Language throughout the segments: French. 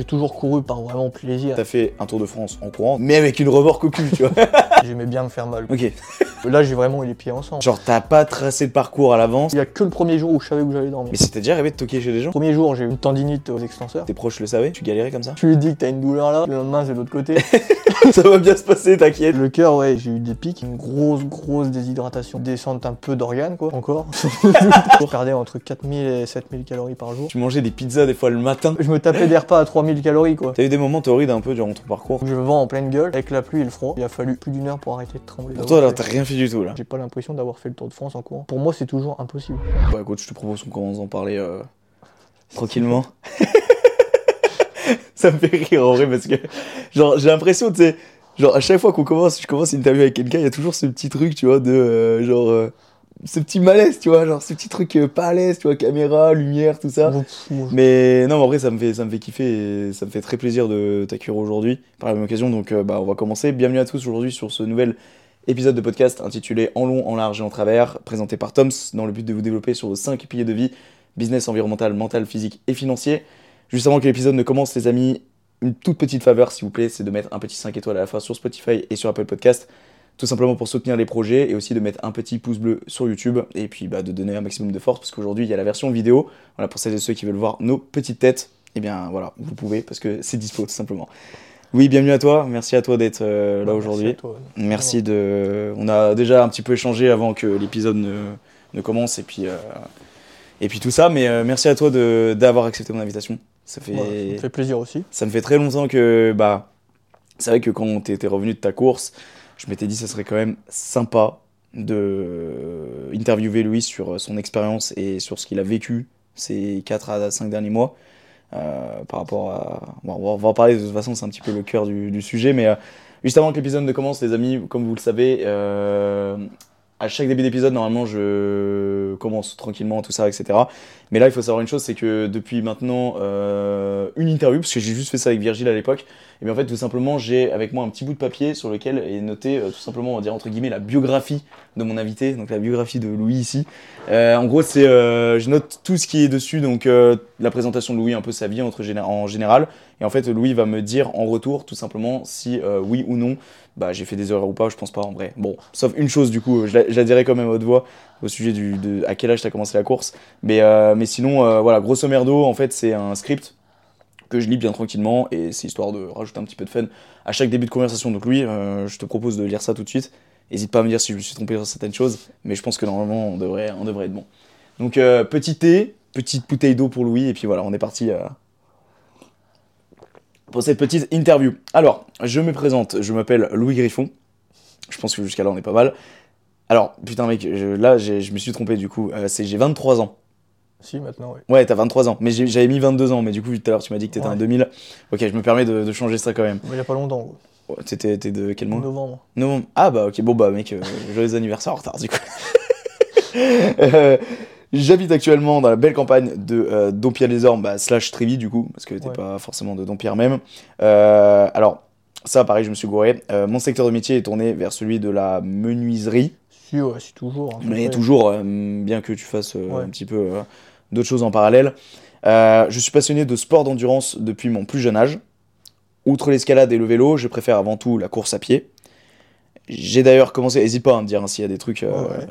J'ai toujours couru par vraiment plaisir. T'as fait un Tour de France en courant, mais avec une remorque au cul, tu vois. J'aimais bien me faire mal. ok. Là, j'ai vraiment eu les pieds ensemble. Genre, t'as pas tracé de parcours à l'avance. Il y a que le premier jour où je savais où j'allais dormir. Mais c'était déjà arrivé de toquer chez des gens Le premier jour, j'ai eu une tendinite aux extenseurs. Tes proches le savaient Tu galérais comme ça Tu lui dis que t'as une douleur là, le lendemain c'est de l'autre côté. Ça va bien se passer, t'inquiète. Le cœur, ouais, j'ai eu des pics, une grosse, grosse déshydratation, descente un peu d'organes, quoi, encore. je perdais entre 4000 et 7000 calories par jour. Tu mangeais des pizzas des fois le matin. Je me tapais des repas à 3000 calories, quoi. T'as eu des moments torrides un peu durant ton parcours Je vends en pleine gueule, avec la pluie et le froid. Il a fallu plus d'une heure pour arrêter de trembler. Pour toi, là, t'as rien fait du tout, là. J'ai pas l'impression d'avoir fait le Tour de France en courant. Pour moi, c'est toujours impossible. Bah écoute, je te propose qu'on commence à en parler euh, tranquillement. ça me fait rire en vrai parce que, genre, j'ai l'impression, tu sais, genre, à chaque fois qu'on commence, je commence une interview avec quelqu'un, il y a toujours ce petit truc, tu vois, de euh, genre. euh, ce petit malaise, tu vois, genre ce petit truc pas à l'aise, tu vois, caméra, lumière, tout ça. Mais non, mais en vrai, ça me fait, ça me fait kiffer et ça me fait très plaisir de t'accueillir aujourd'hui par la même occasion. Donc, bah, on va commencer. Bienvenue à tous aujourd'hui sur ce nouvel épisode de podcast intitulé En long, en large et en travers, présenté par Toms dans le but de vous développer sur vos 5 piliers de vie business, environnemental, mental, physique et financier. Juste avant que l'épisode ne commence, les amis, une toute petite faveur, s'il vous plaît, c'est de mettre un petit 5 étoiles à la fois sur Spotify et sur Apple Podcast. Tout simplement pour soutenir les projets et aussi de mettre un petit pouce bleu sur YouTube et puis bah, de donner un maximum de force parce qu'aujourd'hui il y a la version vidéo. Voilà, pour celles et ceux qui veulent voir nos petites têtes, eh bien voilà, vous pouvez parce que c'est dispo tout simplement. Oui, bienvenue à toi, merci à toi d'être euh, là Merci aujourd'hui. à toi. Merci de. On a déjà un petit peu échangé avant que l'épisode ne, ne commence et puis, euh, et puis tout ça, mais euh, merci à toi d'avoir accepté mon invitation. Ça fait, Ouais, ça me fait plaisir aussi. ça me fait très longtemps que. Bah, c'est vrai que quand tu étais revenu de ta course, je m'étais dit que ça serait quand même sympa de interviewer Louis sur son expérience et sur ce qu'il a vécu ces 4 à 5 derniers mois. Euh, par rapport à. Bon, on va- en parler de toute façon, c'est un petit peu le cœur du, du sujet, mais euh, juste avant que l'épisode ne commence, les amis, comme vous le savez, euh, à chaque début d'épisode, normalement, je commence tranquillement, tout ça, etc. Mais là, il faut savoir une chose, c'est que depuis maintenant euh, une interview, parce que j'ai juste fait ça avec Virgile à l'époque, et bien en fait, tout simplement, j'ai avec moi un petit bout de papier sur lequel est noté, euh, tout simplement, on va dire entre guillemets, la biographie de mon invité, donc la biographie de Louis ici. Euh, en gros, c'est, je note tout ce qui est dessus, donc la présentation de Louis, un peu sa vie en général, et en fait, Louis va me dire en retour, tout simplement, si oui ou non, bah j'ai fait des erreurs ou pas, je pense pas en vrai. Bon, sauf une chose du coup, je la, je la dirai quand même à haute voix au sujet du, de à quel âge t'as commencé la course. Mais, euh, mais sinon, euh, voilà, grosso merdo, en fait, c'est un script que je lis bien tranquillement et c'est histoire de rajouter un petit peu de fun à chaque début de conversation. Donc, Louis, euh, je te propose de lire ça tout de suite. N'hésite pas à me dire si je me suis trompé sur certaines choses, mais je pense que normalement, on devrait, on devrait être bon. Donc, euh, petit thé, petite bouteille d'eau pour Louis, et puis voilà, on est parti. Pour cette petite interview. Alors, je me présente, je m'appelle Louis Griffon. Je pense que jusqu'à là on est pas mal. Alors, putain mec, je- là je me suis trompé du coup. Euh, c'est j'ai 23 ans. Si, maintenant, oui. Ouais, t'as 23 ans. Mais j'avais mis 22 ans. Mais du coup, tout à l'heure tu m'as dit que t'étais Ouais. en 2000. Ok, je me permets de, de changer ça quand même. Mais il y a pas longtemps. Ouais, T'étais de quel mois novembre. Novembre. Ah bah ok, bon bah mec, euh, joyeux anniversaire en retard du coup. Euh, J'habite actuellement dans la belle campagne de euh, Dompierre-les-Ormes, bah, slash Trévis du coup, parce que t'es Ouais. pas forcément de Dompierre même. Euh, alors, ça pareil, je me suis gouré. Euh, mon secteur de métier est tourné vers celui de la menuiserie, Si, ouais, c'est toujours. peu mais toujours, euh, bien que tu fasses Ouais. un petit peu d'autres choses en parallèle. Je suis passionné de sport d'endurance depuis mon plus jeune âge. Outre l'escalade et le vélo, je préfère avant tout la course à pied. J'ai d'ailleurs commencé, n'hésite pas à me dire hein, s'il y a des trucs. euh, Ouais, ouais.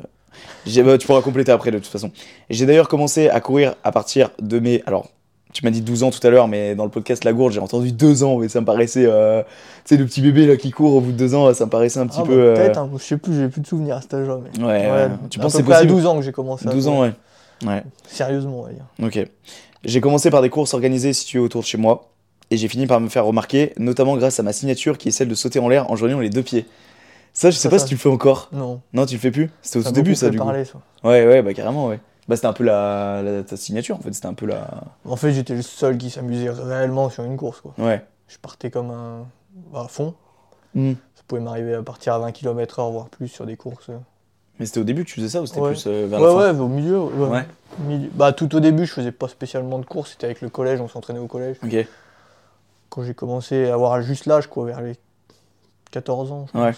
Bah, tu pourras compléter après de toute façon. J'ai d'ailleurs commencé à courir à partir de mes. Alors, tu m'as dit 12 ans tout à l'heure, mais dans le podcast La Gourde, j'ai entendu 2 ans, mais ça me paraissait. euh, tu sais, le petit bébé là qui court au bout de 2 ans, ça me paraissait un petit Ah, peu. bah, euh, Peut-être, hein, je sais plus, j'ai plus de souvenirs à cet âge-là. Mais... Ouais, ouais. Tu à penses c'est près à possible 12 ans que j'ai commencé à 12 ans, ouais. Ouais. Sérieusement, on va dire. Ok. J'ai commencé par des courses organisées situées autour de chez moi et j'ai fini par me faire remarquer, notamment grâce à ma signature qui est celle de sauter en l'air en joignant les deux pieds. Ça, je sais Ça, pas ça- si tu le fais encore. Non. Non, tu le fais plus C'était au tout début, ça, du coup. parler, ça. Ouais, ouais, bah carrément, ouais. Bah, c'était un peu la, la- ta signature, en fait. C'était un peu la. En fait, j'étais le seul qui s'amusait réellement sur une course. Quoi. Ouais. Je partais comme un. à fond. Hmm. Ça pouvait m'arriver à partir à 20 km/h, voire plus sur des courses. Mais c'était au début que tu faisais ça ou c'était Ouais. plus euh, vers Ouais, la fin ouais, au milieu. ouais. Ouais. Milieu- Bah, tout au début, je faisais pas spécialement de courses. C'était avec le collège, on s'entraînait au collège. Ok. Quand j'ai commencé à avoir juste l'âge, quoi, vers les 14 ans, je Ouais.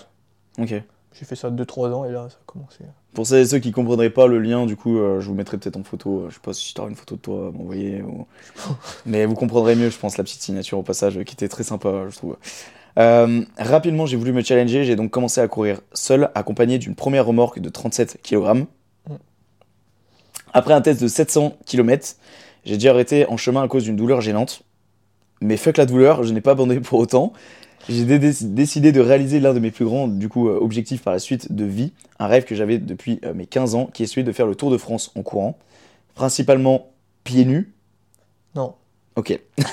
Ok. J'ai fait ça 2-3 ans et là, ça a commencé. Pour celles et ceux qui comprendraient pas le lien, du coup, euh, je vous mettrai peut-être en photo. euh, Je sais pas si tu une photo de toi à m'envoyer. ou- Mais vous comprendrez mieux, je pense, la petite signature au passage euh, qui était très sympa, je trouve. Euh, rapidement, j'ai voulu me challenger. J'ai donc commencé à courir seul, accompagné d'une première remorque de 37 kg. Mm. Après un test de 700 km, j'ai dû arrêter en chemin à cause d'une douleur gênante. Mais fuck la douleur, je n'ai pas abandonné pour autant. J'ai dé- dé- décidé de réaliser l'un de mes plus grands du coup, euh, objectifs par la suite de vie, un rêve que j'avais depuis euh, mes 15 ans, qui est celui de faire le Tour de France en courant, principalement pieds nus. Non. Ok. ok,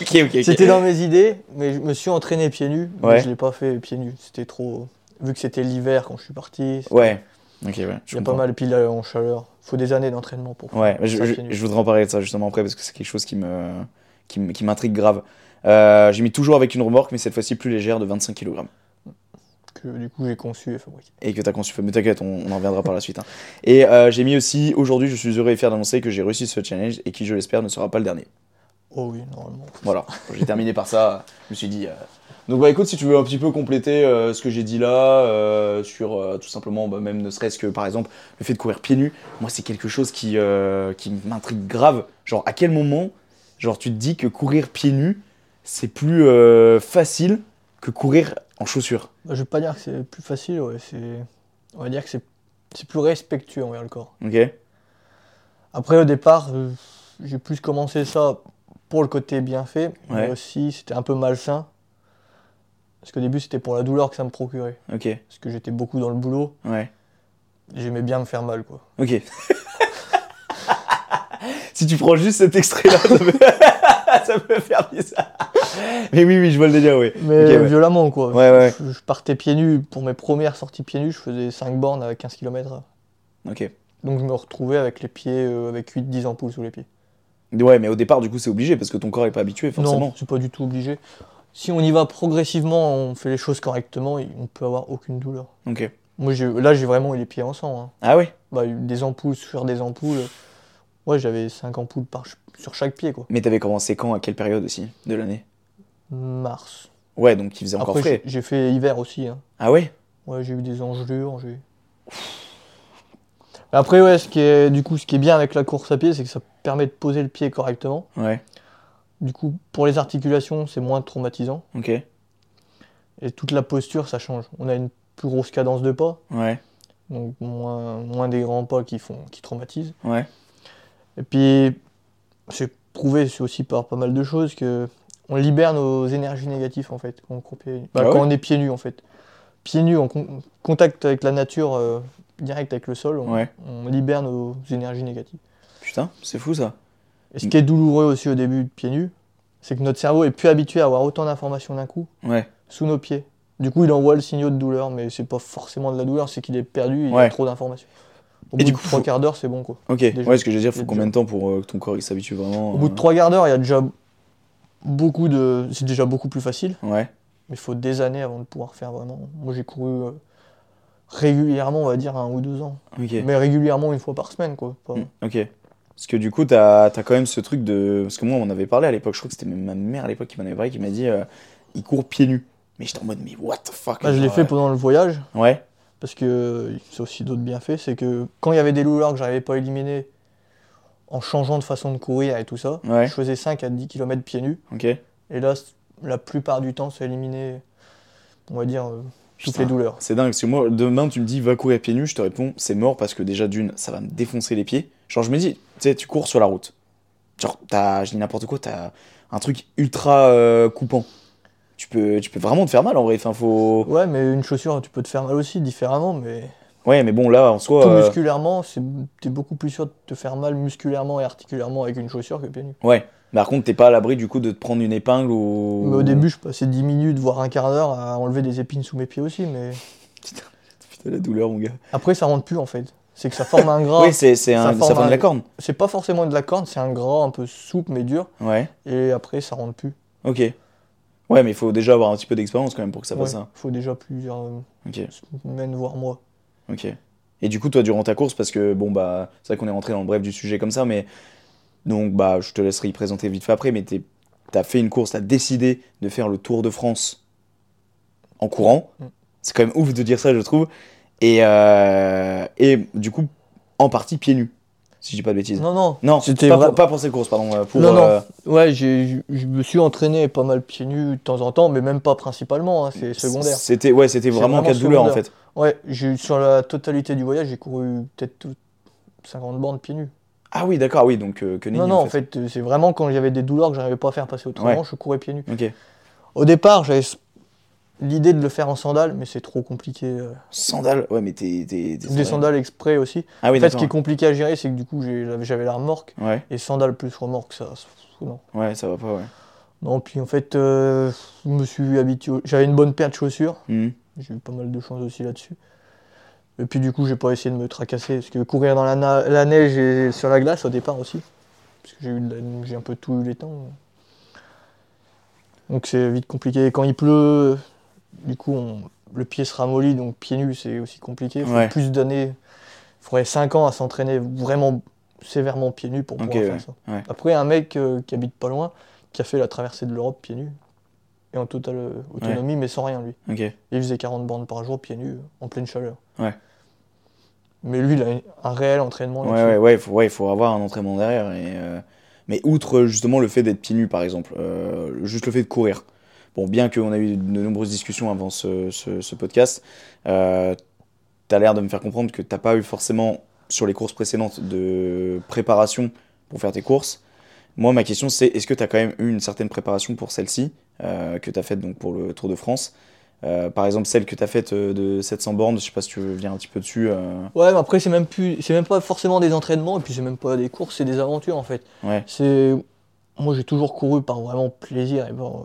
ok, ok. C'était dans mes idées, mais je me suis entraîné pieds nus. Mais Ouais. je l'ai pas fait pieds nus. C'était trop. Vu que c'était l'hiver quand je suis parti. Ouais. Ok, ouais. Il y a pas mal, puis là, en chaleur. Faut des années d'entraînement pour Ouais, faire je, ça je- je voudrais en parler de ça justement après parce que c'est quelque chose qui me qui m'intrigue grave. Euh, j'ai mis toujours avec une remorque, mais cette fois-ci plus légère de 25 kg. Que du coup, j'ai conçu et fabriqué. Et que tu as conçu. Mais t'inquiète, on, on en reviendra par la suite. hein. Et euh, j'ai mis aussi, aujourd'hui, je suis heureux et fier d'annoncer que j'ai réussi ce challenge et qui, je l'espère, ne sera pas le dernier. Oh oui, normalement. Voilà, j'ai terminé par ça. Je me suis dit. euh, Donc, bah écoute, si tu veux un petit peu compléter euh, ce que j'ai dit là, euh, sur tout simplement, bah, même ne serait-ce que par exemple, le fait de courir pieds nus, moi, c'est quelque chose qui, qui m'intrigue grave. Genre, à quel moment, genre, tu te dis que courir pieds nus, c'est plus euh, facile que courir en chaussures Bah, je vais pas dire que c'est plus facile, ouais. On va dire que c'est... plus respectueux envers le corps. Ok Après, au départ, euh, j'ai plus commencé ça pour le côté bien fait, mais aussi c'était un peu malsain. Parce qu'au début, c'était pour la douleur que ça me procurait. Ok, Parce que j'étais beaucoup dans le boulot, ouais. j'aimais bien me faire mal, quoi. Ok. si tu prends juste cet extrait-là, ça peut... ça peut faire bizarre. Mais oui, oui, je vois le délire, oui. Mais ouais. violemment, quoi. Ouais, ouais. Je, je partais pieds nus, pour mes premières sorties pieds nus, je faisais 5 bornes à 15 km. Ok. Donc je me retrouvais avec les pieds, euh, avec 8-10 ampoules sous les pieds. Ouais, mais au départ, du coup, c'est obligé parce que ton corps est pas habitué, forcément. Non, c'est pas du tout obligé. Si on y va progressivement, on fait les choses correctement, on peut avoir aucune douleur. Ok. Moi, j'ai- là, j'ai vraiment eu les pieds en sang. hein. Ah ouais? Bah, des ampoules sur des ampoules. Ouais, j'avais 5 ampoules par, sur chaque pied, quoi. Mais t'avais commencé quand? À quelle période aussi de l'année? Mars. Ouais, donc il faisait encore Après, frais. j'ai fait hiver aussi. hein. Ah ouais? Ouais, j'ai eu des engelures. J'ai... Après, ouais, ce qui est, du coup, ce qui est bien avec la course à pied, c'est que ça permet de poser le pied correctement. Ouais. Du coup, pour les articulations, c'est moins traumatisant. Ok. Et toute la posture, ça change. On a une plus grosse cadence de pas, Ouais. donc moins, moins des grands pas qui, font, qui traumatisent. Ouais. Et puis, j'ai prouvé c'est aussi par pas mal de choses que on libère nos énergies négatives en fait quand on, pieds. Bah, Ah quand ouais on est pieds nus en fait. Pieds nus en con- contact avec la nature, euh, direct avec le sol, on, Ouais. on libère nos énergies négatives. Putain, c'est fou ça. Et ce qui est douloureux aussi au début de pieds nus, c'est que notre cerveau est plus habitué à avoir autant d'informations d'un coup Ouais. sous nos pieds. Du coup, il envoie le signal de douleur, mais c'est pas forcément de la douleur, c'est qu'il est perdu, il Ouais. a trop d'informations. Au Et bout du de coup, trois faut- quarts d'heure, c'est bon quoi. Ok. Déjà. Ouais, ce que je veux dire, faut Déjà. combien de temps pour euh, que ton corps il s'habitue vraiment Au bout de euh, trois quarts d'heure, il y a déjà beaucoup de. C'est déjà beaucoup plus facile, Ouais. mais il faut des années avant de pouvoir faire vraiment. Moi, j'ai couru euh, régulièrement, on va dire, un ou deux ans. Mais régulièrement, une fois par semaine, quoi. Pas- Mm, Ok. Parce que du coup, t'as as quand même ce truc de. Parce que moi, on en avait parlé à l'époque, je crois que c'était même ma mère à l'époque qui m'en avait parlé, qui m'a dit euh, il court pieds nus. Mais j'étais en mode, mais what the fuck Bah, je l'ai fait euh, pendant le voyage, Ouais. parce que c'est aussi d'autres bienfaits. C'est que quand il y avait des douleurs que j'arrivais pas à éliminer, en changeant de façon de courir et tout ça, Ouais. je faisais 5 à 10 km pieds nus. Ok. Et là, la plupart du temps, c'est éliminé, on va dire, euh, toutes Putain. les douleurs. C'est dingue, parce que moi, demain, tu me dis va courir pieds nus, je te réponds c'est mort parce que déjà, d'une, ça va me défoncer les pieds. Genre, je me dis, tu sais, tu cours sur la route. Genre, t'as, je dis n'importe quoi, t'as un truc ultra euh, coupant. Tu peux, tu peux vraiment te faire mal en vrai. Enfin, faut. Ouais, mais une chaussure, tu peux te faire mal aussi, différemment, mais Ouais, mais bon, là, en soi. tout euh, musculairement, t'es beaucoup plus sûr de te faire mal musculairement et articulairement avec une chaussure que pieds nus. Ouais. Par contre, t'es pas à l'abri du coup de te prendre une épingle ou. Mais au début, je passais 10 minutes, voire un quart d'heure à enlever des épines sous mes pieds aussi, mais Putain, la douleur, mon gars. après, ça rentre plus en fait. C'est que ça forme un gras. Oui, c'est c'est un- ça ça forme forme de la corne. C'est pas forcément de la corne, c'est un gras un peu souple mais dur, Ouais. et après, ça rentre plus. Ok. Ouais, mais il faut déjà avoir un petit peu d'expérience quand même pour que ça fasse Ouais, ça. faut déjà plusieurs euh, Ok, semaines, voire mois. Ok. Et du coup, toi, durant ta course, parce que bon, bah, c'est vrai qu'on est rentré dans le bref du sujet comme ça, mais donc, bah, je te laisserai y présenter vite fait après, mais t'as fait une course, t'as décidé de faire le Tour de France en courant. Mm. C'est quand même ouf de dire ça, je trouve. Et, euh, et du coup, en partie pieds nus, si je dis pas de bêtises. Non, non. Non, C'était pas, vrai- pour, pas pour cette course, pardon. Pour, Non, non. euh, Ouais, j'ai- je me suis entraîné pas mal pieds nus de temps en temps, mais même pas principalement, hein, c'est secondaire. C'était ouais, c'était vraiment en cas de vraiment douleur en fait. Ouais, j'ai sur la totalité du voyage, j'ai couru peut-être tout- 50 bornes pieds nus. Ah oui, d'accord, oui, donc euh, que Non, non, en fait, euh, c'est vraiment quand j'avais des douleurs que j'arrivais pas à faire passer autrement, Ouais. je courais pieds nus. Ok. Au départ, j'avais l'idée de le faire en sandales, mais c'est trop compliqué. euh. Sandales, ouais, mais t'es. Des sandales exprès aussi. Ah oui, en fait, ce qui est compliqué à gérer, c'est que du coup, j'avais la remorque, Ouais, et sandales plus remorque, ça. Non. ouais, ça va pas, ouais. Non, puis en fait, euh, je me suis habitué. J'avais une bonne paire de chaussures. Mhm. J'ai eu pas mal de chance aussi là-dessus. Et puis du coup, j'ai pas essayé de me tracasser. Parce que courir dans la, la neige et sur la glace au départ aussi. Parce que j'ai un peu tout eu les temps. Donc c'est vite compliqué. Quand il pleut, du coup, on- le pied se ramollit, donc pieds nus, c'est aussi compliqué. Il faut Ouais. plus d'années. Il faudrait 5 ans à s'entraîner vraiment sévèrement pieds nus pour pouvoir ouais, faire ça. ouais. Après, un mec euh, qui habite pas loin, qui a fait la traversée de l'Europe pieds nus. Et en totale euh, autonomie, mais sans rien lui. Il faisait 40 bornes par jour, pieds nus, en pleine chaleur. Ouais. Mais lui, il a un réel entraînement Ouais, ouais, ouais, il faut, ouais, avoir un entraînement derrière. Et, euh, Mais outre justement le fait d'être pieds nus, par exemple, euh, juste le fait de courir. Bon, bien qu'on a eu de nombreuses discussions avant ce, ce- ce podcast, euh, tu as l'air de me faire comprendre que t'as pas eu forcément, sur les courses précédentes, de préparation pour faire tes courses. Moi, ma question, c'est est-ce que tu as quand même eu une certaine préparation pour celle-ci, euh, que tu as faite donc, pour le Tour de France? Euh, Par exemple, celle que tu as faite euh, de 700 bornes, je sais pas si tu veux venir un petit peu dessus. euh, Ouais, mais après, c'est même, plus... c'est même pas forcément des entraînements, et puis c'est même pas des courses, c'est des aventures en fait. Ouais, C'est... Moi, j'ai toujours couru par vraiment plaisir et par-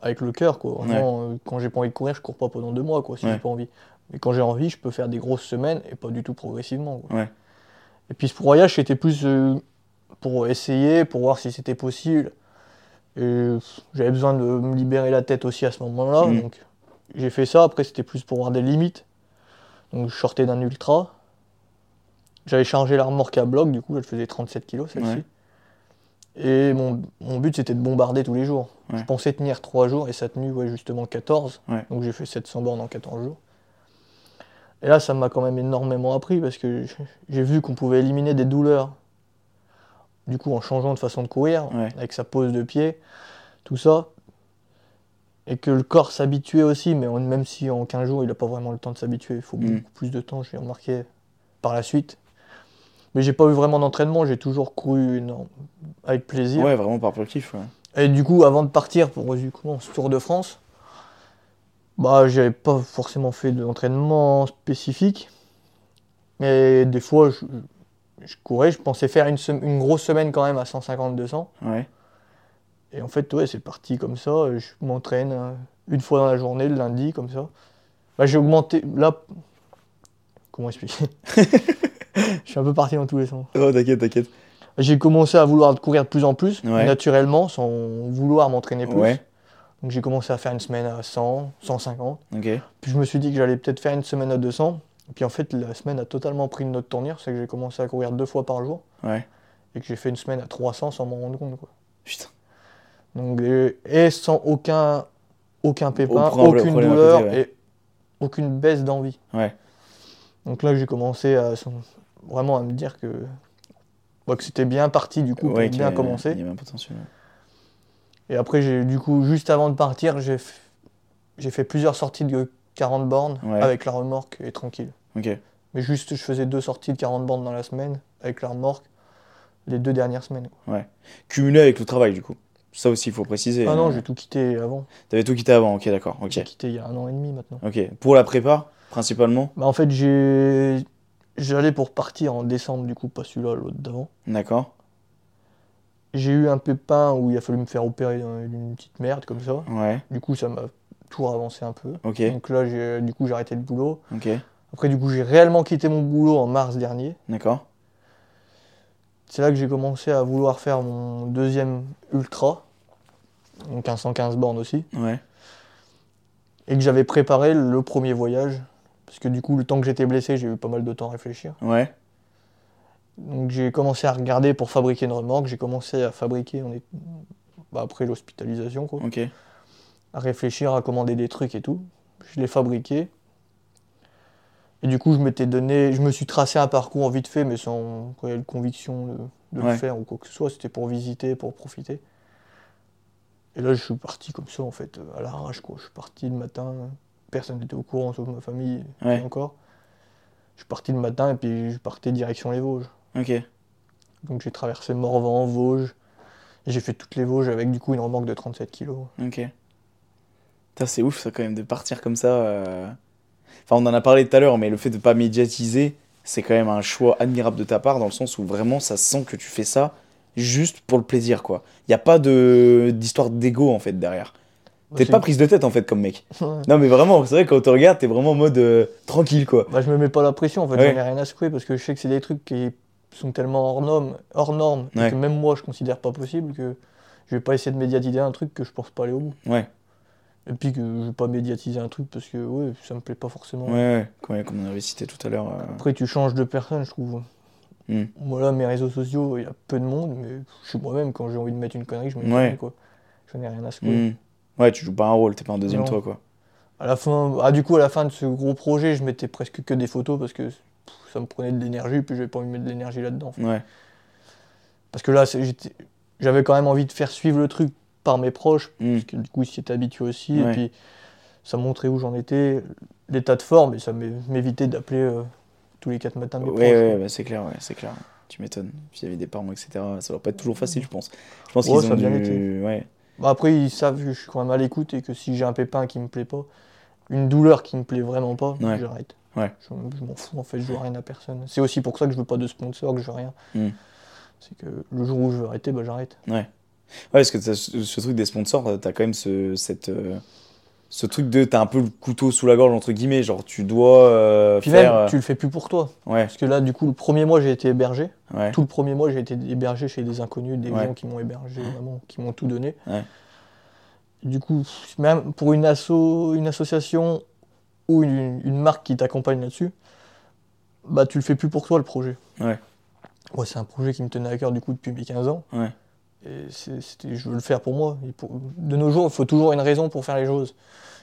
avec le cœur, quoi. Vraiment, euh, quand j'ai pas envie de courir, je cours pas pendant deux mois, quoi, si Ouais. j'ai pas envie. Mais quand j'ai envie, je peux faire des grosses semaines et pas du tout progressivement. quoi. Ouais. Et puis ce voyage, c'était plus euh, pour essayer, pour voir si c'était possible. Et j'avais besoin de me libérer la tête aussi à ce moment-là. Mhm. Donc j'ai fait ça. Après, c'était plus pour voir des limites. Donc je sortais d'un ultra. J'avais chargé la remorque à bloc, du coup, elle faisait 37 kg celle-ci. Et mon, mon but, c'était de bombarder tous les jours. Ouais. Je pensais tenir 3 jours et ça a tenu ouais, justement 14. Ouais. Donc j'ai fait 700 bornes en 14 jours. Et là, ça m'a quand même énormément appris parce que j'ai vu qu'on pouvait éliminer des douleurs. Du coup, en changeant de façon de courir, avec sa pose de pied, tout ça. Et que le corps s'habituait aussi, mais même si en 15 jours, il n'a pas vraiment le temps de s'habituer. Il faut Mm. beaucoup plus de temps, j'ai remarqué par la suite. Mais j'ai pas eu vraiment d'entraînement, j'ai toujours couru avec plaisir. ouais, vraiment par pur kiff. Ouais. Et du coup, avant de partir pour du coup, ce Tour de France, bah, j'avais pas forcément fait d'entraînement spécifique. Mais des fois, je, je courais, je pensais faire une, une grosse semaine quand même à 150-200. Ouais. Et en fait, ouais, c'est parti comme ça. Je m'entraîne euh, une fois dans la journée, le lundi, comme ça. Bah, j'ai augmenté. Là. Comment expliquer Je suis un peu parti dans tous les sens. Oh, t'inquiète, t'inquiète. J'ai commencé à vouloir courir de plus en plus, Ouais. naturellement, sans vouloir m'entraîner plus. Ouais. Donc j'ai commencé à faire une semaine à 100, 150. Ok. Puis je me suis dit que j'allais peut-être faire une semaine à 200. Et puis en fait, la semaine a totalement pris une autre tournure. C'est que j'ai commencé à courir deux fois par jour. Ouais. Et que j'ai fait une semaine à 300 sans m'en rendre compte. Quoi. Putain. Donc, et, et sans aucun, aucun pépin, aucune douleur côté, ouais. et aucune baisse d'envie. Ouais. Donc là, j'ai commencé à, vraiment à me dire que, bah, que c'était bien parti du coup, pour Ouais, y bien commencer. Il y avait un potentiel. ouais. Et après, du coup, juste avant de partir, j'ai fait plusieurs sorties de 40 bornes Ouais. avec la remorque et tranquille. Mais juste, je faisais deux sorties de 40 bornes dans la semaine avec la remorque les deux dernières semaines. Cumulé avec le travail, du coup. Ça aussi, il faut préciser. Ah non, Euh, j'ai tout quitté avant. T'avais tout quitté avant, ok, d'accord. Ok. J'ai quitté il y a un an et demi maintenant. Ok. Pour la prépa, principalement Bah, en fait, j'ai. J'allais pour partir en décembre, du coup, pas celui-là, l'autre d'avant. D'accord. J'ai eu un pépin où il a fallu me faire opérer d'une petite merde comme ça. Ouais. Du coup, ça m'a toujours avancé un peu. Ok. Donc là, j'ai- du coup, j'ai arrêté le boulot. Ok. Après, du coup, j'ai réellement quitté mon boulot en mars dernier. D'accord. C'est là que j'ai commencé à vouloir faire mon deuxième ultra. donc un 115 bornes aussi, Ouais. et que j'avais préparé le premier voyage, parce que du coup, le temps que j'étais blessé, j'ai eu pas mal de temps à réfléchir. Ouais. Donc j'ai commencé à regarder pour fabriquer une remorque, j'ai commencé à fabriquer, on est... bah, après l'hospitalisation, quoi, Ok. à réfléchir, à commander des trucs et tout. Je l'ai fabriqué. Et du coup, je m'étais donné, je me suis tracé un parcours en vite fait, mais sans réelle conviction de, de Ouais. le faire ou quoi que ce soit. C'était pour visiter, pour profiter. Et là, je suis parti comme ça, en fait, à l'arrache, quoi. Je suis parti le matin, personne n'était au courant, sauf ma famille, Ouais. encore. Je suis parti le matin et puis je partais direction les Vosges. Ok. Donc j'ai traversé Morvan, Vosges. J'ai fait toutes les Vosges avec du coup une remorque de 37 kg. Ok. C'est ouf ça quand même de partir comme ça. euh. Enfin, on en a parlé tout à l'heure, mais le fait de pas médiatiser, c'est quand même un choix admirable de ta part dans le sens où vraiment ça sent que tu fais ça juste pour le plaisir quoi. Il y a pas de d'histoire d'ego en fait derrière. T'es pas prise de tête en fait comme mec. Non mais vraiment, c'est vrai quand on te regarde, t'es vraiment en mode euh, tranquille quoi. Bah, je me mets pas la pression, en fait, Ouais. j'en ai rien à secouer parce que je sais que c'est des trucs qui sont tellement hors normes, hors normes Ouais. et que même moi je considère pas possible que je vais pas essayer de médiatiser un truc que je pense pas aller au bout. Ouais. Et puis que je vais pas médiatiser un truc parce que ouais, ça me plaît pas forcément. Ouais, ouais. Comme, on avait cité tout à l'heure. euh. Après, tu changes de personne, je trouve. Hmm. Voilà, mes réseaux sociaux, il y a peu de monde, mais je suis moi-même, quand j'ai envie de mettre une connerie, je mets une connerie, quoi. J'en ai rien à secouer. Hmm. Ouais, tu joues pas un rôle, t'es pas un deuxième Non. toi quoi. À la fin, ah, du coup, à la fin de ce gros projet, je mettais presque que des photos parce que pff, ça me prenait de l'énergie, puis j'avais pas envie de mettre de l'énergie là-dedans. Ouais. Parce que là, j'avais quand même envie de faire suivre le truc par mes proches, Hmm. parce que du coup, ils s'y étaient habitués aussi, Ouais. et puis ça montrait où j'en étais, l'état de forme, et ça m'é- m'évitait d'appeler euh, tous les quatre matins mes Ouais, proches. ouais, bah, c'est clair, ouais, c'est clair. Tu m'étonnes. Puis il y avait des parents, etc. Ça va pas être toujours facile, je pense. Je pense qu'ils ça ont dû. été. Ouais. Bah, après, ils savent que je suis quand même à l'écoute, et que si j'ai un pépin qui me plaît pas, une douleur qui me plaît vraiment pas, Ouais. j'arrête. Ouais. Je, je m'en fous, en fait, je veux rien à personne. C'est aussi pour ça que je veux pas de sponsor, que je veux rien. Hmm. C'est que le jour où je veux arrêter, bah j'arrête. Ouais, parce que ce, truc des sponsors, t'as quand même ce, cette, euh, ce truc de. T'as un peu le couteau sous la gorge, entre guillemets. Genre, tu dois euh, Puis faire. même, tu le fais plus pour toi. euh, Ouais, Parce que là, du coup, le premier mois, j'ai été hébergé. ouais. Tout le premier mois, j'ai été hébergé chez des inconnus, des Ouais. gens qui m'ont hébergé, vraiment, qui m'ont tout donné. Du coup, même pour une, asso, une association ou une, une marque qui t'accompagne là-dessus, bah tu le fais plus pour toi le projet. Ouais. Ouais, c'est un projet qui me tenait à cœur du coup depuis mes 15 ans. Ouais. Et je veux le faire pour moi. Pour- de nos jours, il faut toujours une raison pour faire les choses.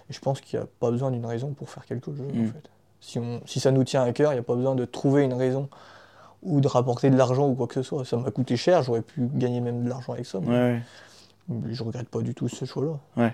Et je pense qu'il n'y a pas besoin d'une raison pour faire quelque chose, Mm. en fait. Si, on, si ça nous tient à cœur, il n'y a pas besoin de trouver une raison ou de rapporter de l'argent ou quoi que ce soit. Ça m'a coûté cher, j'aurais pu gagner même de l'argent avec ça. Ouais, mais ouais. mais je regrette pas du tout ce choix-là. Ouais.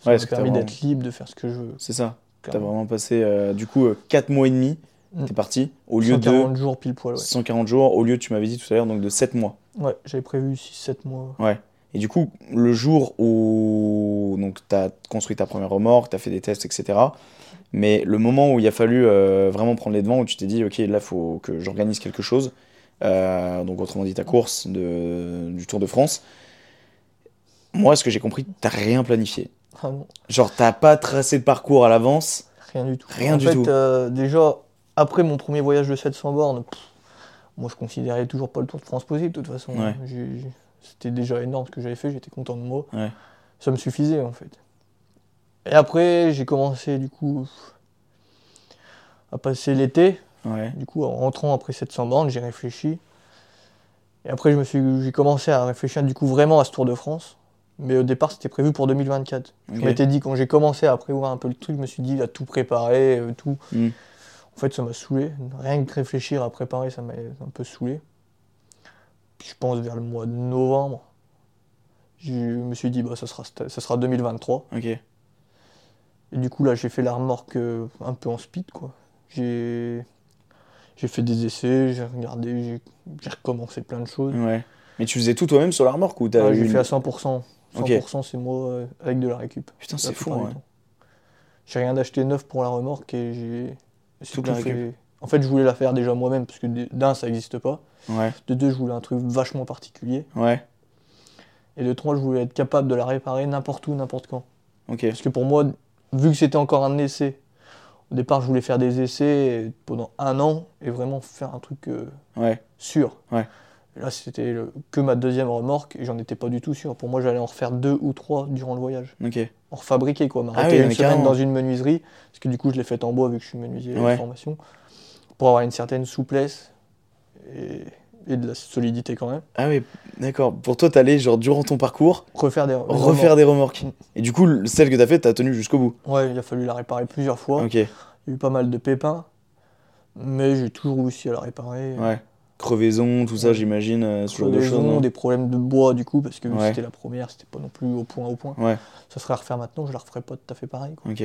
Ça Ouais, m'a permis vraiment- d'être libre, de faire ce que je veux. C'est ça. T'as clairement. vraiment passé, euh, du coup, 4 mois et demi. Mm. T'es parti. Au lieu 140 de jours pile poil, ouais. 140 jours, au lieu, tu m'avais dit tout à l'heure, donc de 7 mois. Ouais, j'avais prévu 6-7 mois. Ouais. Et du coup, le jour où donc t'as construit ta première remorque, t'as fait des tests, etc. Mais le moment où il a fallu euh, vraiment prendre les devants, où tu t'es dit, ok, là, faut que j'organise quelque chose. euh, donc, autrement dit, ta course de, du Tour de France. Moi, ce que j'ai compris, t'as rien planifié. Ah non, Genre, t'as pas tracé de parcours à l'avance. rien du tout. Rien en du fait, tout. euh, déjà, après mon premier voyage de 700 bornes, pff, moi je considérais toujours pas le Tour de France possible de toute façon. Ouais. C'était déjà énorme ce que j'avais fait, j'étais content de moi. Ouais. Ça me suffisait en fait. Et après, j'ai commencé du coup à passer l'été. Ouais. Du coup, en rentrant après 700 bornes, j'ai réfléchi. Et après, je me suis, j'ai commencé à réfléchir du coup vraiment à ce Tour de France. Mais au départ, c'était prévu pour 2024. Ok. Je m'étais dit, quand j'ai commencé à prévoir un peu le truc, je me suis dit, à tout préparer, euh, tout. Mm. En fait, ça m'a saoulé. Rien que réfléchir à préparer, ça m'a un peu saoulé. Puis je pense vers le mois de novembre, je me suis dit, bah, ça, sera, ça sera 2023. Ok. Et du coup, là, j'ai fait la remorque euh, un peu en speed, quoi. J'ai fait des essais, j'ai regardé, j'ai recommencé plein de choses. Ouais. Mais tu faisais tout toi-même sur la remorque ou t'as j'ai une- fait à 100%. 100% Ok. c'est moi euh, avec de la récup. Putain, c'est fou, ouais. J'ai rien d'acheté neuf pour la remorque et j'ai tout fait. En fait, je voulais la faire déjà moi-même parce que d'un, ça n'existe pas. Ouais. De deux, je voulais un truc vachement particulier. Ouais. Et de trois, je voulais être capable de la réparer n'importe où, n'importe quand. Ok. Parce que pour moi, vu que c'était encore un essai, au départ, je voulais faire des essais pendant un an et vraiment faire un truc euh, Ouais. sûr. Ouais. Là, c'était que ma deuxième remorque et j'en étais pas du tout sûr. Pour moi, j'allais en refaire deux ou trois durant le voyage. Ok. En refabriquer, quoi. M'arrêter Ah oui, une semaine dans une menuiserie, parce que du coup, je l'ai faite en bois vu que je suis menuisier de Ouais. formation, pour avoir une certaine souplesse et, et de la solidité quand même. Ah oui, d'accord. Pour toi, t'allais, genre, durant ton parcours, Refaire des refaire des remorques. Et du coup, celle que t'as faite, t'as tenu jusqu'au bout. Ouais, il a fallu la réparer plusieurs fois. Ok. Il y a eu pas mal de pépins, mais j'ai toujours réussi à la réparer. Ouais. Crevaison, tout ça, j'imagine, euh, ce genre de choses. des problèmes de bois du coup, parce que Ouais. c'était la première, c'était pas non plus au point au point. Ouais. Ça serait à refaire maintenant, je la referais pas tout à fait pareil. Quoi. Ok.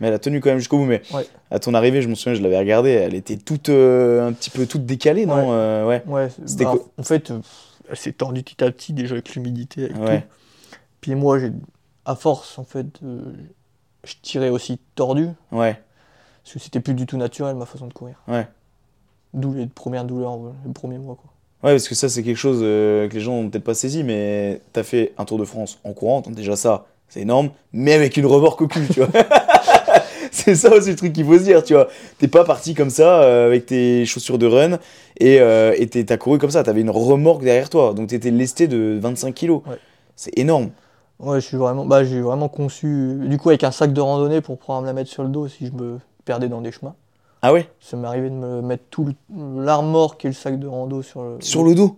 Mais elle a tenu quand même jusqu'au bout. Mais Ouais. à ton arrivée, je me souviens, je l'avais regardée, elle était toute euh, un petit peu toute décalée, non Ouais. Euh, ouais. Ouais, C'était bah, en fait, elle s'est tendue petit à petit déjà avec l'humidité. Avec Ouais. tout. Puis moi, j'ai, à force, en fait, je tirais aussi tordu, Ouais. parce que c'était plus du tout naturel ma façon de courir. Ouais. D'où les premières douleurs, euh, le premier mois. Quoi. Ouais, parce que ça, c'est quelque chose euh, que les gens ont peut-être pas saisi, mais t'as fait un Tour de France en courant, donc déjà ça, c'est énorme, mais avec une remorque au cul, tu vois. c'est ça aussi le truc qu'il faut se dire, tu vois. T'es pas parti comme ça euh, avec tes chaussures de run et euh, t'as couru comme ça, t'avais une remorque derrière toi, donc t'étais lesté de 25 kilos. Ouais. C'est énorme. Ouais, je suis vraiment, bah, j'ai vraiment conçu, du coup, avec un sac de randonnée pour pouvoir me la mettre sur le dos si je me perdais dans des chemins. Ah ouais Ça m'est arrivé de me mettre tout le- l'armorque et le sac de rando sur le. Sur le dos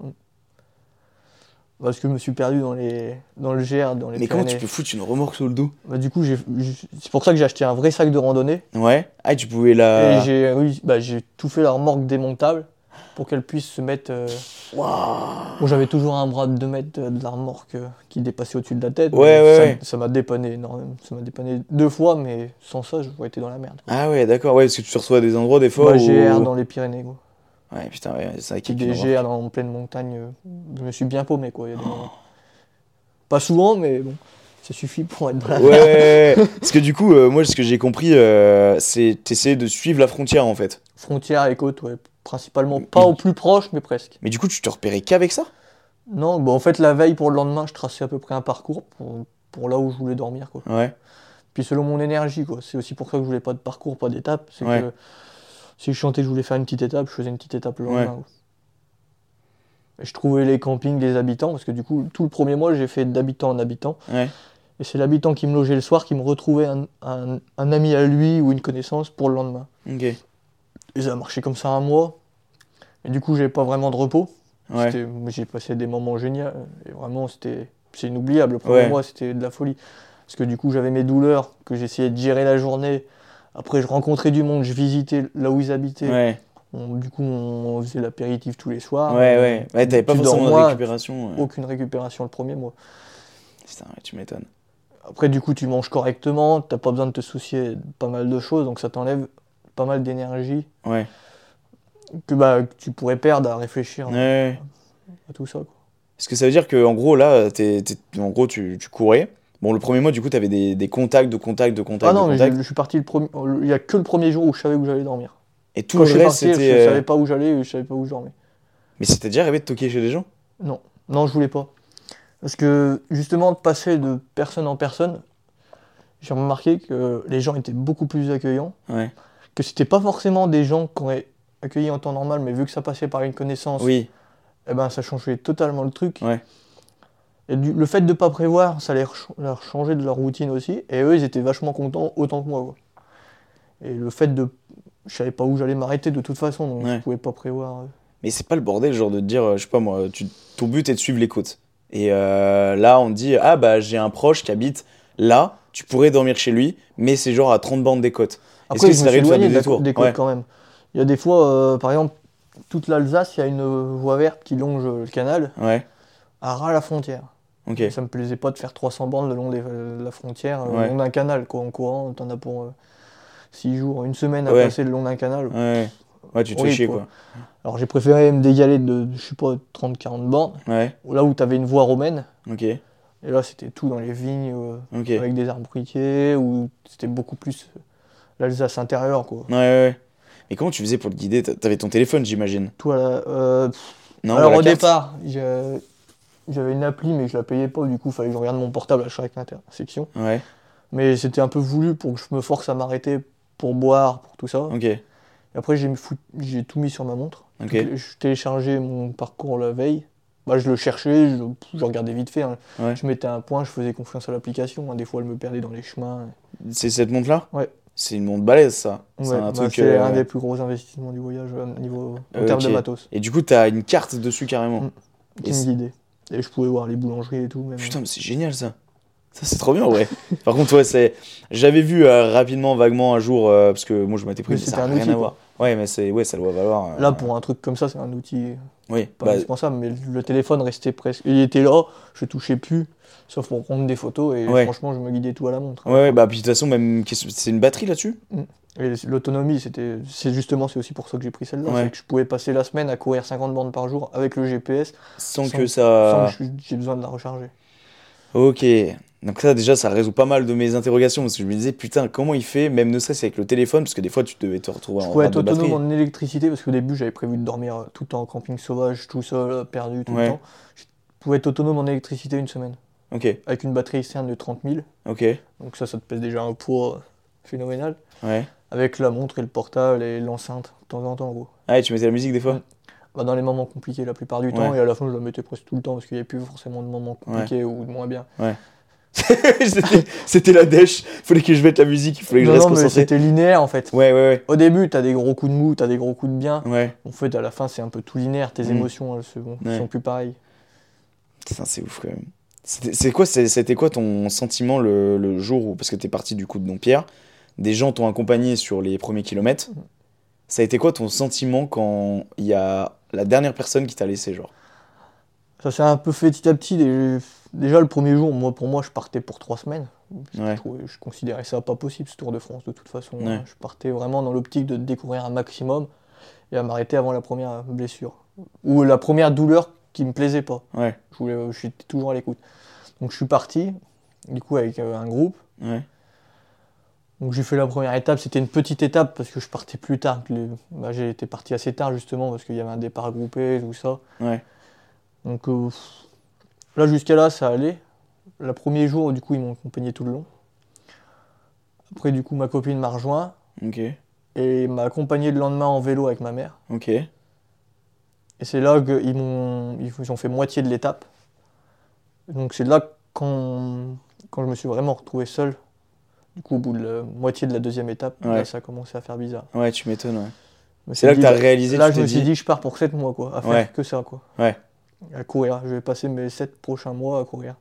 Parce que je me suis perdu dans, les, dans le GR, dans les Mais comment tu peux foutre une remorque sur le dos Bah, du coup, c'est pour ça que j'ai acheté un vrai sac de randonnée. Ouais. Ah, tu pouvais la. Et j'ai, oui, bah, j'ai tout fait la remorque démontable pour qu'elle puisse se mettre. euh, Waouh Bon, j'avais toujours un bras de 2 mètres de, de la remorque euh, qui dépassait au-dessus de la tête. Ouais, ouais, ça, ouais. ça m'a dépanné énormément. Ça m'a dépanné deux fois, mais sans ça, j'aurais été dans la merde. Ah ouais, d'accord, ouais, parce que tu te reçois à des endroits des fois Bah, où... GR dans les Pyrénées, quoi. Ouais, putain, ouais, y a des. GR dans, en pleine montagne. euh, je me suis bien paumé, quoi. il y a des moments. Pas souvent, mais bon, ça suffit pour être dans la Ouais, parce que du coup, euh, moi, ce que j'ai compris, euh, c'est t'essayais de suivre la frontière, en fait. Frontières et côtes, ouais. Principalement pas au plus proche, mais presque. Mais du coup, tu te repérais qu'avec ça? Non, bah, en fait, la veille pour le lendemain, je traçais à peu près un parcours pour, pour là où je voulais dormir, quoi. Ouais. Puis selon mon énergie, quoi. C'est aussi pour ça que je voulais pas de parcours, pas d'étape. C'est Ouais. que si je chantais je voulais faire une petite étape, je faisais une petite étape le Ouais. lendemain. quoi. Et je trouvais les campings des habitants, parce que du coup, tout le premier mois, j'ai fait d'habitant en habitant. Ouais. Et c'est l'habitant qui me logeait le soir qui me retrouvait un, un- un ami à lui ou une connaissance pour le lendemain. Ok. Et ça a marché comme ça un mois. Et du coup, j'avais pas vraiment de repos. Ouais. J'ai passé des moments géniaux. Et vraiment, c'était c'est inoubliable. Le premier Ouais. mois, c'était de la folie. Parce que du coup, j'avais mes douleurs, que j'essayais de gérer la journée. Après, je rencontrais du monde, je visitais là où ils habitaient. Ouais. On- du coup, on faisait l'apéritif tous les soirs. Ouais, ouais. Ouais, t'avais pas forcément de récupération. ouais. Aucune récupération le premier mois. Putain, tu m'étonnes. Après, du coup, tu manges correctement, t'as pas besoin de te soucier de pas mal de choses, donc ça t'enlève pas mal d'énergie Ouais. que, bah, que tu pourrais perdre à réfléchir Ouais. à tout ça. quoi. Est-ce que ça veut dire que en gros, là, t'es- t'es- en gros, tu, tu courais. Bon, le premier mois, du coup, t'avais des, des contacts, de contacts, de contacts, Ah non, de mais contacts. je, je suis parti le premier. Il y a que le premier jour où je savais où j'allais dormir. Et tout Quand le je reste, parti, je c'était. euh, savais pas où j'allais je savais pas où je dormais. Mais c'était déjà arrivé de toquer chez des gens? Non, non, je voulais pas. Parce que justement, de passer de personne en personne, j'ai remarqué que les gens étaient beaucoup plus accueillants. Ouais. Que c'était pas forcément des gens qu'on aurait accueillis en temps normal, mais vu que ça passait par une connaissance, Oui. eh ben, ça changeait totalement le truc. Ouais. Et du- le fait de pas prévoir, ça leur, ch- leur changeait de leur routine aussi. Et eux, ils étaient vachement contents autant que moi. quoi. Et le fait de. Je savais pas où j'allais m'arrêter de toute façon, donc Ouais. je pouvais pas prévoir. euh. Mais c'est pas le bordel, genre de te dire, euh, je sais pas moi, tu, ton but est de suivre les côtes. Et euh, là, on te dit, ah bah j'ai un proche qui habite là, tu pourrais dormir chez lui, mais c'est genre à 30 bandes des côtes. Après, que je ça me suis t'arrive de faire éloigné des de détours des côtes Ouais. quand même. Il y a des fois, euh, par exemple, toute l'Alsace, il y a une voie verte qui longe euh, le canal Ouais, à ras la frontière. ok. Ça me plaisait pas de faire 300 bandes le long des- euh, de la frontière, Ouais. le long d'un canal. Quoi. En courant, t'en as pour 6 jours, une semaine à Ouais. passer le long d'un canal. Ouais, ouais tu te fais chier quoi. quoi. Alors j'ai préféré me dégaler de, je sais pas, 30-40 bornes, là où t'avais une voie romaine. ok, Et là, c'était tout dans les vignes, euh, avec des arbres fruitiers, où c'était beaucoup plus l'Alsace intérieure, quoi. Ouais, ouais. Mais comment tu faisais pour le guider? T'a- T'avais ton téléphone, j'imagine la- euh, Non, Alors au départ, j'avais une appli, mais je la payais pas, du coup, il fallait que je regarde mon portable à chaque intersection. Ouais, Mais c'était un peu voulu pour que je me force à m'arrêter pour boire, pour tout ça. ok. Et après, j'ai tout mis sur ma montre. Ok. Je téléchargeais mon parcours la veille. Bah, je le cherchais, je, je regardais vite fait. hein. Ouais. Je mettais un point, je faisais confiance à l'application. hein. Des fois, elle me perdait dans les chemins. C'est cette montre-là? Ouais. C'est une montre balèze, ça. Ouais, c'est un bah, truc. c'est euh, un des plus gros investissements du voyage euh, au niveau en Euh, termes de matos. Et du coup, t'as une carte dessus carrément. Mm. Et Qui c'est- me guidait. Et je pouvais voir les boulangeries et tout. Même. Putain, mais c'est génial ça. Ça, c'est trop bien, ouais. Par contre, ouais, c'est. J'avais vu euh, rapidement, vaguement un jour, euh, parce que moi je m'étais pris, Mais ça n'a un rien outil, à voir. Ouais, mais c'est, ouais, ça doit valoir. Là, pour un truc comme ça, c'est un outil Oui, pas bah, indispensable. Mais le téléphone restait presque. Il était là, je touchais plus, sauf pour prendre des photos. Et Ouais. franchement, je me guidais tout à la montre. hein. ouais, bah, puis de toute façon, même. C'est une batterie là-dessus? Et l'autonomie, c'était, c'est justement, c'est aussi pour ça que j'ai pris celle-là. Ouais. C'est que je pouvais passer la semaine à courir 50 bandes par jour avec le GPS sans, Sans- que ça. sans que j'ai besoin de la recharger. Ok. Donc, ça, déjà, ça résout pas mal de mes interrogations, parce que je me disais, putain, comment il fait, même ne serait-ce avec le téléphone, parce que des fois, tu devais te retrouver Je en pouvais rate être autonome batterie. en électricité parce qu'au début, j'avais prévu de dormir euh, tout le temps en camping sauvage, tout seul, euh, perdu tout Ouais. le temps. Je pouvais être autonome en électricité une semaine Ok, avec une batterie externe de 30 000. ok, Donc ça, ça te pèse déjà un poids phénoménal. ouais. Avec la montre et le portable et l'enceinte, de temps en temps, gros. Ah, et tu mettais la musique des fois. Bah, dans les moments compliqués la plupart du temps, Ouais. et à la fin, je la mettais presque tout le temps parce qu'il n'y avait plus forcément de moments compliqués ou de moins bien. C'était- C'était la dèche, fallait que je mette la musique, il fallait que je Non, reste non, mais concentré. c'était linéaire en fait. Ouais, ouais, Au début, t'as des gros coups de mou, t'as des gros coups de bien. ouais. Ouais. En fait, à la fin, c'est un peu tout linéaire. Tes Mm. émotions, elles Ouais. sont plus pareilles. Putain, c'est ouf quand même. C'était c'est quoi, c'était quoi ton sentiment le, le jour où, parce que t'es parti du coup de Dompierre, des gens t'ont accompagné sur les premiers kilomètres. Ça a été quoi ton sentiment quand il y a la dernière personne qui t'a laissé, genre? Ça s'est un peu fait petit à petit. Dé- Déjà, le premier jour, moi, pour moi, je partais pour trois semaines. Ouais. Je, considérais ça pas possible, ce Tour de France, de toute façon. Ouais. hein. Je partais vraiment dans l'optique de découvrir un maximum et à m'arrêter avant la première blessure. Ou la première douleur qui me plaisait pas. Ouais, Je voulais, j'étais toujours à l'écoute. Donc, je suis parti, du coup, avec euh, un groupe. ouais, Donc, j'ai fait la première étape. C'était une petite étape parce que je partais plus tard. que les- bah, j'ai été parti assez tard, justement, parce qu'il y avait un départ groupé, tout ça. ouais, Donc euh, là jusqu'à là ça allait. Le premier jour du coup ils m'ont accompagné tout le long. Après du coup ma copine m'a rejoint ok, et m'a accompagné le lendemain en vélo avec ma mère. Et c'est là qu'ils m'ont ils ont fait moitié de l'étape. Donc c'est là quand, quand je me suis vraiment retrouvé seul. Du coup au bout de la moitié de la deuxième étape, Ouais. là ça a commencé à faire bizarre. ouais, tu m'étonnes, ouais. C'est là que t'as bah, réalisé, Là tu je me suis dit, je pars pour 7 mois quoi, à faire Ouais. que ça quoi. Ouais. À courir, je vais passer mes 7 prochains mois à courir.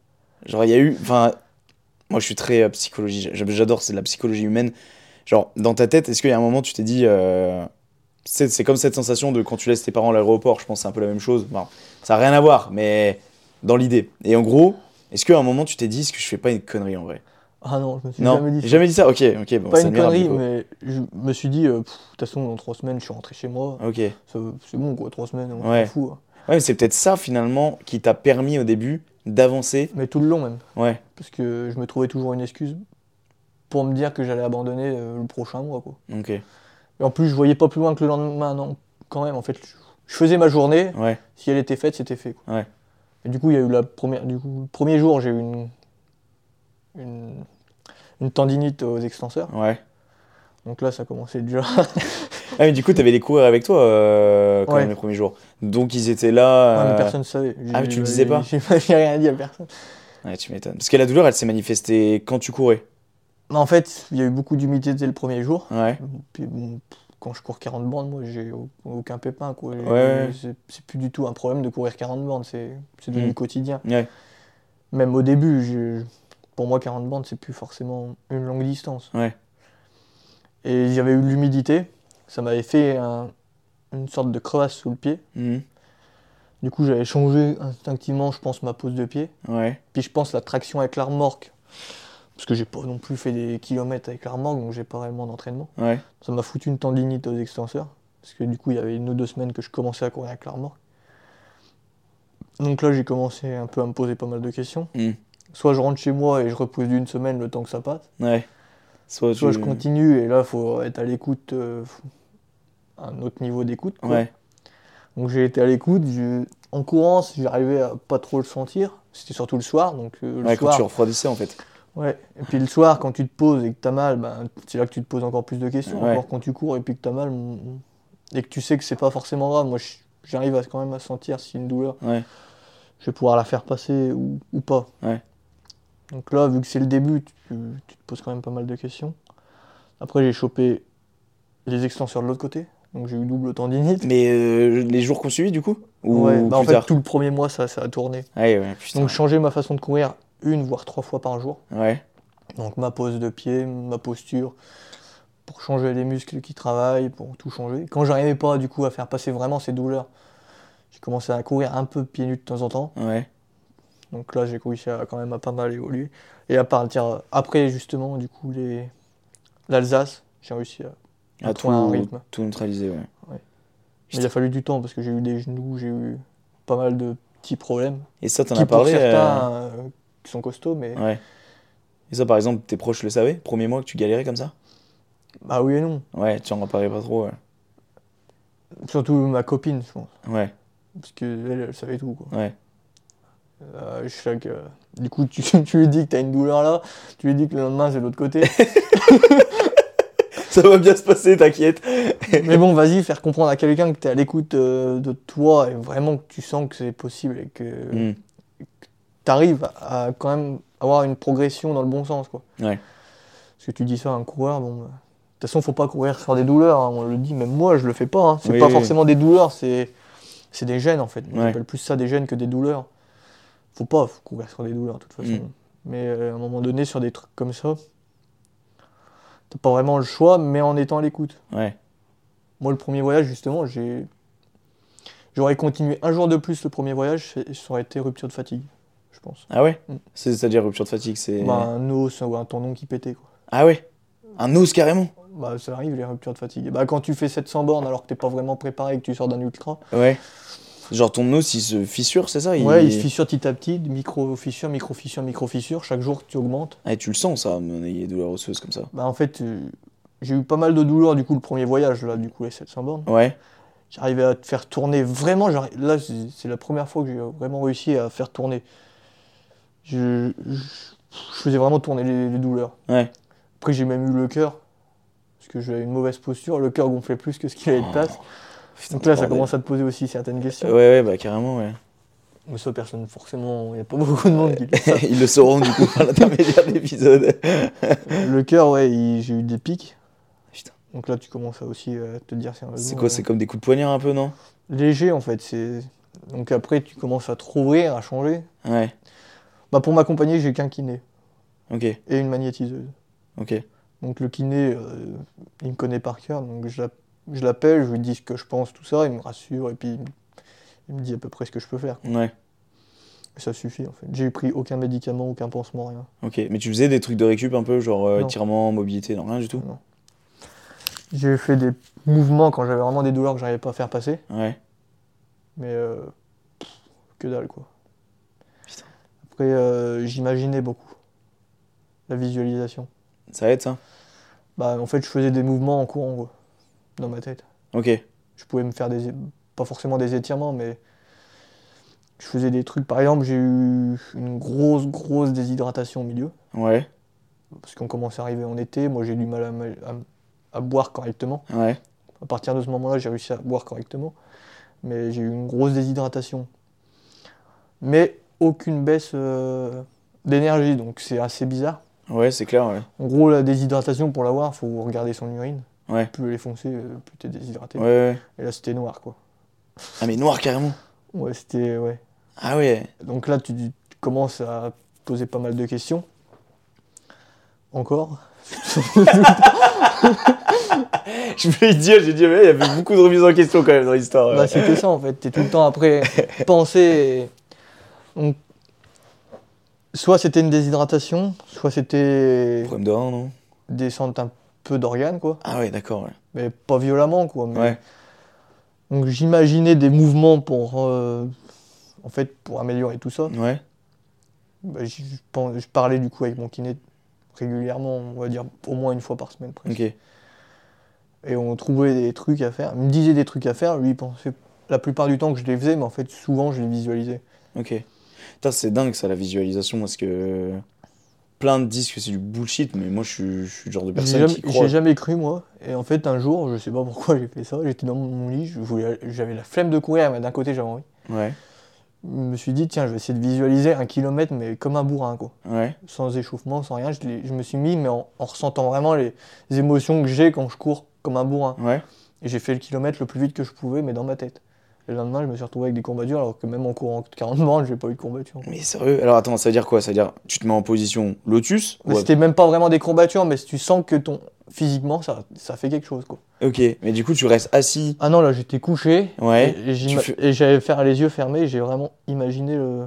Genre, il y a eu. Enfin, moi, je suis très euh, psychologie. j'a- J'adore, c'est de la psychologie humaine. Genre, dans ta tête, est-ce qu'il y a un moment, tu t'es dit. euh, C'est comme cette sensation de quand tu laisses tes parents à l'aéroport. Je pense que c'est un peu la même chose. Bon, ça n'a rien à voir, mais dans l'idée. Et en gros, est-ce qu'à un moment, tu t'es dit, est-ce que je fais pas une connerie en vrai? Ah non, je me suis Non, jamais dit ça. jamais dit ça? Ok, ok. Bon, pas une connerie, mais je me suis dit, euh, de toute façon, dans trois semaines, je suis rentré chez moi. Ok. C'est bon, quoi, trois semaines, on Ouais. fout. hein. Ouais, mais c'est peut-être ça, finalement, qui t'a permis au début d'avancer. Mais tout le long, même. Ouais. Parce que je me trouvais toujours une excuse pour me dire que j'allais abandonner euh, le prochain mois, quoi. Ok. Et en plus, je voyais pas plus loin que le lendemain, non. Quand même, en fait, je, je faisais ma journée. Ouais. Si elle était faite, c'était fait, quoi. Ouais. Et du coup, il y a eu la première. Du coup, le premier jour, j'ai eu une. Une, une tendinite aux extenseurs. Ouais. Donc là, ça commençait déjà. Ah, mais du coup, t'avais les coureurs avec toi euh, quand Ouais. même les premiers jours. Donc, ils étaient là. Ouais, mais euh, personne ne savait. Ah, mais tu le disais pas J'ai rien dit à personne. Ouais, tu m'étonnes. Parce que la douleur, elle s'est manifestée quand tu courais. En fait, il y a eu beaucoup d'humidité dès le premier jour. Ouais. Puis bon, quand je cours 40 bandes, moi, j'ai au- aucun pépin. Quoi. Ouais. C'est- plus du tout un problème de courir 40 bandes, c'est devenu Mm. quotidien. Ouais. Même au début, je- pour moi, 40 bandes, c'est plus forcément une longue distance. Ouais. Et avait eu de l'humidité, ça m'avait fait un- une sorte de crevasse sous le pied. Mhm. Du coup, j'avais changé instinctivement, je pense, ma pose de pied. Puis je pense la traction avec la remorque, parce que j'ai pas non plus fait des kilomètres avec la remorque, donc j'ai pas réellement d'entraînement. Ouais. Ça m'a foutu une tendinite aux extenseurs, parce que du coup, il y avait une ou deux semaines que je commençais à courir avec la remorque. Donc là, j'ai commencé un peu à me poser pas mal de questions. Mhm. Soit je rentre chez moi et je repose d'une semaine le temps que ça passe, Ouais. Soit, soit tu- je continue et là, il faut être à l'écoute, euh, un autre niveau d'écoute. Ouais. Donc j'ai été à l'écoute, je- en courant, j'arrivais à pas trop le sentir. C'était surtout le soir, donc euh, le Ouais, quand soir. tu refroidissais en fait. Ouais. Et puis le soir, quand tu te poses et que t'as mal, ben, c'est là que tu te poses encore plus de questions. Ouais. Encore quand tu cours et puis que t'as mal, et que tu sais que c'est pas forcément grave, moi j'arrive à, quand même à sentir si une douleur, Ouais. je vais pouvoir la faire passer ou, ou pas. Ouais. Donc là, vu que c'est le début, tu, tu te poses quand même pas mal de questions. Après, j'ai chopé les extenseurs de l'autre côté, donc j'ai eu double tendinite. Mais euh, les jours qu'on suivi, du coup? Ou Ouais, bah en fait, tard? tout le premier mois, ça, ça a tourné. Ouais, ouais, putain. Donc, changer ma façon de courir une, voire trois fois par jour. Ouais, Donc, ma pose de pied, ma posture, pour changer les muscles qui travaillent, pour tout changer. Quand j'arrivais pas, du coup, à faire passer vraiment ces douleurs, j'ai commencé à courir un peu pieds nus de temps en temps. ouais. Donc là, j'ai réussi à quand même à pas mal évoluer. Et à partir après, justement, du coup, les l'Alsace, j'ai réussi à, à À trouver un tout, rythme. tout neutraliser, ouais. Mais il a fallu du temps parce que j'ai eu des genoux, j'ai eu pas mal de petits problèmes. Et ça, t'en as parlé euh, certains euh, qui sont costauds, mais Ouais. Et ça, par exemple, tes proches le savaient? Premier mois que tu galérais comme ça? Bah oui et non. Ouais, tu en parlais pas trop, ouais. Surtout ma copine, je pense. Ouais, Parce qu'elle, elle savait tout. Quoi. ouais. Euh, chaque, euh, Du coup, tu, tu lui dis que t'as une douleur là, tu lui dis que le lendemain c'est de l'autre côté. Ça va bien se passer, t'inquiète. Mais bon, vas-y, faire comprendre à quelqu'un que t'es à l'écoute euh, de toi et vraiment que tu sens que c'est possible et que Hmm. T'arrives à, à quand même avoir une progression dans le bon sens. Quoi. Ouais. Parce que tu dis ça à un coureur, bon. bah, De toute façon, faut pas courir sur des douleurs, hein, on le dit, même moi je le fais pas. hein. C'est Oui, pas oui. forcément des douleurs, c'est c'est des gènes en fait. On Ouais. appelle plus ça des gènes que des douleurs. Faut pas faut courir sur des douleurs de toute façon. Mm. Mais euh, à un moment donné, sur des trucs comme ça, t'as pas vraiment le choix, mais en étant à l'écoute. Ouais. Moi, le premier voyage, justement, j'ai. J'aurais continué un jour de plus le premier voyage, ça aurait été rupture de fatigue, je pense. Ah ouais Mm. C'est- C'est-à-dire rupture de fatigue, c'est... Bah, un os ou un tendon qui pétait, quoi. Ah ouais Un os carrément Bah, ça arrive, les ruptures de fatigue. Bah, quand tu fais 700 bornes alors que t'es pas vraiment préparé et que tu sors d'un ultra, Ouais. Genre ton os, il se fissure, c'est ça? Ouais, il se fissure petit à petit, micro-fissure, micro-fissure, micro-fissure, chaque jour tu augmentes. Ah, tu le sens, ça, des douleurs osseuses comme ça. Bah, en fait, euh, j'ai eu pas mal de douleurs, du coup, le premier voyage, là, du coup, les 700 bornes. Ouais. J'arrivais à te faire tourner vraiment. Là, c'est la première fois que j'ai vraiment réussi à faire tourner. Je, je, je faisais vraiment tourner les, les douleurs. Ouais. Après, j'ai même eu le cœur. Parce que j'avais une mauvaise posture. Le cœur gonflait plus que ce qu'il avait de place. Putain, Donc là, ça commence à te poser aussi certaines questions. Ouais, ouais, bah carrément, ouais. Mais ça, personne, forcément, il n'y a pas beaucoup de monde qui le. Ils le sauront du coup par l'intermédiaire de l'épisode. Le cœur, ouais, j'ai eu des pics. Putain. Donc là, tu commences à aussi euh, te dire. C'est quoi C'est comme des coups de poignard un peu, non? Léger, en fait. c'est Donc après, tu commences à te rouvrir, à changer. Ouais. Bah, pour m'accompagner, j'ai qu'un kiné. Ok, et une magnétiseuse. ok. Donc le kiné, euh, il me connaît par cœur, donc je l'app- je l'appelle, je lui dis ce que je pense, tout ça, il me rassure et puis il me- dit à peu près ce que je peux faire. Ouais. Et ça suffit en fait. J'ai pris aucun médicament, aucun pansement, rien. Ok. Mais tu faisais des trucs de récup un peu, genre euh, Non. étirement, mobilité, non, rien du tout? J'ai fait des mouvements quand j'avais vraiment des douleurs que j'arrivais pas à faire passer, Ouais. mais euh, que dalle quoi. Après, euh, j'imaginais beaucoup la visualisation. Ça aide ça? Bah en fait, je faisais des mouvements en courant quoi, dans ma tête. Ok. je pouvais me faire des pas forcément des étirements mais je faisais des trucs par exemple j'ai eu une grosse grosse déshydratation au milieu Ouais. parce qu'on commençait à arriver en été moi j'ai du mal à- à boire correctement Ouais. à partir de ce moment-là j'ai réussi à boire correctement mais j'ai eu une grosse déshydratation mais aucune baisse euh, d'énergie donc c'est assez bizarre Ouais, c'est clair, ouais. en gros la déshydratation pour l'avoir faut regarder son urine Ouais. plus elle est foncée euh, plus t'es déshydraté Ouais, ouais. et là c'était noir quoi Ah, mais noir carrément ouais c'était ouais Ah ouais. Donc là, tu, tu commences à poser pas mal de questions. Encore. Je voulais te dire, j'ai dit, mais il y avait beaucoup de remises en question quand même dans l'histoire. Bah, c'était ça en fait. T'es tout le temps après penser. et- Donc, soit c'était une déshydratation, soit c'était Problème de rein, non? descente un peu d'organes, quoi. Ah ouais, d'accord, ouais. Mais pas violemment, quoi. mais- Ouais. Donc j'imaginais des mouvements pour. euh, En fait, pour améliorer tout ça. Ouais. Bah, je, parlais du coup avec mon kiné régulièrement, on va dire au moins une fois par semaine presque. Ok. Et on trouvait des trucs à faire. Il me disait des trucs à faire, lui il pensait la plupart du temps que je les faisais, mais en fait souvent je les visualisais. Ok. Putain, c'est dingue ça, la visualisation, parce que. plein de disent que c'est du bullshit, mais moi je suis, je suis le genre de personne jamais, qui croit. j'ai jamais cru, moi. Et en fait, un jour, je sais pas pourquoi j'ai fait ça, j'étais dans mon lit, je voulais- j'avais la flemme de courir, mais d'un côté, j'avais envie. Ouais, Je me suis dit, tiens, je vais essayer de visualiser un kilomètre, mais comme un bourrin, quoi. ouais, Sans échauffement, sans rien. Je, je me suis mis, mais en, en ressentant vraiment les, les émotions que j'ai quand je cours comme un bourrin. ouais. Et j'ai fait le kilomètre le plus vite que je pouvais, mais dans ma tête. Et le lendemain, je me suis retrouvé avec des courbatures, alors que même en courant 40 bornes, j'ai pas eu de courbatures. Mais sérieux Alors attends, ça veut dire quoi? Ça veut dire tu te mets en position lotus Ouais. C'était même pas vraiment des courbatures, mais tu sens que ton physiquement, ça, ça fait quelque chose, quoi. Ok, mais du coup tu restes assis. Ah non, là, j'étais couché. Ouais. Et, j'avais faire les yeux fermés, j'ai vraiment imaginé le.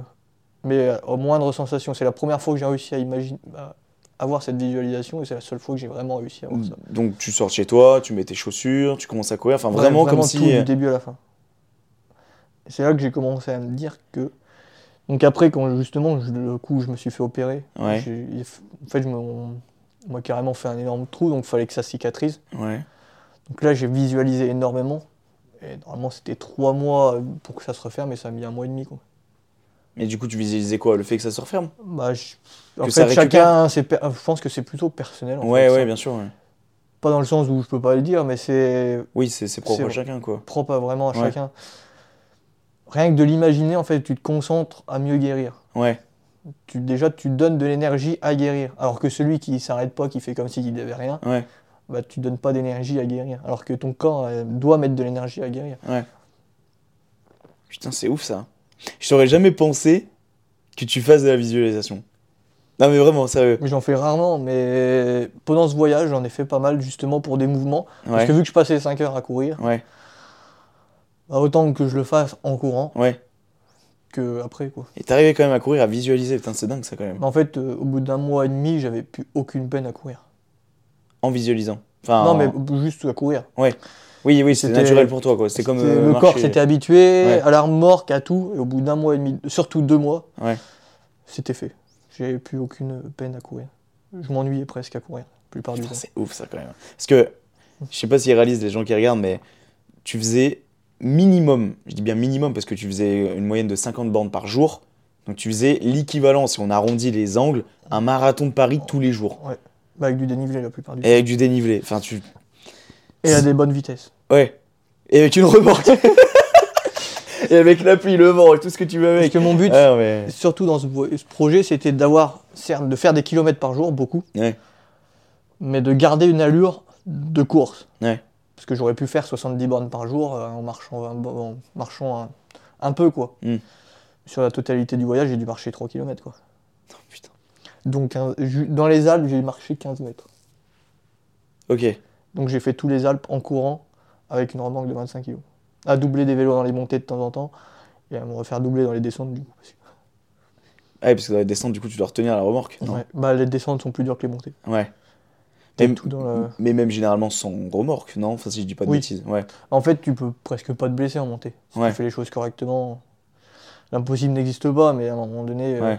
Mais euh, aux moindres sensations. C'est la première fois que j'ai réussi à imaginer, à avoir cette visualisation, et c'est la seule fois que j'ai vraiment réussi à avoir ça. Donc tu sors chez toi, tu mets tes chaussures, tu commences à courir. Enfin Ouais, vraiment, comme si. euh, du début à la fin. C'est là que j'ai commencé à me dire que. Donc après, quand justement, je- le coup, je me suis fait opérer, Ouais. en fait, je me- on on m'a carrément fait un énorme trou, donc il fallait que ça cicatrise. Ouais. Donc là, j'ai visualisé énormément. Et normalement, c'était trois mois pour que ça se referme, et ça a mis un mois et demi. Quoi. Mais du coup tu visualisais quoi Le fait que ça se referme? Bah, je- en Que fait, chacun, c'est per- je pense que c'est plutôt personnel. en Ouais, fait, ouais, ça. bien sûr. ouais. Pas dans le sens où je peux pas le dire, mais c'est Oui, c'est propre à chacun quoi. propre à vraiment à Ouais. chacun. Rien que de l'imaginer, en fait, tu te concentres à mieux guérir. Ouais. Tu, déjà, tu donnes de l'énergie à guérir. Alors que celui qui s'arrête pas, qui fait comme s'il n'avait rien, Ouais. bah, tu donnes pas d'énergie à guérir. Alors que ton corps euh, doit mettre de l'énergie à guérir. Putain, c'est ouf ça. Je t'aurais jamais pensé que tu fasses de la visualisation. Non mais vraiment, sérieux. J'en fais rarement, mais pendant ce voyage, j'en ai fait pas mal justement pour des mouvements. Parce Ouais. que vu que je passais 5 heures à courir, Ouais. Bah, autant que je le fasse en courant Ouais. que après. Quoi. Et t'arrivais quand même à courir, à visualiser. Putain, c'est dingue ça quand même. Mais en fait, euh, au bout d'un mois et demi, j'avais plus aucune peine à courir. En visualisant. Enfin, non, mais juste à courir. Oui, oui, c'est C'était- naturel pour toi quoi. C'est comme euh, le marcher. corps s'était habitué Ouais. à la remorque, à tout, et au bout d'un mois et demi, surtout deux mois, Ouais. c'était fait. J'avais plus aucune peine à courir. Je m'ennuyais presque à courir, la plupart du temps. c'est ouf ça quand même. Parce que, je sais pas s'ils réalisent les gens qui regardent, mais tu faisais minimum, je dis bien minimum parce que tu faisais une moyenne de 50 bornes par jour. Donc tu faisais l'équivalent, si on arrondit les angles, un marathon de Paris tous les jours. Bah, avec du dénivelé la plupart du temps. Et avec du dénivelé. Enfin, tu. Et à des bonnes vitesses. Ouais. Et avec une remorque. et avec la pluie, le vent, et tout ce que tu veux Parce avec. que mon but, Ah, mais... surtout dans ce, projet, c'était d'avoir, certes, de faire des kilomètres par jour, beaucoup, Ouais. mais de garder une allure de course. Ouais. Parce que j'aurais pu faire 70 bornes par jour euh, en marchant, un, en marchant un, un peu, quoi. Mm. Sur la totalité du voyage, j'ai dû marcher 3 km, quoi. Oh, putain. Donc, dans les Alpes, j'ai marché 15 mètres. Ok. Donc, j'ai fait tous les Alpes en courant avec une remorque de 25 kg. À doubler des vélos dans les montées de temps en temps et à me refaire doubler dans les descentes, du coup. Ah, parce que dans la descente, du coup, tu dois retenir la remorque. Ouais. Bah, les descentes sont plus dures que les montées. Ouais. Mais, tout dans la- mais même généralement sans remorque, non? Enfin, si je dis pas de Oui. bêtises. Ouais. En fait, tu peux presque pas te blesser en montée. Si Ouais. tu fais les choses correctement. L'impossible n'existe pas, mais à un moment donné, euh,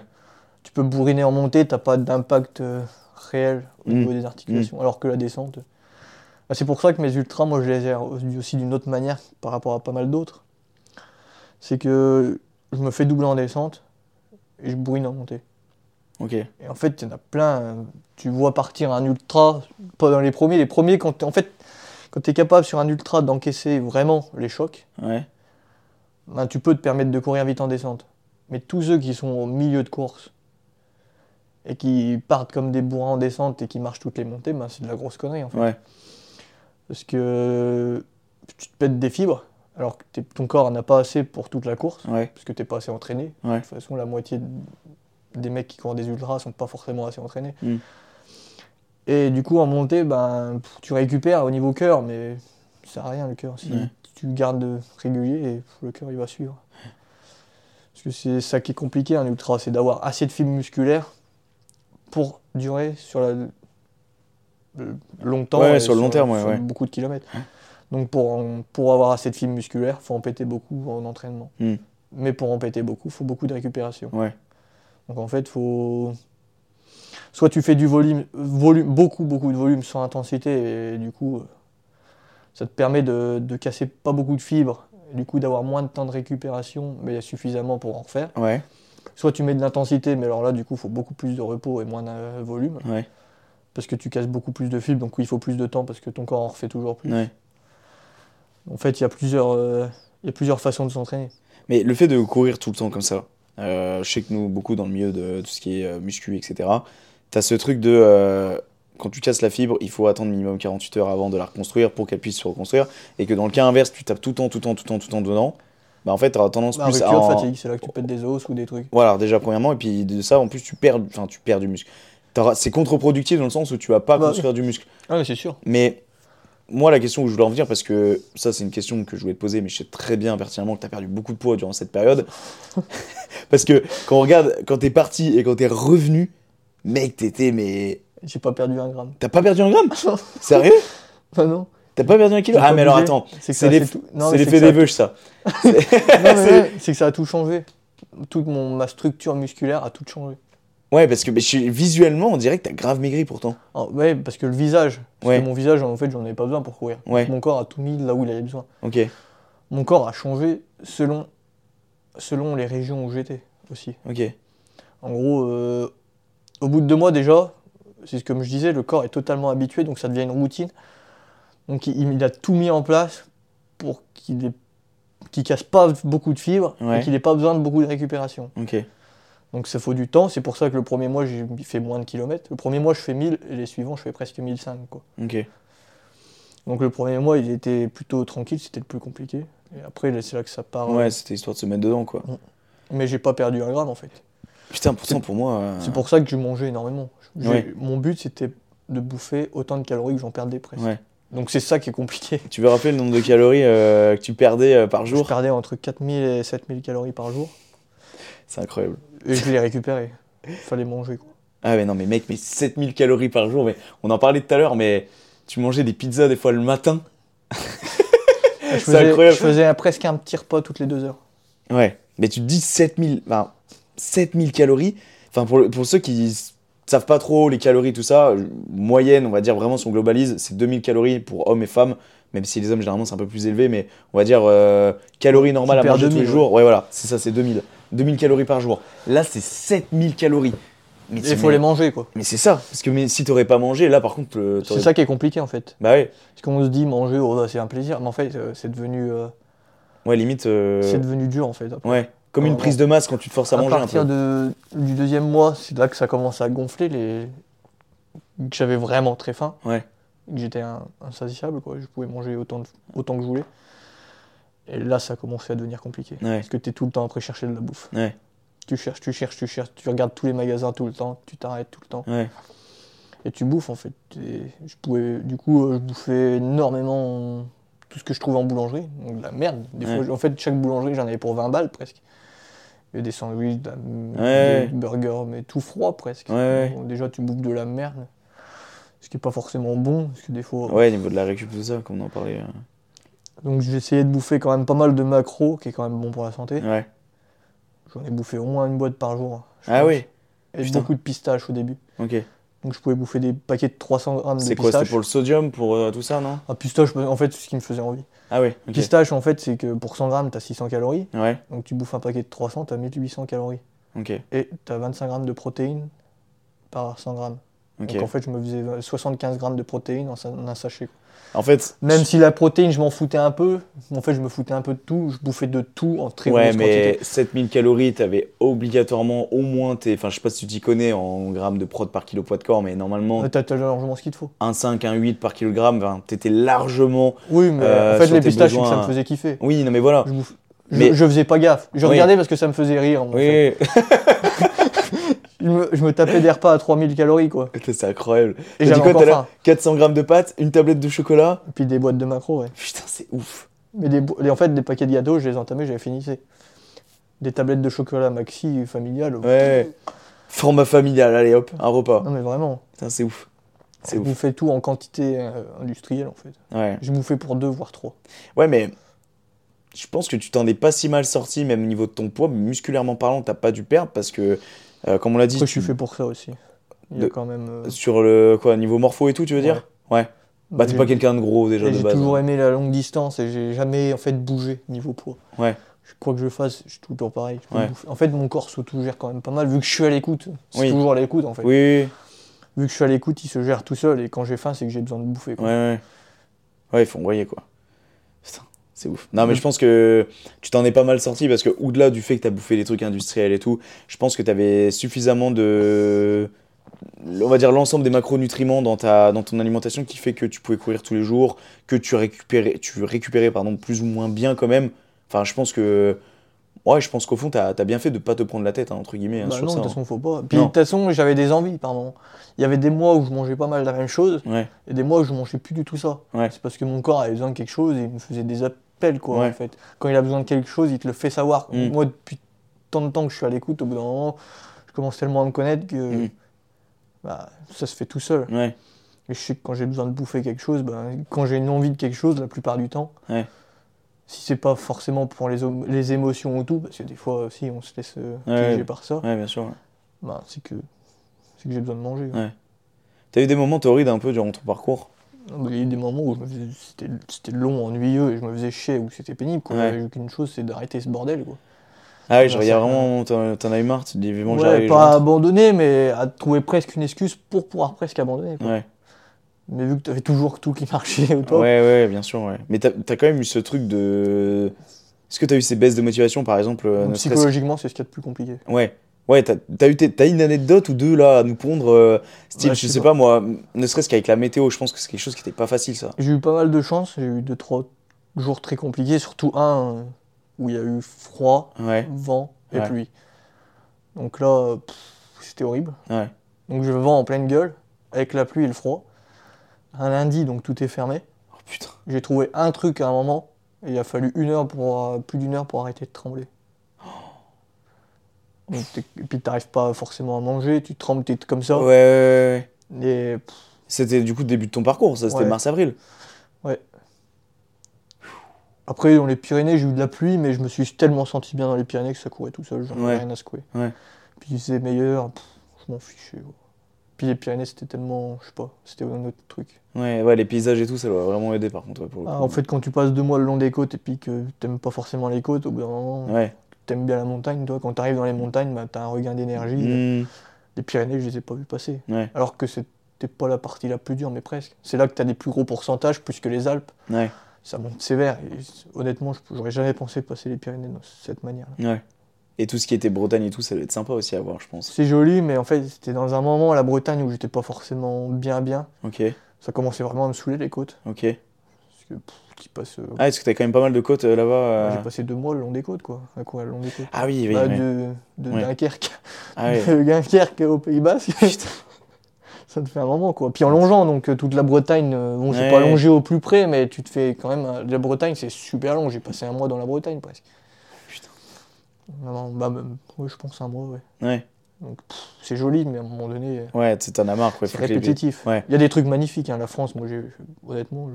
tu peux bourriner en montée, t'as pas d'impact euh, réel au Mm. niveau des articulations. Alors que la descente. bah, c'est pour ça que mes ultras, moi, je les ai aussi d'une autre manière par rapport à pas mal d'autres. C'est que je me fais doubler en descente et je bourrine en montée. Ok. Et en fait, il y en a plein. Tu vois partir un ultra, pas dans les premiers. Les premiers, quand en fait, quand tu es capable sur un ultra d'encaisser vraiment les chocs, Ouais. ben, tu peux te permettre de courir vite en descente. Mais tous ceux qui sont au milieu de course et qui partent comme des bourrins en descente et qui marchent toutes les montées, ben, c'est de la grosse connerie en fait. Ouais. Parce que tu te pètes des fibres alors que ton corps n'a pas assez pour toute la course, Ouais. parce que t'es pas assez entraîné. De toute façon, la moitié de- des mecs qui courent des ultras sont pas forcément assez entraînés. Mm. Et du coup, en montée, ben, pff, tu récupères au niveau cœur, mais ça sert à rien le cœur. Si Ouais. tu gardes régulier, et pff, le cœur il va suivre. Parce que c'est ça qui est compliqué un ultra, c'est d'avoir assez de fibres musculaires pour durer sur la le- longtemps. Ouais, sur le long terme, sur ouais. beaucoup de kilomètres. Donc pour, en- pour avoir assez de fibres musculaires, faut en péter beaucoup en entraînement. Mm. Mais pour en péter beaucoup, faut beaucoup de récupération. Donc en fait, faut soit tu fais du volume, volume beaucoup beaucoup de volume sans intensité et du coup euh, ça te permet de, de casser pas beaucoup de fibres et du coup d'avoir moins de temps de récupération mais suffisamment pour en refaire. Ouais. soit tu mets de l'intensité, mais alors là, du coup, il faut beaucoup plus de repos et moins de euh, volume, Ouais. parce que tu casses beaucoup plus de fibres, donc il faut plus de temps parce que ton corps en refait toujours plus. Ouais. En fait, il y a plusieurs, euh, il y a plusieurs façons de s'entraîner. Mais le fait de courir tout le temps comme ça, euh, je sais que nous, beaucoup dans le milieu de tout ce qui est euh, muscu, etc., t'as ce truc de. euh, quand tu casses la fibre, il faut attendre minimum 48 heures avant de la reconstruire pour qu'elle puisse se reconstruire. Et que dans le cas inverse, tu tapes tout le temps, tout le temps, tout le temps, tout le temps dedans. Bah en fait, t'auras tendance Bah, plus à. en- fatigue, c'est là que tu pètes des os ou des trucs. Voilà, déjà, premièrement. Et puis de ça, en plus, tu perds, enfin, tu perds du muscle. C'est contre-productif dans le sens où tu vas pas Bah, construire du muscle. Ah, mais c'est sûr. Mais moi, la question où je voulais en venir, parce que ça, c'est une question que je voulais te poser, mais je sais très bien pertinemment que tu as perdu beaucoup de poids durant cette période. parce que quand on regarde, quand t'es parti et quand t'es revenu, mec, t'étais, mais. J'ai pas perdu un gramme. T'as pas perdu un gramme? Sérieux? Bah non. T'as pas perdu un kilo? Ah, mais alors attends, C'est l'effet des ça- veuches, ça. C'est que ça a tout changé. Toute mon, ma structure musculaire a tout changé. Ouais, parce que mais je- visuellement, on dirait que t'as grave maigri pourtant. Ah, ouais, parce que le visage, parce Ouais. que mon visage, en fait, j'en avais pas besoin pour courir. Ouais. Mon corps a tout mis là où il avait besoin. Ok, Mon corps a changé selon, selon les régions où j'étais aussi. ok. En gros, euh, au bout de deux mois déjà, c'est ce que je disais, le corps est totalement habitué, donc ça devient une routine. Donc il, il a tout mis en place pour qu'il qu'il casse pas beaucoup de fibres Ouais. et qu'il n'ait pas besoin de beaucoup de récupération. Donc ça faut du temps, c'est pour ça que le premier mois j'ai fait moins de kilomètres. Le premier mois je fais 1000 et les suivants je fais presque 1005 quoi. ok. Donc le premier mois il était plutôt tranquille, c'était le plus compliqué. Et après c'est là que ça part. Ouais, c'était histoire de se mettre dedans, quoi. Mais j'ai pas perdu un gramme en fait. Putain, pourtant, pour moi. euh, C'est pour ça que je mangeais énormément. Ouais. Mon but c'était de bouffer autant de calories que j'en perdais presque. Ouais. Donc c'est ça qui est compliqué. Tu veux rappeler le nombre de calories euh, que tu perdais euh, par Je jour perdais entre 4000 et 7000 calories par jour C'est incroyable. et je les récupérais. Fallait manger quoi. Ah mais non mais mec, mais 7000 calories par jour, mais on en parlait tout à l'heure, mais tu mangeais des pizzas des fois le matin? Je C'est faisais, incroyable. je faisais presque un petit repas toutes les deux heures. Ouais. Mais tu te dis 7000, enfin 7000 calories. Enfin pour, le- pour ceux qui savent pas trop les calories tout ça, euh, moyenne, on va dire vraiment si on globalise, c'est 2000 calories pour hommes et femmes. Même si les hommes généralement c'est un peu plus élevé, mais on va dire euh, calories normales à manger tous les 2000, jours. Ouais voilà, c'est ça, c'est 2000. 2000 calories par jour. Là c'est 7000 calories. Mais Il faut mais- les manger quoi. Mais c'est ça, parce que mais, si t'aurais pas mangé, là par contre, le- C'est ça qui est compliqué en fait. Bah ouais, Parce qu'on se dit manger, oh, bah, c'est un plaisir, mais en fait euh, c'est devenu, euh, ouais limite, euh, c'est devenu dur en fait. après. ouais, comme une Euh, prise de masse quand tu te forces à, à manger un partir peu. de, du deuxième mois, c'est là que ça commence à gonfler, les... que j'avais vraiment très faim, Ouais, que j'étais insatiable, quoi. je pouvais manger autant, de- autant que je voulais. Et là, ça commençait à devenir compliqué. ouais, Parce que tu es tout le temps après chercher de la bouffe. ouais, Tu cherches, tu cherches, tu cherches, tu regardes tous les magasins tout le temps, tu t'arrêtes tout le temps. ouais, Et tu bouffes en fait. Et je pouvais, du coup, euh, je bouffais énormément tout ce que je trouvais en boulangerie. Donc de la merde. Des Ouais. fois, en fait, chaque boulangerie, j'en avais pour 20 balles presque. Il y a des sandwichs, Ouais. des burgers, mais tout froid presque. Ouais, déjà, tu bouffes de la merde. Ce qui est pas forcément bon, parce que des fois. ouais, niveau de la récup, tout ça, comme on en parlait. euh, Donc j'ai essayé de bouffer quand même pas mal de macros, qui est quand même bon pour la santé. Ouais. J'en ai bouffé au moins une boîte par jour. Ah pense. oui, Et beaucoup de pistaches au début. ok. Donc je pouvais bouffer des paquets de 300 grammes de C'est quoi, c'était pour le sodium, pour euh, tout ça, non Ah, pistache, en fait, c'est ce qui me faisait envie. Ah oui. Pistache, en fait, c'est que pour 100 grammes, t'as 600 calories. Ouais, Donc tu bouffes un paquet de 300, t'as 1800 calories. ok, Et t'as 25 grammes de protéines par 100 grammes. Donc en fait, je me faisais 75 grammes de protéines en un sachet. quoi. En fait, Même si la protéine, je m'en foutais un peu, en fait, je me foutais un peu de tout. Je bouffais de tout en très ouais, grosse mais quantité. 7000 calories, t'avais obligatoirement au moins tes. Enfin, je sais pas si tu t'y connais en grammes de prod par kilo poids de corps, mais normalement, Ouais, T'as largement ce qu'il te faut. un 5, un 8 par kilogramme, t'étais largement. Oui, mais Euh, en fait, les pistaches, besoins- ça me faisait kiffer. Oui, non, mais voilà. Je, bouffe- Mais- je faisais pas gaffe. Je Oui. regardais parce que ça me faisait rire. en fait. Je, me, je me tapais des repas à 3000 calories, quoi. c'est incroyable. Et j'avais encore tout à l'heure faim. 400 grammes de pâtes, une tablette de chocolat. Et puis des boîtes de macros, ouais. Putain, c'est ouf. Mais des, les- en fait, des paquets de gâteaux, je les entamais, j'avais finissé. Des tablettes de chocolat maxi familiales. Ouais. Format familial, allez hop, un repas. Non, mais vraiment. Putain, c'est ouf. C'est Je ouf. bouffais tout en quantité euh, industrielle, en fait. Ouais. Je bouffais pour deux, voire trois. Ouais, mais je pense que tu t'en es pas si mal sorti, même au niveau de ton poids. Musculairement parlant, t'as pas dû perdre parce que, euh, comme on l'a dit, Après, je suis fait pour ça aussi. Il y a quand même. euh, sur le quoi, niveau morpho et tout, tu veux dire? Ouais. Bah, t'es j'ai- pas quelqu'un de gros déjà de J'ai base. toujours hein. aimé la longue distance et j'ai jamais en fait bougé niveau poids. Ouais. quoi que je fasse, je suis toujours pareil. Ouais. En fait, mon corps s'auto-gère quand même pas mal, vu que je suis à l'écoute. C'est Oui. toujours à l'écoute, en fait. Oui, Vu que je suis à l'écoute, il se gère tout seul, et quand j'ai faim, c'est que j'ai besoin de bouffer. quoi. ouais, ouais. Ouais, il faut envoyer quoi. C'est ouf. Non, mais je pense que tu t'en es pas mal sorti parce que, au-delà du fait que t'as bouffé des trucs industriels et tout, je pense que t'avais suffisamment de. On va dire l'ensemble des macronutriments dans, ta, dans ton alimentation qui fait que tu pouvais courir tous les jours, que tu récupérais, tu récupérais pardon, plus ou moins bien quand même. Enfin, je pense que. Ouais, je pense qu'au fond, t'as as bien fait de pas te prendre la tête, hein, entre guillemets, hein, Bah sur non, de toute hein. façon, faut pas. Puis de toute façon, j'avais des envies par moment. Il y avait des mois où je mangeais pas mal la même chose, Ouais, et des mois où je mangeais plus du tout ça. Ouais. C'est parce que mon corps avait besoin de quelque chose et il me faisait des quoi, Ouais. en fait. Quand il a besoin de quelque chose, il te le fait savoir. Mm. Moi, depuis tant de temps que je suis à l'écoute, au bout d'un moment, je commence tellement à me connaître que Mm. bah, ça se fait tout seul. ouais, Et je sais que quand j'ai besoin de bouffer quelque chose, bah, quand j'ai une envie de quelque chose, la plupart du temps, Ouais. si c'est pas forcément pour les, les émotions ou tout, parce que des fois aussi on se laisse euh, piéger par ça, bien sûr. bah, c'est que, c'est que j'ai besoin de manger. T'as eu des moments torrides un peu durant ton parcours Il y a eu des moments où c'était, long, ennuyeux, et je me faisais chier, où c'était pénible. Quoi. Ouais. Qu'une chose, c'est d'arrêter ce bordel. Quoi. Ah oui, genre, il y a vraiment. T'en as eu marre, tu te dis vivement, Ouais, j'arrive. pas je abandonner, mais à trouver presque une excuse pour pouvoir presque abandonner. quoi. Ouais. Mais vu que tu avais toujours tout qui marchait au top, ouais, ouais, bien sûr, ouais. Mais t'as as quand même eu ce truc de. Est-ce que t'as eu ces baisses de motivation, par exemple euh, psychologiquement, c'est ce qu'il y a de plus compliqué. Ouais. Ouais, t'as as eu une anecdote ou deux là à nous pondre, euh, style, Ouais, je je sais pas moi, ne serait-ce qu'avec la météo, je pense que c'est quelque chose qui était pas facile ça. J'ai eu pas mal de chance, j'ai eu deux, trois jours très compliqués, surtout un euh, où il y a eu froid, Ouais, vent et Ouais. pluie. Donc là, c'était horrible. Donc je vends en pleine gueule, avec la pluie et le froid. Un lundi, donc tout est fermé. oh putain. J'ai trouvé un truc à un moment, et il a fallu une heure pour, euh, plus d'une heure pour arrêter de trembler. Et puis t'arrives pas forcément à manger, tu trembles, t'es comme ça. Ouais, ouais, ouais, ouais. Et C'était du coup le début de ton parcours, ça c'était Ouais. mars-avril. après, dans les Pyrénées, j'ai eu de la pluie, mais je me suis tellement senti bien dans les Pyrénées que ça courait tout seul, j'en Ouais. avais rien à secouer. Ouais. Puis c'est meilleur, pff, je m'en fichais. quoi. Puis les Pyrénées, c'était tellement, je sais pas, c'était un autre truc. Ouais, ouais, les paysages et tout, ça doit vraiment aider par contre. ouais, pour le Ah, coup. en fait, quand tu passes deux mois le long des côtes et puis que t'aimes pas forcément les côtes, au bout d'un moment, Ouais. T'aimes bien la montagne, toi, quand t'arrives dans les montagnes, bah, t'as un regain d'énergie. Mmh. Les Pyrénées, je les ai pas vus passer. Ouais, Alors que c'était pas la partie la plus dure, mais presque. C'est là que t'as des plus gros pourcentages, plus que les Alpes. ouais, Ça monte sévère. Et honnêtement, je- j'aurais jamais pensé passer les Pyrénées de cette manière-là. ouais. Et tout ce qui était Bretagne et tout, ça doit être sympa aussi à voir, je pense. C'est joli, mais en fait, c'était dans un moment la Bretagne où j'étais pas forcément bien bien. Ok, Ça commençait vraiment à me saouler les côtes. ok. Parce que, pff, qui passe, euh, Ah, est-ce que t'as quand même pas mal de côtes euh, là-bas euh J'ai passé deux mois le long des côtes, quoi. À courir le long des côtes. Ah oui, oui, Bah, oui. de. Dunkerque. Ah de Dunkerque au Pays Basque. ça te fait un moment, quoi. Puis en longeant, donc toute la Bretagne, bon, j'ai Ouais. pas longé au plus près, mais tu te fais quand même. la Bretagne, c'est super long. J'ai passé un mois dans la Bretagne presque. Putain. Non, bah, même- je pense un mois, ouais. Ouais, Donc c'est joli, mais à un moment donné, ouais, t'en as marre, quoi. c'est répétitif. Ouais. Il y a des trucs magnifiques, hein. La France, moi, honnêtement, je,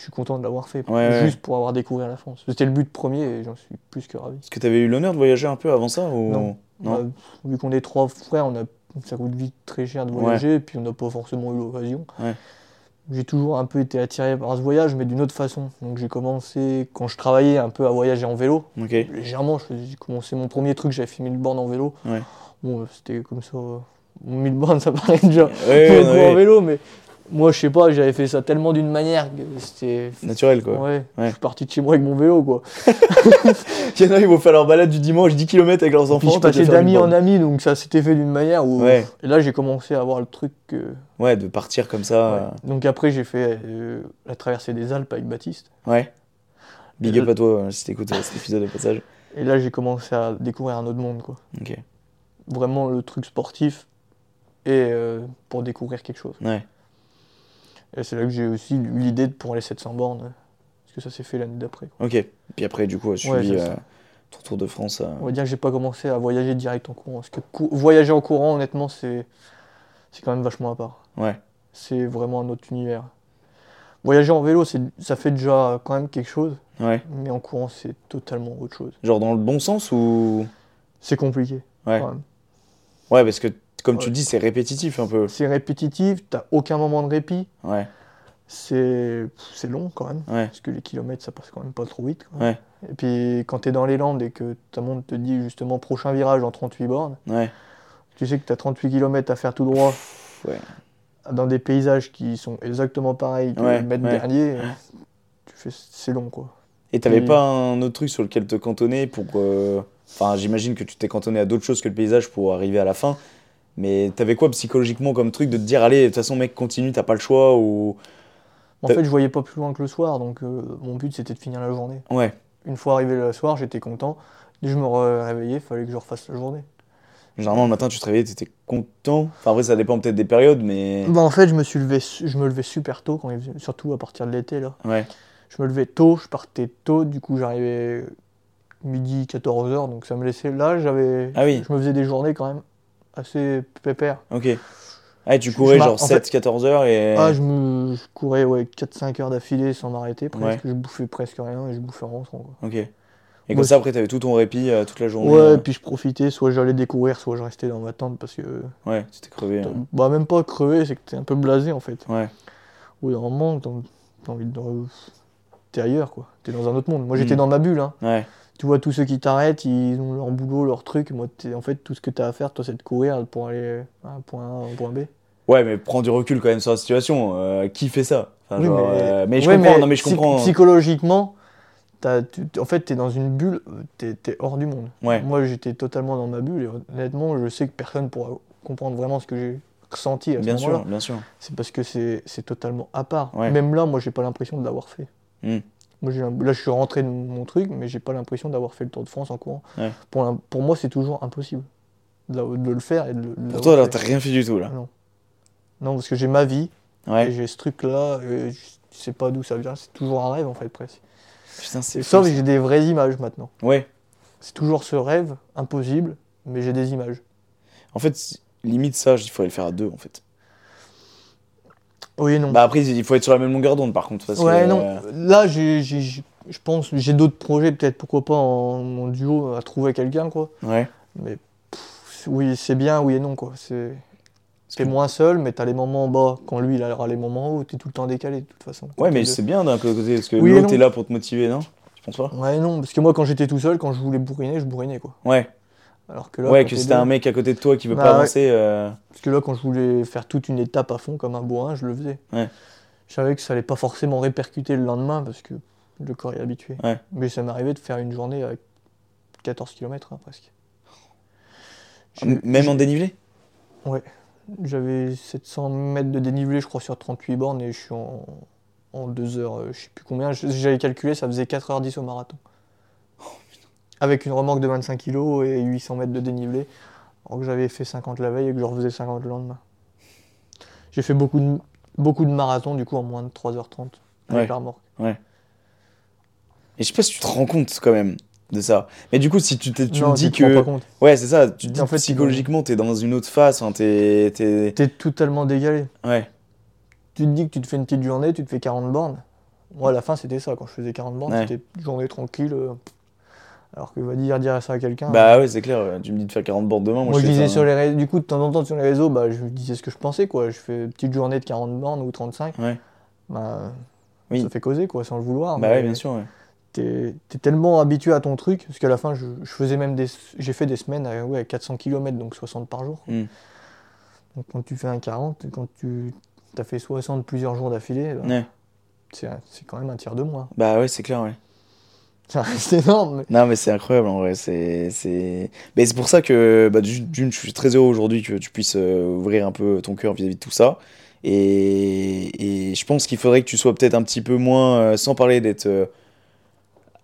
je suis content de l'avoir fait. Ouais, ouais. juste pour avoir découvert la France. C'était le but premier et j'en suis plus que ravi. Est-ce que t'avais eu l'honneur de voyager un peu avant ça ou... Non. Non. Bah, vu qu'on est trois frères, on a, ça coûte vite très cher de voyager, et puis on n'a pas forcément eu l'occasion. J'ai toujours un peu été attiré par ce voyage, mais d'une autre façon. Donc j'ai commencé, quand je travaillais, un peu à voyager en vélo. Ok. Légèrement, j'ai commencé mon premier truc, j'avais fait 1000 bornes en vélo. Ouais. Bon, euh, c'était comme ça. euh, 1000 bornes, ça paraît déjà Ouais, beaucoup non, ouais. en vélo, mais moi, je sais pas, j'avais fait ça tellement d'une manière que c'était. Naturel, quoi. Ouais, Ouais. je suis parti de chez moi avec mon vélo, quoi. Il y en a, ils vont faire leur balade du dimanche 10 km avec leurs enfants. Puis je passais en borne. ami, donc ça s'était fait d'une manière où. Ouais. Et là, j'ai commencé à avoir le truc. Ouais, de partir comme ça. Ouais. Donc après, j'ai fait euh, la traversée des Alpes avec Baptiste. Ouais. Big Et up là- à toi euh, si t'écoutes euh, cet épisode de passage. Et là, j'ai commencé à découvrir un autre monde, quoi. Ok. Vraiment le truc sportif et euh, pour découvrir quelque chose. Ouais. Et c'est là que j'ai aussi eu l'idée de pour les 700 bornes, parce que ça s'est fait l'année d'après. Ok. Puis après, du coup, a suivi c'est euh, ton Tour de France. euh, On va dire que j'ai pas commencé à voyager direct en courant. Parce que cou- voyager en courant, honnêtement, c'est quand même vachement à part. Ouais. C'est vraiment un autre univers. Voyager en vélo, c'est- ça fait déjà quand même quelque chose, Ouais. mais en courant, c'est totalement autre chose. Genre dans le bon sens ou? C'est compliqué. Ouais. quand même. Ouais, parce que comme tu dis, c'est répétitif un peu. C'est répétitif, t'as aucun moment de répit. Ouais. c'est c'est long quand même. Ouais. Parce que les kilomètres, ça passe quand même pas trop vite. Ouais. Et puis quand tu es dans les Landes et que ta montre te dit justement prochain virage en 38 bornes, Ouais. tu sais que tu as 38 km à faire tout droit Ouais. dans des paysages qui sont exactement pareils que le mètre ouais. dernier. Tu fais, c'est long quoi. Et t'avais pas un autre truc sur lequel te cantonner pour. euh, Enfin, j'imagine que tu t'es cantonné à d'autres choses que le paysage pour arriver à la fin. Mais t'avais quoi psychologiquement comme truc de te dire, allez, de toute façon, mec, continue, t'as pas le choix ou. En fait, je voyais pas plus loin que le soir, donc euh, mon but c'était de finir la journée. Ouais. Une fois arrivé le soir, j'étais content. Dès que je me ré- réveillais, il fallait que je refasse la journée. Généralement, le matin, tu te réveillais, t'étais content. Enfin, après, ça dépend peut-être des périodes, mais. Bah, en fait, je me suis levé, je me levais super tôt, quand il surtout à partir de l'été là. Ouais. Je me levais tôt, je partais tôt, du coup j'arrivais midi 14h, donc ça me laissait là, j'avais Ah oui. je me faisais des journées quand même assez pépères. Ok. Ah, et tu courais je genre en fait- 7-14 heures et. Ah, je me je courais ouais 4-5 heures d'affilée sans m'arrêter presque, Ouais. je bouffais presque rien et je bouffais en rentrant quoi. Ok. Et comme ça, après, t'avais tout ton répit euh, toute la journée. Ouais, et puis je profitais, soit j'allais découvrir, soit je restais dans ma tente parce que Ouais, t'étais crevé. hein. bah même pas crevé, c'est que t'es un peu blasé en fait. Ouais. D'un moment, t'as envie de t'es ailleurs quoi, t'es dans un autre monde. Moi j'étais Mm. dans ma bulle hein. Ouais. Tu vois, tous ceux qui t'arrêtent, ils ont leur boulot, leur truc. Moi, t'es- en fait, tout ce que tu as à faire, toi, c'est de courir pour aller à un point A, à un point B. Ouais, mais prends du recul quand même sur la situation. Euh, qui fait ça? Enfin, Oui, genre, mais- euh, mais je Ouais, comprends. non, mais je comprends. Psychologiquement, tu- en fait, tu es dans une bulle, tu es, hors du monde. Ouais. Moi, j'étais totalement dans ma bulle et honnêtement, je sais que personne pourra comprendre vraiment ce que j'ai ressenti à ce Bien sûr, moment-là. bien sûr. C'est parce que c'est totalement à part. Ouais. Même là, moi, j'ai pas l'impression de l'avoir fait. Hmm. Moi, là, je suis rentré de mon truc, mais j'ai pas l'impression d'avoir fait le Tour de France en courant. Ouais. Pour, pour moi, c'est toujours impossible de, de le faire et de, Pour toi, t'as rien fait du tout, là. Non. Non, parce que j'ai ma vie et j'ai ce truc-là, et je sais pas d'où ça vient, c'est toujours un rêve en fait presque. Putain, c'est. Sauf que j'ai des vraies images maintenant. Ouais. C'est toujours ce rêve impossible, mais j'ai des images. En fait, limite ça, il faudrait le faire à deux, en fait. Oui et non. Bah après, il faut être sur la même longueur d'onde, par contre. Parce ouais, que, non. euh, Là, j'ai, je pense, j'ai d'autres projets, peut-être pourquoi pas en, en duo, à trouver quelqu'un, quoi. Ouais. Mais pff, oui, c'est bien, oui et non, quoi. C'est, t'es moins seul, mais t'as les moments bas. Quand lui, il aura les moments hauts, t'es tout le temps décalé, de toute façon. Ouais, mais c'est bien d'un côté, parce que Oui l'autre est là pour te motiver, non? Tu penses pas? Ouais, non, parce que moi, quand j'étais tout seul, quand je voulais bourriner, je bourrinais, quoi. Ouais. Alors que là, ouais, que deux- un mec à côté de toi qui veut Bah pas ouais. avancer. euh, Parce que là, quand je voulais faire toute une étape à fond comme un bourrin, je le faisais. Ouais. Je savais que ça allait pas forcément répercuter le lendemain parce que le corps est habitué. Ouais. Mais ça m'arrivait de faire une journée à 14 km presque. J'ai- m- Même en dénivelé? J'avais 700 mètres de dénivelé, je crois, sur 38 bornes et je suis en, en 2 heures, euh, je sais plus combien. J'avais calculé, ça faisait 4h10 au marathon. Avec une remorque de 25 kg et 800 mètres de dénivelé. Alors que j'avais fait 50 la veille et que je refaisais 50 le lendemain. J'ai fait beaucoup de, beaucoup de marathons du coup en moins de 3h30 avec Ouais. la remorque. Et je sais pas si tu te rends compte quand même de ça. Mais du coup, si tu, tu Non, me dis te rends que. pas compte. Ouais, c'est ça. Tu te dis En fait, psychologiquement, t'es dans une autre phase. Enfin, t'es. totalement dégalé. Ouais. Tu te dis que tu te fais une petite journée, tu te fais 40 bornes. Moi, à la fin, c'était ça. Quand je faisais 40 bornes, Ouais. c'était une journée tranquille. euh, Alors que va dire, dire ça à quelqu'un. Bah ouais, c'est clair. ouais. Tu me dis de faire 40 bornes demain. Moi, Moi, je disais sur hein. les réseaux, du coup, de temps en temps sur les réseaux, bah, je disais ce que je pensais, quoi. Je fais une petite journée de 40 bornes ou 35. Ouais. Bah, Oui. ça fait causer, quoi, sans le vouloir. Bah ouais, bien sûr. ouais. T'es t'es tellement habitué à ton truc, parce qu'à la fin, je, je faisais même des. J'ai fait des semaines à, ouais, à 400 km, donc 60 par jour. Hmm. Donc quand tu fais un 40, quand tu as fait 60 plusieurs jours d'affilée, bah, Ouais. c'est c'est quand même un tiers de moins. Bah ouais, c'est clair, ouais. Reste énorme. Non, mais c'est incroyable en vrai. C'est, c'est... Mais c'est pour ça que, bah, du- d'une, je suis très heureux aujourd'hui que tu puisses euh, ouvrir un peu ton cœur vis-à-vis de tout ça. Et, et je pense qu'il faudrait que tu sois peut-être un petit peu moins, euh, sans parler d'être euh,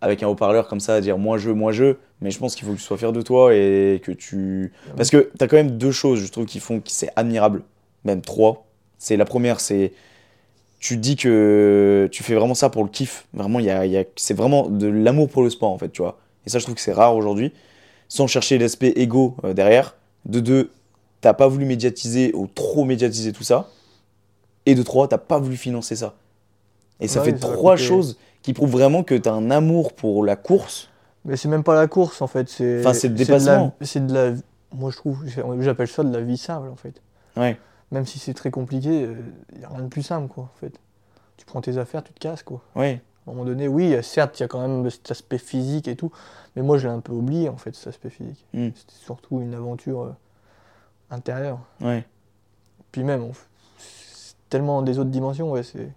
avec un haut-parleur comme ça, à dire moi je, moi je. Mais je pense qu'il faut que tu sois fier de toi et que tu. Parce que tu as quand même deux choses, je trouve, qui font que c'est admirable. Même trois. C'est la première, c'est. Tu dis que tu fais vraiment ça pour le kiff. Vraiment, y a, y a- c'est vraiment de l'amour pour le sport, en fait, tu vois. Et ça, je trouve que c'est rare aujourd'hui. Sans chercher l'aspect égo euh, derrière. De deux, t'as pas voulu médiatiser ou trop médiatiser tout ça. Et de trois, t'as pas voulu financer ça. Et ça Ouais, fait trois choses qui prouvent vraiment que t'as un amour pour la course. Mais c'est même pas la course en fait. C'est Enfin, c'est le de la- dépassement. C'est de la. Moi je trouve, j'appelle ça de la vie simple en fait. Ouais. Même si c'est très compliqué, il n'y a rien de plus simple quoi en fait. tu prends tes affaires, tu te casses, quoi. Ouais. À un moment donné, oui, certes, il y a quand même cet aspect physique et tout, mais moi, je l'ai un peu oublié, en fait, cet aspect physique. Mm. C'était surtout une aventure euh, intérieure. Ouais. Puis même, on tellement des autres dimensions, ouais, c'est...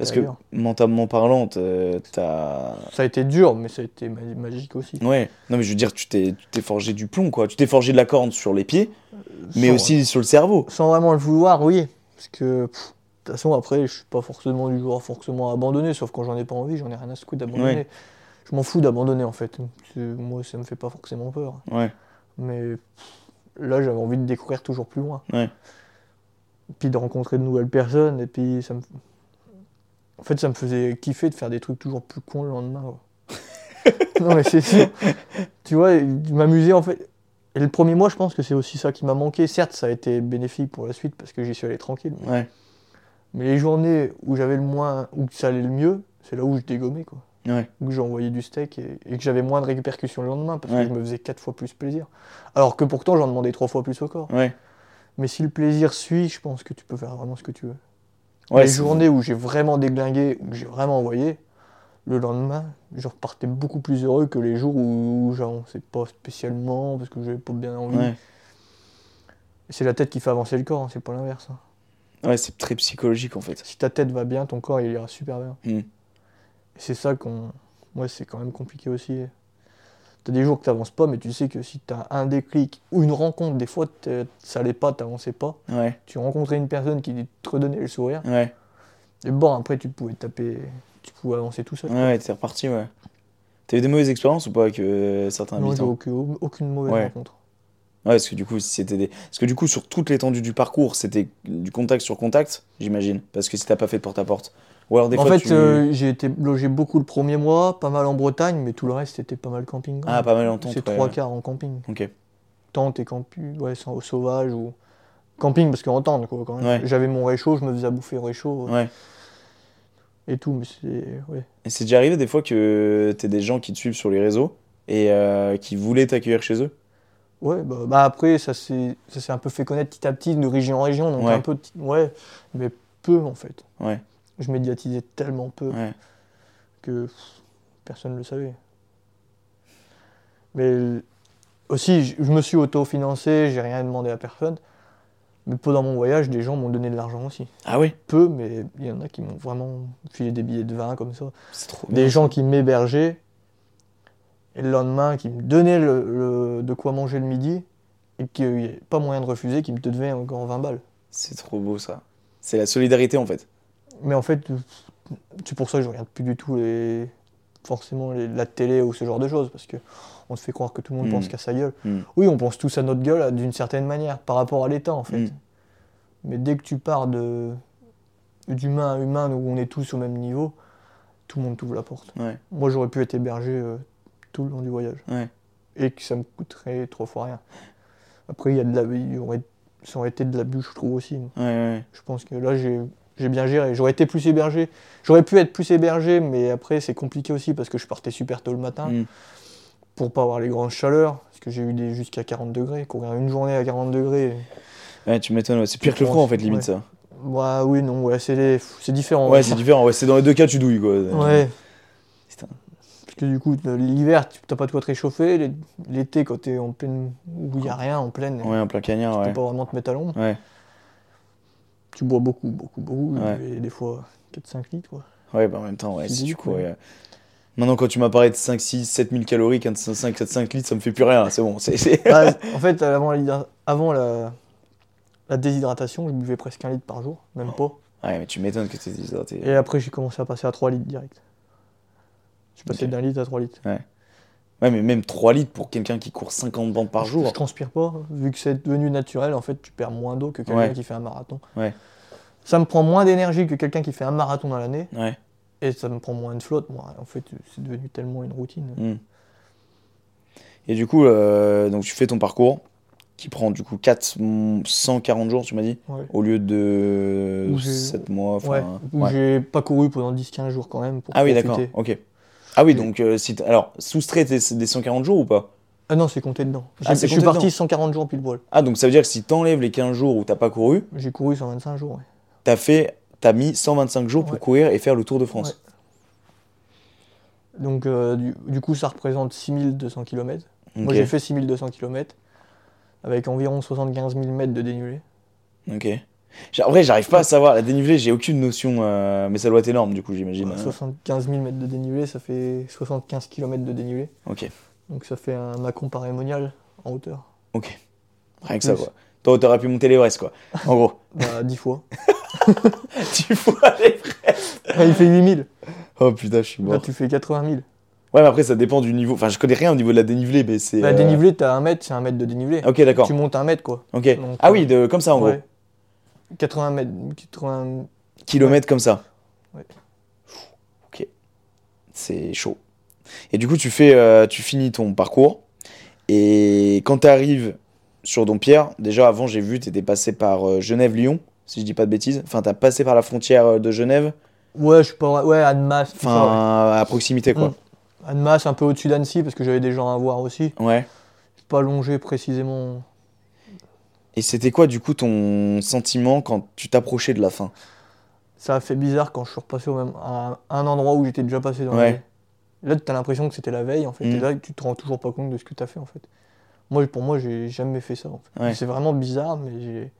Parce que mentalement parlant, t'as- t'as. Ça a été dur, mais ça a été ma- magique aussi. Ouais. Non, mais je veux dire, tu t'es forgé du plomb, quoi. Tu t'es forgé de la corne sur les pieds, mais Sans- aussi sur le cerveau. Sans vraiment le vouloir, oui. Parce que, de toute façon, après, je suis pas forcément du genre forcément à abandonner, sauf quand j'en ai pas envie, j'en ai rien à secouer d'abandonner. Ouais. Je m'en fous d'abandonner, en fait. Moi, ça me fait pas forcément peur. Ouais. Mais là, j'avais envie de découvrir toujours plus loin. Ouais. Puis de rencontrer de nouvelles personnes, et puis ça me... En fait, ça me faisait kiffer de faire des trucs toujours plus cons le lendemain. non, mais c'est sûr. Tu vois, m'amuser, en fait... Et le premier mois, je pense que c'est aussi ça qui m'a manqué. Certes, ça a été bénéfique pour la suite, parce que j'y suis allé tranquille. Ouais. Mais les journées où j'avais le moins, où ça allait le mieux, c'est là où je dégommais, quoi. Ouais. Où j'ai envoyé du steak et, et que j'avais moins de répercussions le lendemain parce Ouais. que je me faisais quatre fois plus plaisir. Alors que pourtant, j'en demandais trois fois plus au corps. Ouais. Mais si le plaisir suit, je pense que tu peux faire vraiment ce que tu veux. Ouais, les c'est- journées où j'ai vraiment déglingué, où j'ai vraiment envoyé, le lendemain, je repartais beaucoup plus heureux que les jours où j'avançais pas spécialement parce que j'avais pas bien envie. Ouais. C'est la tête qui fait avancer le corps, hein, c'est pas l'inverse. hein. Ouais, c'est très psychologique en fait. Si ta tête va bien, ton corps il ira super bien. Mm. Et c'est ça qu'on. Ouais, c'est quand même compliqué aussi. T'as des jours que t'avances pas, mais tu sais que si t'as un déclic ou une rencontre, des fois ça allait pas, t'avançais pas. Ouais. Tu rencontrais une personne qui te redonnait le sourire. Ouais. Et bon, après tu pouvais taper, tu pouvais avancer tout seul. Ouais, t'es reparti, ouais. T'as eu des mauvaises expériences ou pas avec euh, certains non, habitants aucune, aucune mauvaise Ouais. rencontre. Ouais, parce que du coup, c'était des... parce que du coup, sur toute l'étendue du parcours, c'était du contact sur contact, j'imagine. Parce que si t'as pas fait de porte à porte. Ou alors des en fois, fait, tu... euh, j'ai été logé beaucoup le premier mois, pas mal en Bretagne, mais tout le reste c'était pas mal camping. Ah, pas mal en tente, C'est trois quarts en camping. Ok. tente et camping, ouais, sans- au sauvage ou camping parce qu'en tente quoi quand même. Ouais. J'avais mon réchaud, je me faisais bouffer au réchaud euh, Ouais. et tout, mais c'est ouais. Et c'est déjà arrivé des fois que t'aies des gens qui te suivent sur les réseaux et euh, qui voulaient t'accueillir chez eux? Ouais, bah, bah après ça s'est un peu fait connaître petit à petit de région en région, donc Ouais. un peu ouais, mais peu en fait. Ouais. Je médiatisais tellement peu Ouais. que pff, personne ne le savait. Mais aussi, je je me suis autofinancé, j'ai rien demandé à personne. Mais pendant mon voyage, des gens m'ont donné de l'argent aussi. Ah ouais peu, mais il y en a qui m'ont vraiment filé des billets de vin comme ça. C'est trop Des bien. gens qui m'hébergeaient, et le lendemain, qui me donnaient le, le- de quoi manger le midi, et qu'il n'y avait pas moyen de refuser, qui me devaient encore 20 balles. C'est trop beau ça. C'est la solidarité en fait. Mais en fait, c'est pour ça que je regarde plus du tout les, forcément les- la télé ou ce genre de choses, parce que on se fait croire que tout le monde Mm. pense qu'à sa gueule. Mm. Oui, on pense tous à notre gueule d'une certaine manière, par rapport à l'État en fait. Mm. Mais dès que tu pars de d'humain à humain, où on est tous au même niveau, tout le monde t'ouvre la porte. Ouais. Moi, j'aurais pu être hébergé euh, tout le long du voyage. Ouais. Et que ça me coûterait trois fois rien. Après, il y a de la, y aurait, ça aurait été de l'abus, je trouve aussi. Ouais. Je pense que là, j'ai j'ai bien géré. J'aurais été plus hébergé. J'aurais pu être plus hébergé, mais après, c'est compliqué aussi parce que je partais super tôt le matin Mm. pour pas avoir les grandes chaleurs. Parce que j'ai eu des jusqu'à 40 degrés. Courir une journée à 40 degrés. Ouais, tu m'étonnes. ouais. C'est pire que le froid en fait, limite Ouais. ça. Ouais, oui, non, ouais, c'est les- différent. Ouais, c'est différent. Ouais, c'est dans les deux cas, tu douilles quoi. Ouais. Putain. Parce que du coup, l'hiver, tu n'as pas de quoi te réchauffer. L'é- L'été, quand tu es en pleine. où il n'y a rien, en pleine, Ouais, en plein cagnard, tu peux pas vraiment te mettre à l'ombre. Ouais. Tu bois beaucoup, beaucoup, beaucoup. Ouais. Et des fois 4-5 litres, quoi. Ouais, bah en même temps, ouais, si ouais. ouais. Maintenant, quand tu m'as parlé de 5, 6, 7 000 calories, 4, 5, 4, 5 litres, ça me fait plus rien. C'est bon. c'est c'est- Bah, en fait, avant, la, avant la, la déshydratation, je buvais presque un litre par jour, même pas. Ouais, mais tu m'étonnes que tu es déshydraté. Et après, j'ai commencé à passer à 3 litres direct. Je suis passé d'un litre à 3 litres. Ouais, mais même 3 litres pour quelqu'un qui court 50 bandes par jour. Je transpire pas, vu que c'est devenu naturel, en fait, tu perds moins d'eau que quelqu'un Ouais. qui fait un marathon. Ouais. Ça me prend moins d'énergie que quelqu'un qui fait un marathon dans l'année, Ouais. et ça me prend moins de flotte. Moi, en fait, c'est devenu tellement une routine. Hmm. Et du coup, euh, donc tu fais ton parcours qui prend du coup 440 jours, tu m'as dit, Ouais. au lieu de Où j'ai- 7 mois. enfin, Ouais, où ouais. j'ai pas couru pendant 10-15 jours quand même. Pour Ah oui, d'accord. Ok. Ah oui, donc euh, si alors soustrait des 140 jours ou pas? Ah non, c'est compté dedans. Ah, c'est je suis compté parti dedans. 140 jours pile poil. Ah donc ça veut dire que si t'enlèves les 15 jours où t'as pas couru, J'ai couru 125 jours. ouais. t'as fait t'as mis 125 jours pour Ouais. courir et faire le Tour de France. Donc, euh, du, du coup, ça représente 6200 km. Moi, Ok. j'ai fait 6200 km avec environ 75 000 mètres de dénivelé. Ok. J'ai- En vrai, j'arrive pas à savoir. La dénivelé, j'ai aucune notion. euh, Mais ça doit être énorme, du coup, j'imagine. Ouais, hein. 75 000 mètres de dénivelé, ça fait 75 km de dénivelé. Ok. Donc, ça fait un Macron parémonial en hauteur. Rien que ça, quoi. Toi, t'aurais pu monter l'Everest, quoi. En gros. Bah, 10 fois. tu vois aller. Ah, il fait 8000. Oh putain, je suis Là, mort. tu fais 80 000. Ouais, mais après, ça dépend du niveau. Enfin, je connais rien au niveau de la dénivelé, mais c'est. Bah, euh, dénivelé, t'as un mètre, c'est un mètre de dénivelé. Ok, d'accord. Tu montes un mètre, quoi. Ok. Donc, ah euh, oui, de... comme ça, en Ouais. gros. 80 mètres. 80... Kilomètres comme ça. Ouais. Ok. C'est chaud. Et du coup, tu fais, euh, tu finis ton parcours. Et quand tu arrives sur Dompierre, déjà avant, j'ai vu, tu étais passé par euh, Genève-Lyon, si je dis pas de bêtises. Enfin, tu as passé par la frontière euh, de Genève, Ouais, je suis pas. Ouais, Annemasse. ouais. enfin, à proximité, quoi. Mm. Annemasse, un peu au-dessus d'Annecy, parce que j'avais des gens à voir aussi. Ouais. Pas longé précisément. Et c'était quoi, du coup, ton sentiment quand tu t'approchais de la fin? Ça a fait bizarre quand je suis repassé au même, à un endroit où j'étais déjà passé dans Ouais. la vie. Là, t'as l'impression que c'était la veille, en fait. Mm. Et là, tu te rends toujours pas compte de ce que t'as fait, en fait. Moi, pour moi, j'ai jamais fait ça, en fait. Ouais. C'est vraiment bizarre, mais j'ai...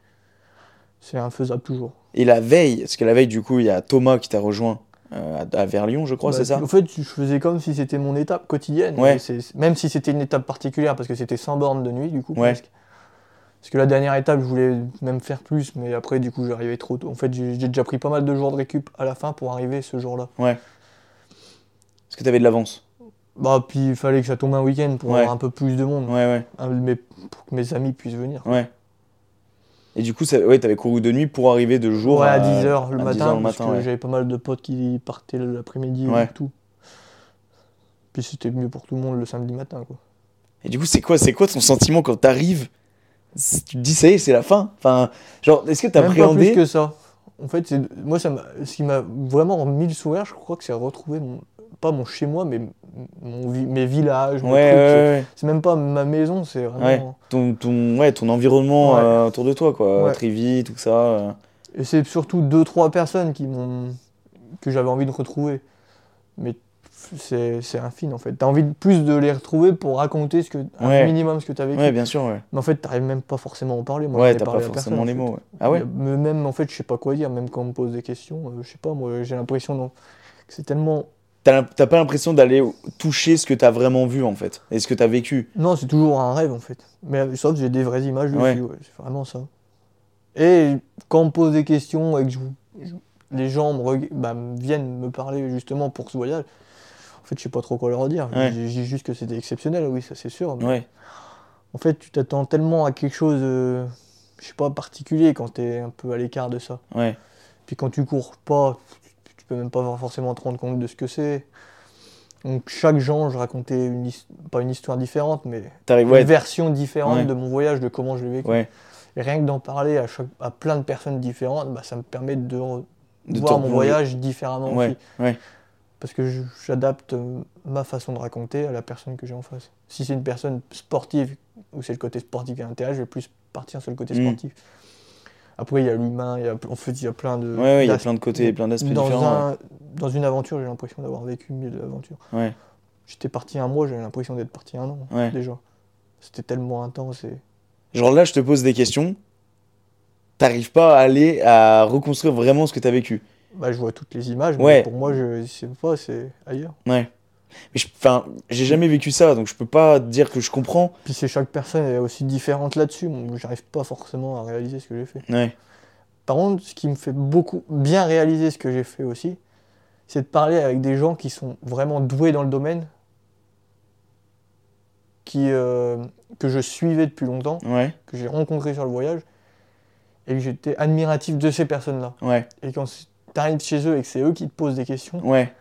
c'est infaisable toujours. Et la veille, parce que la veille, du coup, il y a Thomas qui t'a rejoint euh, à, Lyon, je crois, Bah, c'est ça? En fait, je faisais comme si c'était mon étape quotidienne. Ouais. Même si c'était une étape particulière, parce que c'était 100 bornes de nuit, du coup, Ouais. presque. Parce que la dernière étape, je voulais même faire plus, mais après, du coup, j'arrivais trop tôt. En fait, j'ai déjà pris pas mal de jours de récup à la fin pour arriver ce jour-là. Parce que t'avais de l'avance. Bah, puis il fallait que ça tombe un week-end pour Ouais. avoir un peu plus de monde, Ouais, ouais, hein, mais pour que mes amis puissent venir. ouais. Et du coup, ça, ouais, t'avais couru de nuit pour arriver de jour ouais, à à 10h le matin, 10h le parce que ouais. j'avais pas mal de potes qui partaient l'après-midi Ouais. et tout. Puis c'était mieux pour tout le monde le samedi matin, quoi. Et du coup, c'est quoi, c'est quoi ton sentiment quand t'arrives Tu te dis, ça y est, c'est la fin Enfin, genre, est-ce que t'as Même pas plus appréhendé que ça. En fait, moi, ça ce qui m'a vraiment remis le sourire, je crois que c'est retrouver, mon, pas mon chez-moi, mais mon, mes villages, mes Ouais, c'est- ouais, C'est même pas ma maison, c'est vraiment... Ouais. Ton, ton, ouais, ton environnement euh, autour de toi, quoi. Trivi, tout ça. euh. Et c'est surtout deux, trois personnes qui m'ont que j'avais envie de retrouver. Mais c'est c'est infime en fait. T'as envie de plus de les retrouver pour raconter ce que, Ouais. un minimum ce que t'as vécu. Ouais, bien sûr, ouais. Mais en fait, t'arrives même pas forcément à en parler. Moi, ouais, t'as pas forcément personne, les en fait. mots. ouais. Ah ouais Mais même en fait, je sais pas quoi dire. Même quand on me pose des questions, euh, je sais pas, moi j'ai l'impression que c'est tellement. T'as pas l'impression d'aller toucher ce que t'as vraiment vu, en fait, et ce que t'as vécu. Non, c'est toujours un rêve en fait. Mais sauf que j'ai des vraies images Ouais. c'est vraiment ça. Et quand on me pose des questions et que je- je- les gens me, bah, viennent me parler justement pour ce voyage, fait, je sais pas trop quoi leur dire. Ouais. Je dis juste que c'était exceptionnel, oui, ça c'est sûr. mais Ouais. En fait, tu t'attends tellement à quelque chose, euh, je sais pas, particulier quand t'es un peu à l'écart de ça. Ouais. Puis quand tu cours pas, tu, tu peux même pas forcément te rendre compte de ce que c'est. Donc chaque genre, je racontais une pas une histoire différente, mais une ouais. version différente de mon voyage, de comment je l'ai vécu. Et rien que d'en parler à, chaque, à plein de personnes différentes, bah, ça me permet de, voir mon voyage différemment aussi. Parce que j'adapte euh, ma façon de raconter à la personne que j'ai en face. Si c'est une personne sportive, ou c'est le côté sportif qui l'intéresse, je vais plus partir sur le côté Mm. sportif. Après, il y a l'humain, il y a, en fait, il y a plein de... Ouais, ouais, il y a plein de côtés, plein d'aspects dans, différents. un- dans une aventure, j'ai l'impression d'avoir vécu mille aventures. Ouais. J'étais parti un mois, j'avais l'impression d'être parti un an, Ouais. déjà. C'était tellement intense et... Genre là, je te pose des questions. T'arrives pas à aller à reconstruire vraiment ce que t'as vécu. Bah, je vois toutes les images, mais pour moi, je sais pas, c'est ailleurs. Ouais. Mais enfin, j'ai jamais vécu ça, donc je peux pas dire que je comprends. Puis c'est chaque personne est aussi différente là-dessus. Moi, J'arrive pas forcément à réaliser ce que j'ai fait. Ouais. Par contre, ce qui me fait beaucoup bien réaliser ce que j'ai fait aussi, c'est de parler avec des gens qui sont vraiment doués dans le domaine, qui, euh, que je suivais depuis longtemps, Ouais. que j'ai rencontrés sur le voyage, et que j'étais admiratif de ces personnes-là. Ouais. Et quand tu arrives chez eux et que c'est eux qui te posent des questions, Ouais.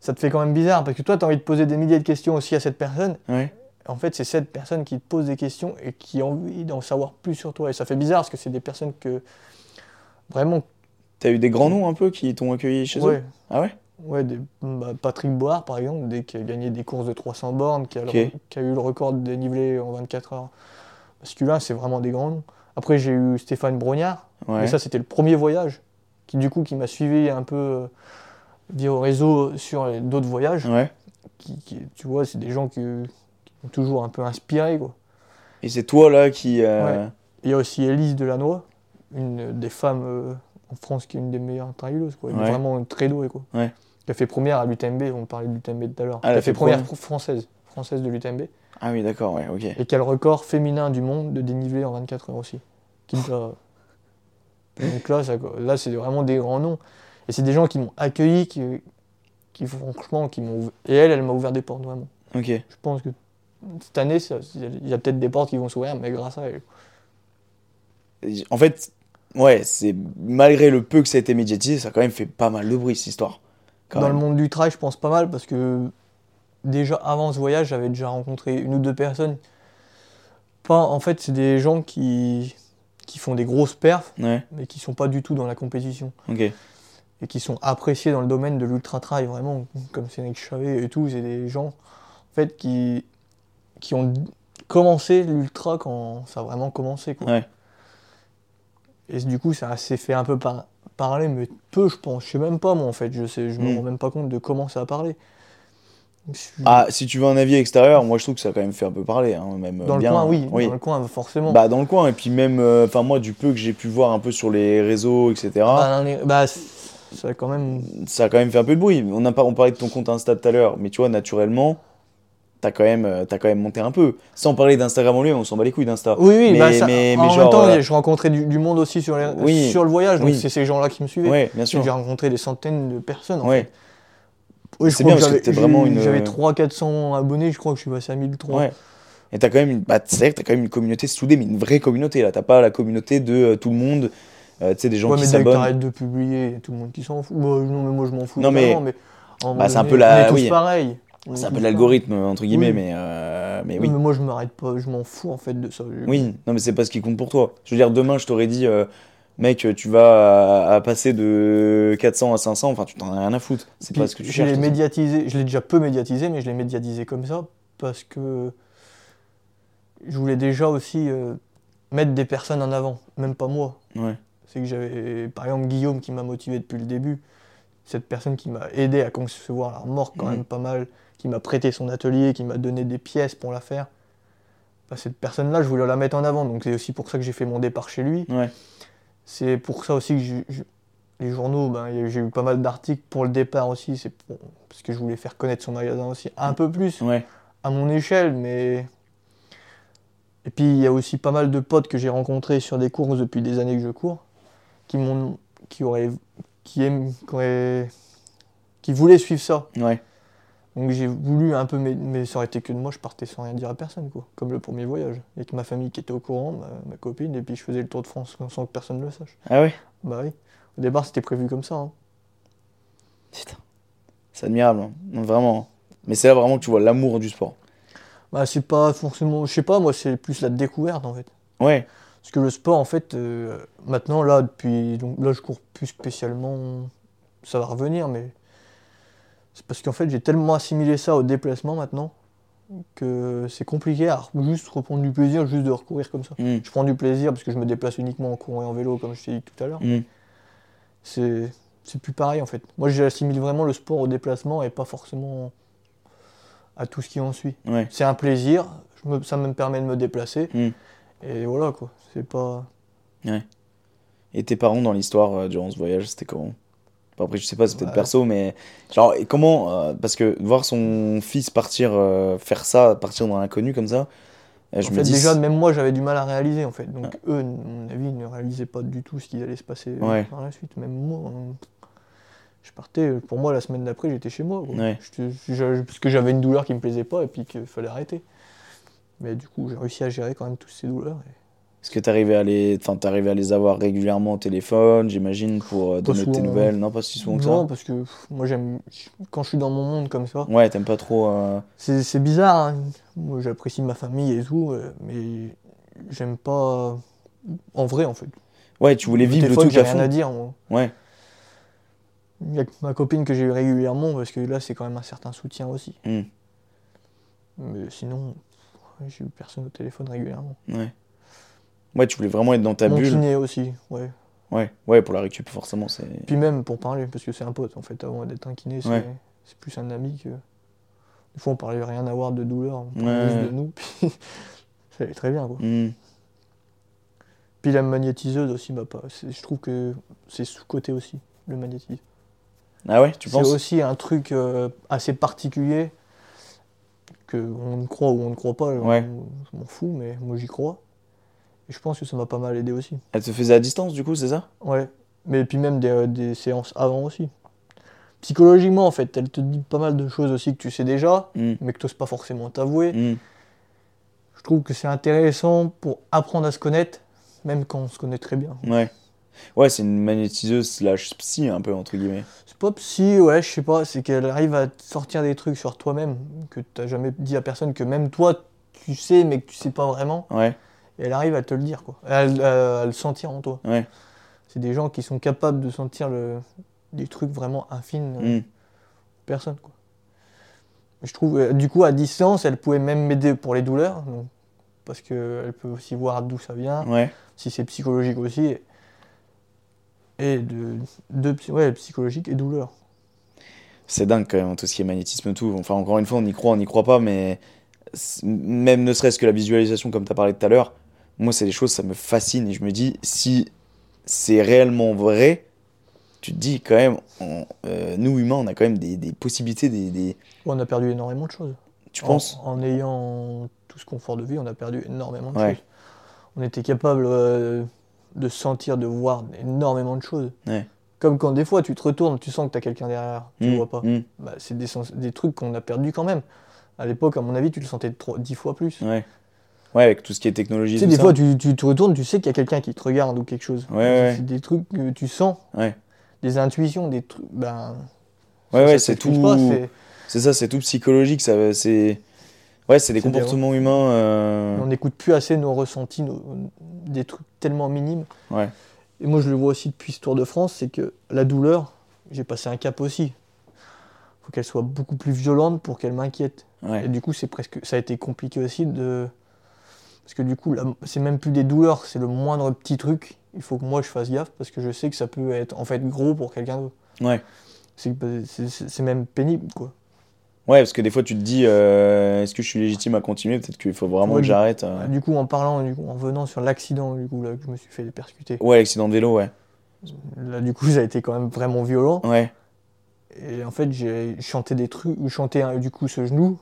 ça te fait quand même bizarre, parce que toi, tu as envie de poser des milliers de questions aussi à cette personne, Ouais. En fait, c'est cette personne qui te pose des questions et qui a envie d'en savoir plus sur toi. Et ça fait bizarre parce que c'est des personnes que vraiment. T'as eu des grands noms un peu qui t'ont accueilli chez eux? Ouais, Ah ouais? Ouais, des- bah, Patrick Board, par exemple, dès qui a gagné des courses de 300 bornes, qui a, qui eu le record de dénivelé en 24 heures. Parce que là, c'est vraiment des grands noms. Après, j'ai eu Stéphane Brognard, Ouais. mais ça, c'était le premier voyage qui du coup qui m'a suivi un peu euh, via au réseau sur d'autres voyages. Ouais. Qui, qui- tu vois, c'est des gens qui, qui m'ont toujours un peu inspiré. Quoi. Et c'est toi là qui. euh, Il y a aussi Élise Delannoy, une des femmes euh, en France qui est une des meilleures traileuses, quoi. Elle est Ouais. vraiment très douée, quoi. Ouais. Qui a fait première à l'UTMB, on parlait de l'UTMB tout à l'heure. Ah, elle a fait fait première première. fr- française, française de l'UTMB. Ah oui, d'accord, ouais, ok. Et qui a le record féminin du monde de dénivelé en 24 heures aussi. Qui doit- Donc là, ça- là c'est vraiment des grands noms. Et c'est des gens qui m'ont accueilli, qui, qui franchement, qui m'ont... Et elle, elle m'a ouvert des portes, vraiment. Ok. Je pense que cette année, il y a peut-être des portes qui vont s'ouvrir, mais grâce à elle. En fait, ouais, c'est malgré le peu que ça a été médiatisé, ça a quand même fait pas mal de bruit cette histoire. Quand Dans même. le monde du trail, je pense pas mal parce que déjà avant ce voyage, j'avais déjà rencontré une ou deux personnes. Pas, en fait, c'est des gens qui, qui font des grosses perfs, Ouais, mais qui sont pas du tout dans la compétition et qui sont appréciés dans le domaine de l'ultra trail, vraiment, comme Sénèque Chavet et tout. C'est des gens en fait qui, qui ont commencé l'ultra quand ça a vraiment commencé. Quoi. Ouais. Et du coup, ça s'est fait un peu par- parler, mais peu, je pense. Je sais même pas, moi, en fait. Je sais, je me Mm. rends même pas compte de comment ça a parlé. Suis- Ah, si tu veux un avis extérieur, moi je trouve que ça a quand même fait un peu parler, hein, même dans le coin, oui. oui. Dans le coin, forcément. Bah dans le coin, et puis même, euh, enfin moi du peu que j'ai pu voir un peu sur les réseaux, etc. Bah, les- bah, ça a quand même. ça a quand même fait un peu de bruit. On, a on parlait de ton compte Insta tout à l'heure, mais tu vois, naturellement, t'as quand, même, euh, t'as quand même monté un peu. Sans parler d'Instagram en lui, on s'en bat les couilles d'Insta. Oui, oui, Mais- bah, ça- mais- en même temps, euh, je rencontrais du, du monde aussi sur, les- Oui. sur le voyage, donc Oui. c'est ces gens-là qui me suivaient. Ouais, bien sûr. J'ai rencontré des centaines de personnes. En Ouais, fait. Oui, C'est bien parce que j'avais- t'es vraiment une- J'avais 300-400 abonnés, je crois que je suis passé à 1003. ouais. Et t'as quand même une, bah, c'est t'as quand même une communauté soudée, mais une vraie communauté là. T'as pas la communauté de euh, tout le monde, euh, tu sais, des gens Ouais, qui mais dès que s'abonnent. t'arrêtes de publier, tout le monde qui s'en fout. Bah, non, mais moi je m'en fous. Non, mais- mais Bah, c'est un peu la- On est tous oui. C'est un peu l'algorithme, entre guillemets, Oui. mais, euh, mais Oui, oui. mais moi je m'arrête pas, je m'en fous en fait de ça. Je- Oui, non, mais c'est pas ce qui compte pour toi. Je veux dire, demain, je t'aurais dit, mec, tu vas à, à passer de 400 à 500, enfin, tu t'en as rien à foutre. C'est pas ce que tu je cherches. médiatisé, je l'ai déjà peu médiatisé, mais je l'ai médiatisé comme ça parce que je voulais déjà aussi euh, mettre des personnes en avant, même pas moi. Ouais, C'est que j'avais, par exemple, Guillaume qui m'a motivé depuis le début, cette personne qui m'a aidé à concevoir la remorque quand Mhm. même pas mal, qui m'a prêté son atelier, qui m'a donné des pièces pour la faire. Bah, cette personne-là, je voulais la mettre en avant, donc c'est aussi pour ça que j'ai fait mon départ chez lui. ouais, C'est pour ça aussi que je- je- les journaux, ben, j'ai eu pas mal d'articles pour le départ aussi, c'est parce que je voulais faire connaître son magasin aussi un peu plus ouais, à mon échelle, mais. Et puis il y a aussi pas mal de potes que j'ai rencontrés sur des courses depuis des années que je cours, qui m'ont, qui auraient, qui aiment, qui auraient- qui voulaient suivre ça. ouais. Donc j'ai voulu un peu, mais, mais ça aurait été que de moi, je partais sans rien dire à personne, quoi. Comme le premier voyage, avec ma famille qui était au courant, ma, ma copine, et puis je faisais le tour de France sans que personne ne le sache. Ah ouais Bah oui. Au départ, c'était prévu comme ça. hein. Putain. C'est admirable, hein. Non, vraiment. Mais c'est là vraiment que tu vois l'amour du sport. Bah, c'est pas forcément. Je sais pas, moi, c'est plus la découverte en fait. Ouais, Parce que le sport, en fait, euh, maintenant, là, depuis. Donc, là, je cours plus spécialement. Ça va revenir, mais. C'est parce qu'en fait, j'ai tellement assimilé ça au déplacement maintenant que c'est compliqué à juste reprendre du plaisir, juste de recourir comme ça. Mm. Je prends du plaisir parce que je me déplace uniquement en courant et en vélo, comme je t'ai dit tout à l'heure. Mm. C'est plus pareil en fait. Moi, j'assimile vraiment le sport au déplacement et pas forcément à tout ce qui en suit. ouais. C'est un plaisir, je me- ça me permet de me déplacer. Mm. Et voilà quoi. C'est pas. Et tes parents dans l'histoire euh, durant ce voyage, c'était comment? Après, je sais pas, c'est peut-être Ouais. perso, mais genre, et comment euh, Parce que voir son fils partir, euh, faire ça, partir dans l'inconnu comme ça, euh, je en me fait, dis. déjà, même moi, j'avais du mal à réaliser en fait. Donc eux, à mon avis, ils ne réalisaient pas du tout ce qui allait se passer Ouais. par la suite. Même moi, hein, je partais. Pour moi, la semaine d'après, j'étais chez moi. Ouais. Je- parce que j'avais une douleur qui me plaisait pas et puis qu'il fallait arrêter. Mais du coup, j'ai réussi à gérer quand même toutes ces douleurs. et- Est-ce que t'arrivais à les, enfin, à les avoir régulièrement au téléphone, j'imagine, pour euh, donner de tes souvent, nouvelles? Non, pas si souvent que Non, ça. parce que pff, moi, j'aime. Quand je suis dans mon monde comme ça, Ouais, t'aimes pas trop. euh, c'est bizarre. hein. Moi, j'apprécie ma famille et tout, euh, mais j'aime pas. En vrai, en fait. Ouais, tu voulais vivre le truc j'ai à rien fond. à dire, moi. Ouais, Il y a que ma copine que j'ai eu régulièrement, parce que là, c'est quand même un certain soutien aussi. Hmm. Mais sinon, j'ai eu personne au téléphone régulièrement. ouais. Ouais, tu voulais vraiment être dans ta Mon bulle. kiné aussi, ouais. Ouais, ouais, pour la récup, forcément, c'est. Puis même pour parler, parce que c'est un pote en fait, avant d'être un kiné, c'est Ouais. c'est plus un ami que. Des fois on parlait rien à voir de douleur, on parlait Ouais, juste de nous, puis ça allait très bien quoi. Hmm. Puis la magnétiseuse aussi, bah, pas. c'est- Je trouve que c'est sous-côté aussi, le magnétisme. Ah ouais, tu C'est penses aussi un truc euh, assez particulier que on croit ou on ne croit pas, Ouais. on- je m'en fous, mais moi j'y crois. Je pense que ça m'a pas mal aidé aussi. Elle te faisait à distance, du coup, c'est ça? Ouais, mais puis même des, des séances avant aussi. Psychologiquement, en fait, elle te dit pas mal de choses aussi que tu sais déjà, Hmm. mais que tu n'oses pas forcément t'avouer. Hmm. Je trouve que c'est intéressant pour apprendre à se connaître, même quand on se connaît très bien. Ouais. Ouais, c'est une magnétiseuse slash psy, un peu, entre guillemets. C'est pas psy, ouais, je sais pas, c'est qu'elle arrive à sortir des trucs sur toi-même que t'as jamais dit à personne, que même toi tu sais, mais que tu sais pas vraiment. Ouais, Et elle arrive à te le dire, quoi. À, à- à le sentir en toi. ouais. C'est des gens qui sont capables de sentir le, des trucs vraiment infimes. euh, Hmm. personne. Quoi. Je trouve, euh, du coup, à distance, elle pouvait même m'aider pour les douleurs, donc, parce qu'elle peut aussi voir d'où ça vient, Ouais. si c'est psychologique aussi, et de, de ouais, psychologique et douleur. C'est dingue quand même, tout ce qui est magnétisme, tout. Enfin, encore une fois, on y croit, on n'y croit pas, mais même ne serait-ce que la visualisation, comme tu as parlé tout à l'heure, moi, c'est des choses, ça me fascine. Et je me dis, si c'est réellement vrai, tu te dis quand même, on- euh, nous humains, on a quand même des, des possibilités, des, des- On a perdu énormément de choses. Tu En- penses en, ayant tout ce confort de vie, on a perdu énormément de Ouais. choses. On était capable euh, de sentir, de voir énormément de choses. Ouais. Comme quand des fois tu te retournes, tu sens que tu as quelqu'un derrière, tu Hmm, vois pas. hmm, Bah, c'est des, trucs qu'on a perdus quand même. À l'époque, à mon avis, tu le sentais dix fois plus. Ouais. Ouais, avec tout ce qui est technologie. Tu sais, des ça. fois, tu, tu te retournes, tu sais qu'il y a quelqu'un qui te regarde ou quelque chose. Ouais, ouais. C'est des trucs que tu sens, Ouais. des intuitions, des trucs. Ben, Ouais, ouais, c'est tout. c'est- ça, c'est tout psychologique. Ça, c'est. Ouais, c'est des C'est des- comportements humains. euh, On n'écoute plus assez nos ressentis, nos- des trucs tellement minimes. Ouais. Et moi, je le vois aussi depuis ce Tour de France, c'est que la douleur, j'ai passé un cap aussi. faut qu'elle soit beaucoup plus violente pour qu'elle m'inquiète. Ouais. Et du coup, c'est presque, ça a été compliqué aussi de. Parce que du coup, là, c'est même plus des douleurs, c'est le moindre petit truc. Il faut que moi je fasse gaffe parce que je sais que ça peut être en fait gros pour quelqu'un d'autre. Ouais. C'est même pénible quoi. Ouais, parce que des fois, tu te dis, euh, est-ce que je suis légitime à continuer? Peut-être qu'il faut vraiment Ouais, que j'arrête. euh. Du coup, en parlant, du coup, en venant sur l'accident du coup, là, que je me suis fait percuter, Ouais, l'accident de vélo, ouais. là du coup, ça a été quand même vraiment violent. Ouais. Et en fait, j'ai chanté des trucs, chanté hein, du coup ce genou.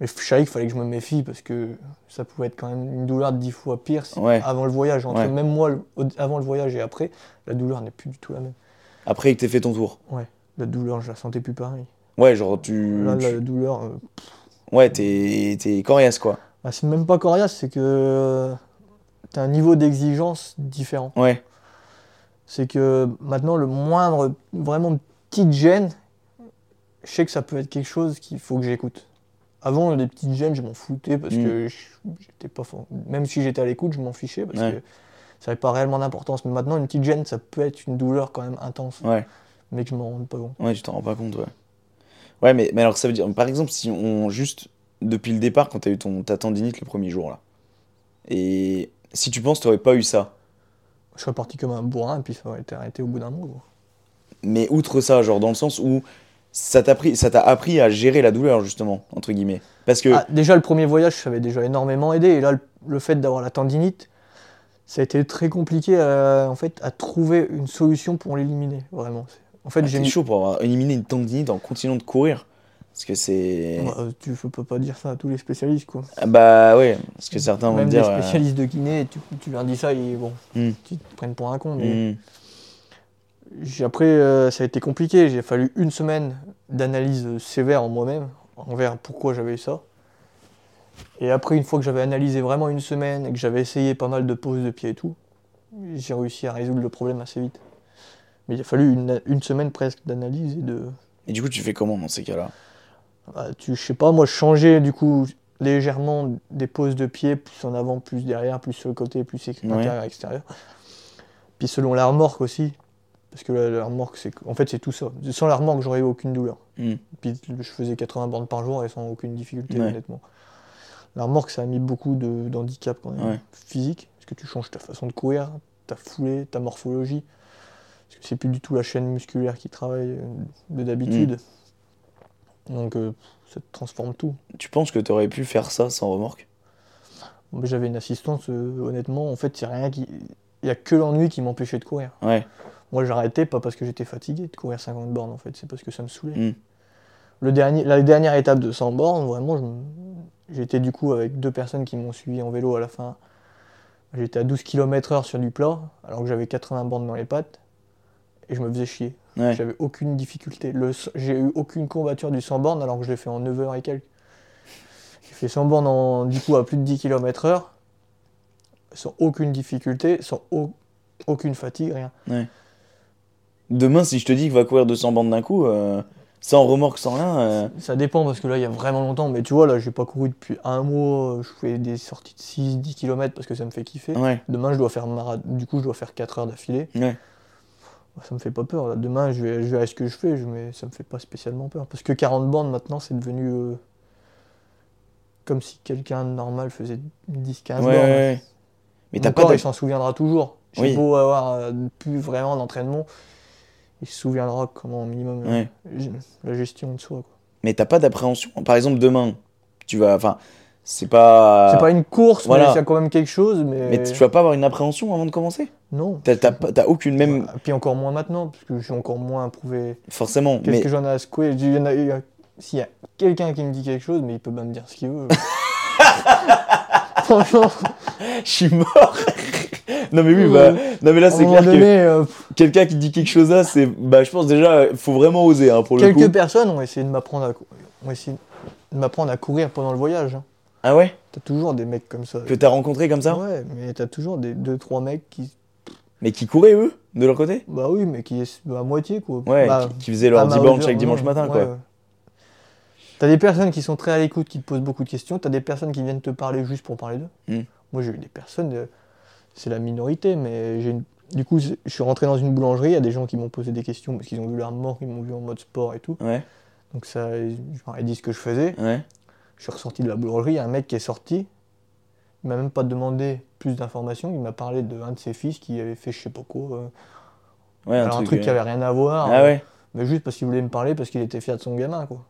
Mais je savais qu'il fallait que je me méfie parce que ça pouvait être quand même une douleur dix fois pire si- Ouais. avant le voyage. Entre Ouais. même moi, le- avant le voyage et après, la douleur n'est plus du tout la même. Après que t'aies fait ton tour. La douleur, je la sentais plus pareil. Ouais, genre, tu. Là, tu- la douleur, euh, Ouais, t'es t'es coriace, quoi. bah, c'est même pas coriace, c'est que euh, t'as un niveau d'exigence différent. Ouais. C'est que maintenant, le moindre, vraiment petite gêne, je sais que ça peut être quelque chose qu'il faut que j'écoute. Avant, les petites gênes, je m'en foutais parce Mm. que je- j'étais pas. Même si j'étais à l'écoute, je m'en fichais parce Ouais. que ça n'avait pas réellement d'importance. Mais maintenant, une petite gêne, ça peut être une douleur quand même intense, Ouais. mais que je m'en rends pas compte. Ouais, tu t'en rends pas compte, ouais. Ouais, mais, mais alors ça veut dire, par exemple, si on juste depuis le départ, quand t'as eu ton, ta tendinite le premier jour là, et si tu penses t'aurais pas eu ça, Je serais parti comme un bourrin et puis ça aurait été arrêté au bout d'un mois. quoi. mais outre ça, genre dans le sens où ça t'a pris, ça t'a appris à gérer la douleur justement entre guillemets, parce que Ah, déjà, le premier voyage, ça avait déjà énormément aidé. Et là, le, le fait d'avoir la tendinite, ça a été très compliqué à, en fait, à trouver une solution pour l'éliminer, vraiment. C'est- En fait, ah, j'ai mis... chaud pour avoir éliminé une tendinite en continuant de courir, parce que c'est Bah, tu ne peux pas dire ça à tous les spécialistes, quoi. Ah bah ouais, parce que certains vont Même me des dire. euh, spécialistes de kiné, tu, tu leur dis ça, ils, bon, Hmm. ils te prennent pour un con. mais hmm, Après, euh, ça a été compliqué. J'ai fallu une semaine d'analyse sévère en moi-même, envers pourquoi j'avais eu ça. Et après, une fois que j'avais analysé vraiment une semaine et que j'avais essayé pas mal de poses de pied et tout, j'ai réussi à résoudre le problème assez vite. Mais il a fallu une, une semaine presque d'analyse et de. Et du coup, tu fais comment dans ces cas-là? Bah, tu, je sais pas, moi, je changeais du coup légèrement des poses de pied, plus en avant, plus derrière, plus sur le côté, plus ex- Ouais. intérieur, extérieur. Puis selon la remorque aussi. Parce que la, la remorque, c'est en fait, c'est tout ça. Sans la remorque, j'aurais eu aucune douleur. Hmm. Puis je faisais 80 bornes par jour et sans aucune difficulté, Ouais. honnêtement. La remorque, ça a mis beaucoup de- d'handicap quand même, Ouais. physique. Parce que tu changes ta façon de courir, ta foulée, ta morphologie. Parce que c'est plus du tout la chaîne musculaire qui travaille euh, de d'habitude. Donc euh, ça te transforme tout. Tu penses que tu aurais pu faire ça sans remorque? J'avais une assistance, euh, honnêtement, en fait, il rien qui. Il n'y a que l'ennui qui m'empêchait de courir. Ouais. Moi, j'arrêtais pas parce que j'étais fatigué de courir 50 bornes, en fait, c'est parce que ça me saoulait. Mm. Le dernier, la dernière étape de 100 bornes, vraiment, j'étais du coup avec deux personnes qui m'ont suivi en vélo à la fin. J'étais à 12 km/h sur du plat, alors que j'avais 80 bornes dans les pattes, et je me faisais chier. Ouais. J'avais aucune difficulté. J'ai eu aucune courbature du 100 bornes alors que je l'ai fait en 9 heures et quelques. J'ai fait 100 bornes en, du coup à plus de 10 km/h, sans aucune difficulté, sans au- aucune fatigue, rien. Demain, si je te dis qu'il va courir 200 bandes d'un coup, euh, sans remorque, sans rien. euh, Ça dépend parce que là il y a vraiment longtemps, mais tu vois, là j'ai pas couru depuis un mois, je fais des sorties de 6-10 km parce que ça me fait kiffer. Ouais. Demain je dois faire du coup je dois faire 4 heures d'affilée. Ouais. Ça me fait pas peur. là. Demain je vais, je verrai ce que je fais, je- mais ça me fait pas spécialement peur. Parce que 40 bandes maintenant c'est devenu euh, comme si quelqu'un de normal faisait 10-15 Ouais, bornes. ouais, ouais. Mais Mon t'as pas corps, de- il s'en souviendra toujours. J'ai Oui. beau avoir plus vraiment d'entraînement, il se souviendra comment minimum Ouais. g- la gestion de soi. quoi. mais t'as pas d'appréhension. Par exemple, demain, tu vas. Enfin, c'est pas. C'est pas une course, voilà. mais c'est quand même quelque chose. Mais, Mais tu vas pas avoir une appréhension avant de commencer? Non. T'as aucune, même. Et puis encore moins maintenant, parce que je suis encore moins prouvé. Forcément. Qu'est-ce Mais que j'en ai à secouer? Il y a- il y a- S'il y a quelqu'un qui me dit quelque chose, mais il peut pas me dire ce qu'il veut. Franchement, je suis mort. non, mais oui, bah. Non, mais là, c'est clair que euh, quelqu'un qui dit quelque chose là, c'est. Bah, je pense déjà, faut vraiment oser, hein, pour le quelques coup. personnes ont essayé de m'apprendre à, cou- ont essayé de m'apprendre à courir pendant le voyage. hein. Ah ouais? T'as toujours des mecs comme ça. Que t'as rencontré comme ça? Ouais, mais t'as toujours des deux trois mecs qui, Mais qui couraient, eux, de leur côté? Bah oui, mais qui bah, à moitié quoi. Ouais, Bah, qui, qui faisaient leur à 10 ma bornes hauteur, chaque dimanche matin, ouais, quoi. ouais. T'as des personnes qui sont très à l'écoute, qui te posent beaucoup de questions. T'as des personnes qui viennent te parler juste pour parler d'eux. Hmm. Moi, j'ai eu des personnes, euh, c'est la minorité, mais j'ai une- du coup, je suis rentré dans une boulangerie. Il y a des gens qui m'ont posé des questions parce qu'ils ont vu leur mort, ils m'ont vu en mode sport et tout. Ouais, Donc ça, je leur ai dit ce que je faisais. ouais. Je suis ressorti de la boulangerie. Il y a un mec qui est sorti. Il m'a même pas demandé plus d'informations. Il m'a parlé d'un de ses fils qui avait fait je sais pas quoi. euh, Ouais, alors un truc, qui avait rien à voir. Ah euh, Mais juste parce qu'il voulait me parler, parce qu'il était fier de son gamin, quoi.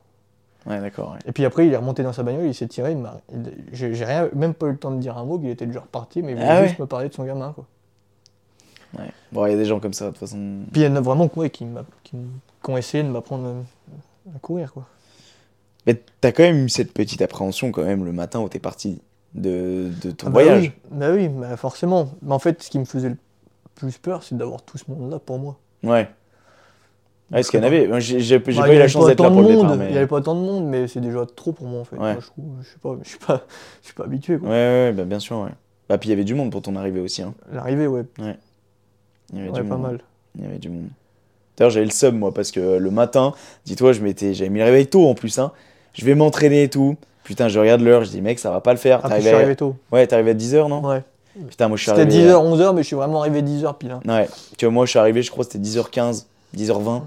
Ouais, d'accord. ouais. Et puis après, il est remonté dans sa bagnole, il s'est tiré, il m'a- il- j'ai j'ai rien, même pas eu le temps de dire un mot, qu'il était déjà reparti, mais il voulait Ah juste me parler de son gamin, quoi. Ouais. Bon, il y a des gens comme ça, de toute façon. Puis il y en a vraiment qui, m'a- qui, ont essayé de m'apprendre à, à courir, quoi. Mais t'as quand même eu cette petite appréhension, quand même, le matin où t'es parti de, de ton Ah bah voyage. oui, Bah oui, bah forcément. Mais en fait, ce qui me faisait le plus peur, c'est d'avoir tout ce monde-là pour moi. Ouais. Ouais, parce qu'il y en avait. J'ai Bah, pas eu la chance d'être là pour le monde, départ. Il Mais... n'y avait pas tant de monde, mais c'est déjà trop pour moi, en fait. Ouais. Moi, je, trouve- je sais pas, je suis pas, je suis pas habitué, Ouais, quoi. ouais, ouais, bah, bien sûr, ouais. Bah, puis il y avait du monde pour ton arrivée aussi. Hein. L'arrivée, ouais, Il y avait ouais, du pas monde. mal. Il y avait du monde. D'ailleurs, j'avais le seum, moi, parce que le matin, dis-toi, je m'étais, j'avais mis le réveil tôt en plus. Hein. Je vais m'entraîner et tout. Putain, je regarde l'heure, je dis, mec, ça va pas le faire. Après, T'es je suis arrivé arrivé tôt. Ouais, t'es arrivé à 10h, non Ouais. Putain, moi, je suis C'était arrivé. 10h, 11h, mais je suis vraiment arrivé 10h pile. hein. Ouais, tu vois, moi, je suis arrivé, je crois c'était 10h15, 10h20.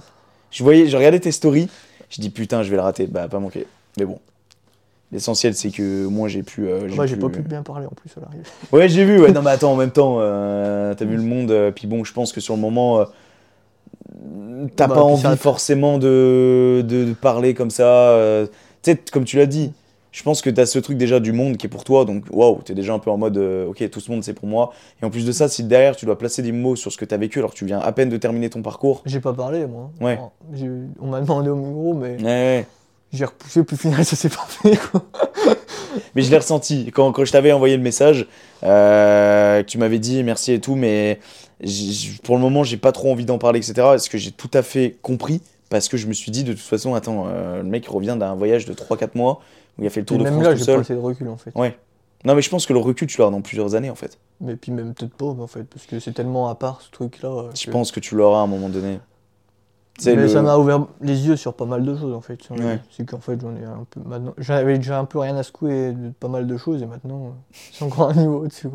Je voyais, je regardais tes stories. Je dis, putain, je vais le rater. Bah, pas manqué. Mais bon. L'essentiel, c'est que moi, j'ai pu. euh, Moi, j'ai pas pu bien parler en plus à l'arrivée. Ouais, j'ai vu. Ouais, non, mais attends, en même temps, euh, t'as vu le monde. euh, puis bon, je pense que sur le moment, t'as Bah, pas envie forcément de, de, de parler comme ça. tu sais, comme tu l'as dit, je pense que t'as ce truc déjà du monde qui est pour toi. Donc, waouh, t'es déjà un peu en mode, euh, ok, tout ce monde c'est pour moi. Et en plus de ça, si derrière tu dois placer des mots sur ce que t'as vécu alors que tu viens à peine de terminer ton parcours. J'ai pas parlé, moi. Ouais. J'ai- On m'a demandé au micro, mais Ouais, ouais. j'ai repoussé, puis au final, ça s'est pas fait, quoi. Mais je l'ai ressenti quand, quand je t'avais envoyé le message, euh, tu m'avais dit merci et tout, mais pour le moment, j'ai pas trop envie d'en parler, etc. Parce que j'ai tout à fait compris, parce que je me suis dit de toute façon, attends, euh, le mec revient d'un voyage de 3-4 mois où il a fait le tour Et de même France là, tout j'ai pas assez de recul, en fait. Ouais. Non, mais je pense que le recul, tu l'auras dans plusieurs années en fait. Mais puis même peut-être pas, en fait, parce que c'est tellement à part, ce truc-là. euh, Je que- pense que tu l'auras à un moment donné. Mais le- ça m'a ouvert les yeux sur pas mal de choses, en fait. Ouais. C'est qu'en fait, j'en ai un peu... Maintenant, j'avais déjà un peu rien à secouer de pas mal de choses, et maintenant, euh, c'est encore un niveau au-dessus.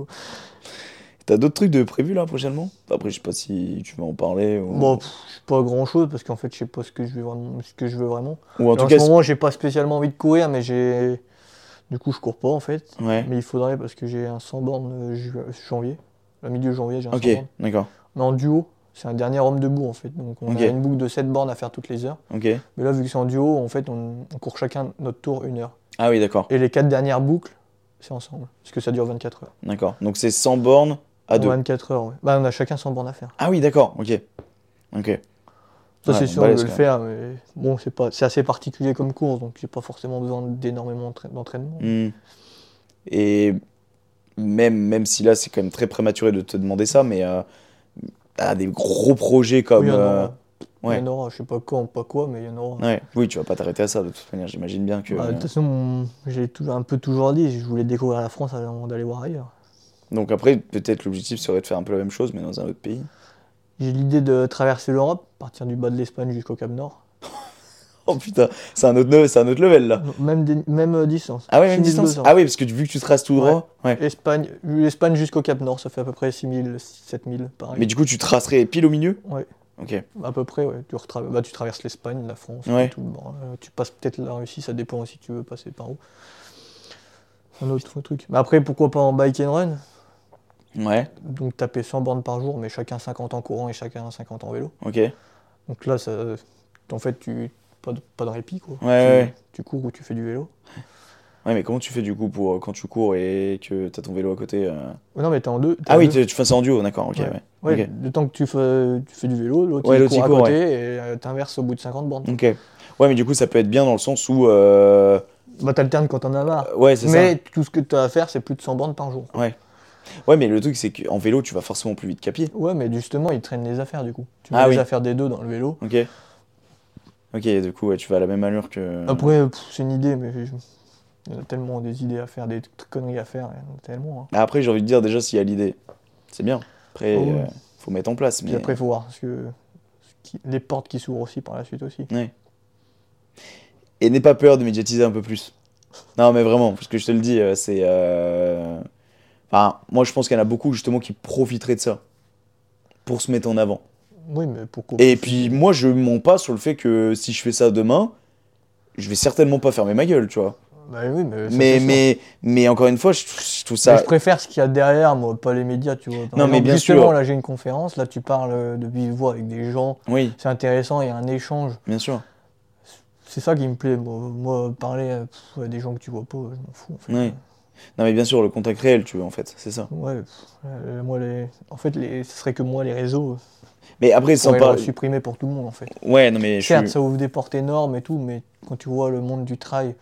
T'as d'autres trucs de prévus là prochainement? Après, je sais pas si tu vas en parler. Ou, Bon, pff, pas grand-chose, parce qu'en fait, je sais pas ce que je veux vraiment. Ce que je veux vraiment. ou en En, tout cas. ce moment, j'ai pas spécialement envie de courir, mais j'ai... Du coup, je cours pas, en fait. Ouais. Mais il faudrait, parce que j'ai un 100 bornes euh, ju- janvier. Le milieu janvier, j'ai un Ok, 100 bornes. d'accord. Mais en duo, c'est un dernier homme debout en fait. Donc on a une boucle de 7 bornes à faire toutes les heures. Ok. Mais là, vu que c'est en duo, en fait, on, on court chacun notre tour une heure. Ah oui, d'accord. Et les 4 dernières boucles, c'est ensemble. Parce que ça dure 24 heures. D'accord. Donc c'est 100 bornes à deux. 24 heures. Bah, on a chacun 100 bornes à faire. Ah oui, d'accord. Ok. Ok. Ça, Ouais, c'est sûr, balèze, le faire, mais bon, c'est pas, assez particulier comme course, donc j'ai pas forcément besoin d'énormément d'entra- d'entraînement. Hmm. Et même, même si là, c'est quand même très prématuré de te demander ça, mais euh, ah, des gros projets comme. Oui, il y en euh, ouais. Il y en aura, je sais pas quand, pas quoi, mais il y en aura. ouais. Oui, tu vas pas t'arrêter à ça de toute manière. J'imagine bien que. Bah, de toute façon, j'ai un peu toujours dit, je voulais découvrir la France avant d'aller voir ailleurs. Donc après, peut-être l'objectif serait de faire un peu la même chose, mais dans un autre pays. J'ai l'idée de traverser l'Europe, partir du bas de l'Espagne jusqu'au Cap Nord. Oh putain, c'est un autre, c'est un autre level là. Même, des- même euh, distance. Ah ouais, même distance 6200. Ah oui, parce que vu que tu traces tout droit. Ouais. Espagne, jusqu'au Cap Nord, ça fait à peu près 6000, 7000, pareil. Mais du coup, tu tracerais pile au milieu? Ouais. Ok. À peu près, ouais. Tu, retra- bah, tu traverses l'Espagne, la France, Ouais. tout. Euh, tu passes peut-être la Russie, ça dépend si tu veux passer par où. Un autre truc. Mais après, pourquoi pas en bike and run? Ouais, Donc taper 100 bornes par jour, mais chacun 50 en courant et chacun 50 en vélo. ok. Donc là, ça, en fait, tu pas de, pas de répit, quoi. ouais, tu, ouais. tu cours ou tu fais du vélo. Ouais, mais comment tu fais du coup pour quand tu cours et que t'as ton vélo à côté euh Non, mais t'es en deux. Ah en oui, deux. tu fais ça en duo, d'accord, ok, Ouais. le temps que tu fais, tu fais du vélo, l'autre Ouais, il l'autre, court à il court, côté et euh, t'inverses au bout de 50 bornes. Ok. Ouais, mais du coup, ça peut être bien dans le sens où. euh, Bah t'alternes quand t'en as marre. Ouais, c'est Mais tout ce que t'as à faire, c'est plus de 100 bornes par jour. ça. Ouais. Ouais, mais le truc, c'est qu'en vélo, tu vas forcément plus vite qu'à pied. Ouais, mais justement, ils traînent les affaires du coup. Tu mets Ah les oui. affaires des deux dans le vélo. Ok. Ok, du coup, ouais, tu vas à la même allure que. Après, pff, c'est une idée, mais je- il y en a tellement des idées à faire, des conneries à faire, il y en a tellement. hein. Après, j'ai envie de dire, déjà, s'il y a l'idée, c'est bien. Après, Oh oui. euh, faut mettre en place. Puis Mais... après, il faut voir parce que ce qui- les portes qui s'ouvrent aussi par la suite aussi. Et n'aie pas peur de médiatiser un peu plus. Non, mais vraiment, parce que je te le dis, euh, c'est. euh, Enfin, moi, je pense qu'il y en a beaucoup justement qui profiteraient de ça pour se mettre en avant. Oui, mais pourquoi Et puis, moi, je mens pas sur le fait que si je fais ça demain, je vais certainement pas fermer ma gueule, tu vois. Bah oui, mais. Mais, mais, mais encore une fois, je, je trouve Mais ça. je préfère ce qu'il y a derrière, moi, pas les médias, tu vois. Non, mais bien justement, sûr. là, j'ai une conférence, là, tu parles euh, de vive voix avec des gens, Oui, c'est intéressant, il y a un échange. bien sûr. C'est ça qui me plaît, moi, Moi, parler euh, à des gens que tu vois pas, je m'en fous, en fait. Oui. Non, mais bien sûr, le contact réel, tu veux, en fait, c'est ça. Ouais, euh, moi, les... en fait, les... ce serait que moi, les réseaux, Mais après, sans le supprimer pour tout le monde, en fait. Ouais, non, mais je Certes, suis. ça ouvre des portes énormes et tout, mais quand tu vois le monde du trail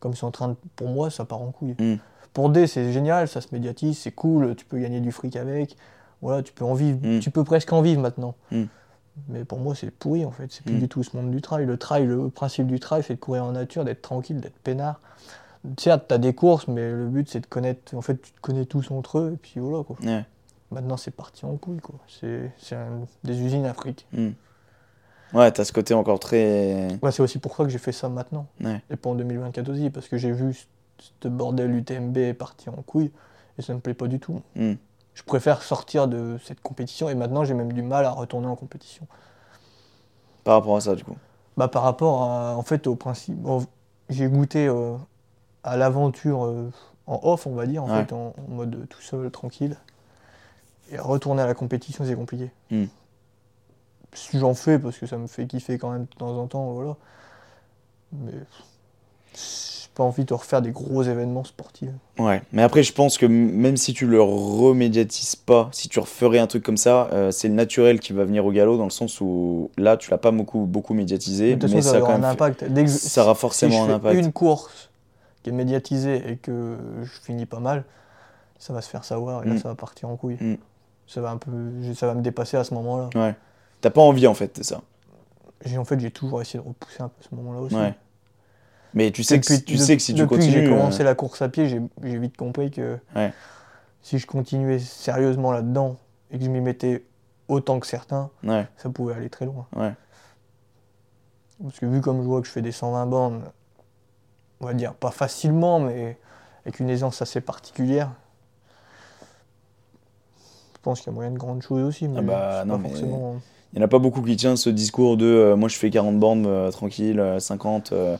comme c'est en train de. Pour moi, ça part en couille. Mm. Pour D, c'est génial, ça se médiatise, c'est cool, tu peux gagner du fric avec. Voilà, tu peux en vivre, Mm. tu peux presque en vivre maintenant. Mm. Mais pour moi, c'est pourri en fait, c'est plus du tout ce monde du trail. Le trail, le principe du trail, c'est de courir en nature, d'être tranquille, d'être peinard. Certes, t'as des courses, mais le but, c'est de connaître. En fait, tu te connais tous entre eux, et puis voilà quoi. Ouais. Maintenant, c'est parti en couille quoi. C'est un- des usines fric. Hmm. Ouais, t'as ce côté encore très. Ouais, c'est aussi pour ça que j'ai fait ça maintenant. Ouais. Et pas en 2024 aussi, parce que j'ai vu ce bordel UTMB partir en couille, et ça me plaît pas du tout. Hmm. Je préfère sortir de cette compétition, et maintenant j'ai même du mal à retourner en compétition. Par rapport à ça, du coup. Bah, par rapport à, en fait, au principe, bon, j'ai goûté euh, à l'aventure euh, en off, on va dire, en Ouais. fait, en, en mode tout seul, tranquille. Et retourner à la compétition, c'est compliqué. Hmm. Si J'en fais parce que ça me fait kiffer quand même de temps en temps, voilà. Mais j'ai pas envie de refaire des gros événements sportifs. Ouais, mais après, je pense que même si tu le remédiatises pas, si tu referais un truc comme ça, euh, c'est le naturel qui va venir au galop, dans le sens où là, tu l'as pas beaucoup, beaucoup médiatisé, de toute mais ça ça, a va quand avoir un impact. Dès que je- ça aura si forcément un impact. une course qui est médiatisée et que je finis pas mal, ça va se faire savoir et là Mm. ça va partir en couille. Mm. Ça va un peu, ça va me dépasser à ce moment-là. Ouais. T'as pas envie, en fait, c'est ça. En fait j'ai toujours essayé de repousser un peu ce moment-là aussi. Ouais. Mais tu sais que, si- tu sais que si tu depuis que continues. j'ai euh, commencé la course à pied, j'ai j'ai vite compris que Ouais. si je continuais sérieusement là-dedans et que je m'y mettais autant que certains, Ouais, ça pouvait aller très loin. ouais. Parce que vu comme je vois que je fais des 120 bornes, on va dire pas facilement, mais avec une aisance assez particulière, je pense qu'il y a moyen de grandes choses aussi. Mais Ah bah, c'est non, pas mais- forcément. Il y en a pas beaucoup qui tiennent ce discours de euh, moi je fais 40 bornes euh, tranquille, euh, 50. euh,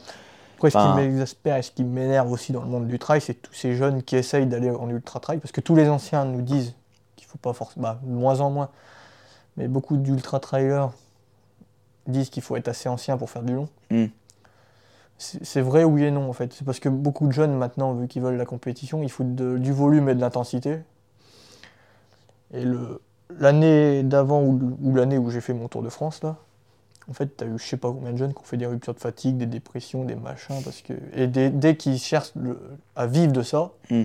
Après, ce qui m'exaspère et ce qui m'énerve aussi dans le monde du trail, c'est tous ces jeunes qui essayent d'aller en ultra trail, parce que tous les anciens nous disent qu'il qu'il faut pas forcément. Bah, de moins en moins. Mais beaucoup d'ultra trailers disent qu'il faut être assez ancien pour faire du long. Mm. C'est vrai, oui et non, en fait. C'est parce que beaucoup de jeunes, maintenant, vu qu'ils veulent la compétition, ils foutent de- du volume et de l'intensité. Et l'année d'avant ou, ou l'année où j'ai fait mon Tour de France, là, en fait, tu as eu je sais pas combien de jeunes qui ont fait des ruptures de fatigue, des dépressions, des machins, parce que... Et dès, dès qu'ils cherchent le- à vivre de ça, Mm.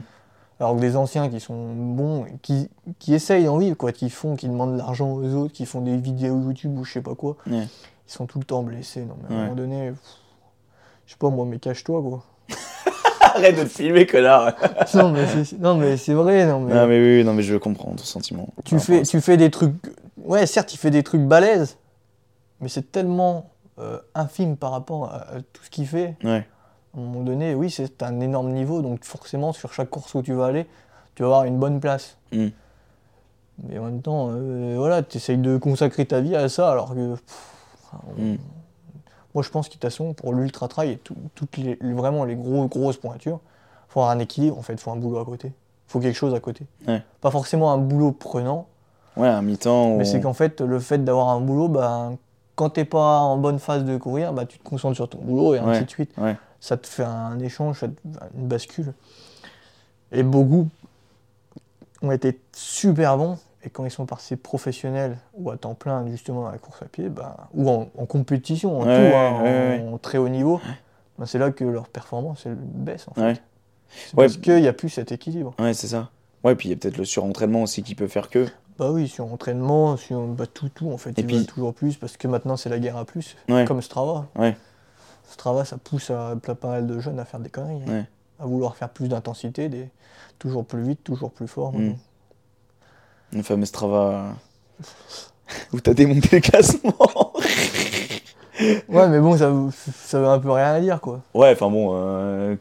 alors que des anciens qui sont bons, qui, qui essayent d'en vivre, quoi, qui font, qui demandent de l'argent aux autres, qui font des vidéos YouTube ou je sais pas quoi, ils sont tout le temps blessés. Non, mais à un moment donné, pff, je sais pas, moi, mais cache-toi, quoi. Arrête de te filmer, connard. non, mais c'est, non, mais c'est vrai, non, mais... Non, mais oui, non, mais je comprends ton sentiment. tu, fais, tu fais des trucs. Ouais, certes, il fait des trucs balèzes, mais c'est tellement euh, infime par rapport à, à tout ce qu'il fait. Ouais. À un moment donné, oui, c'est un énorme niveau, donc forcément, sur chaque course où tu vas aller, tu vas avoir une bonne place. Mm. Mais en même temps, euh, voilà, tu essayes de consacrer ta vie à ça, alors que. pff, on- Mm. Moi, je pense que de toute façon, pour l'ultra trail et tout- toutes les, vraiment les gros, grosses pointures, faut avoir un équilibre, en fait, faut un boulot à côté. faut quelque chose à côté. Ouais. Pas forcément un boulot prenant, Ouais, un mi-temps. mais ou- c'est qu'en fait, le fait d'avoir un boulot, ben, quand t'es pas en bonne phase de courir, bah, tu te concentres sur ton boulot et ainsi de suite. ouais. Ça te fait un échange, ça te- une bascule. Et beaucoup ont été super bons. Et quand ils sont passés professionnels ou à temps plein, justement, à la course à pied, ben, ou en, en compétition, en Ouais, tout, hein, ouais, en, en très haut niveau, ben, c'est là que leur performance elle baisse. En fait. C'est parce qu'il n'y a plus cet équilibre. Ouais, c'est ça. Ouais, puis il y a peut-être le surentraînement aussi qui peut faire que. Bah oui, sur entraînement, sur bah, tout, tout, en fait. Et ils puis- veulent toujours plus parce que maintenant c'est la guerre à plus, Ouais. comme Strava. Ouais. Strava, ça pousse à, pas mal de jeunes à faire des conneries, hein. À vouloir faire plus d'intensité, des... toujours plus vite, toujours plus fort. Mm. Le fameux Strava. où t'as démonté le classement. Ouais, mais bon, ça, ça veut un peu rien à dire, quoi. ouais, enfin bon, euh,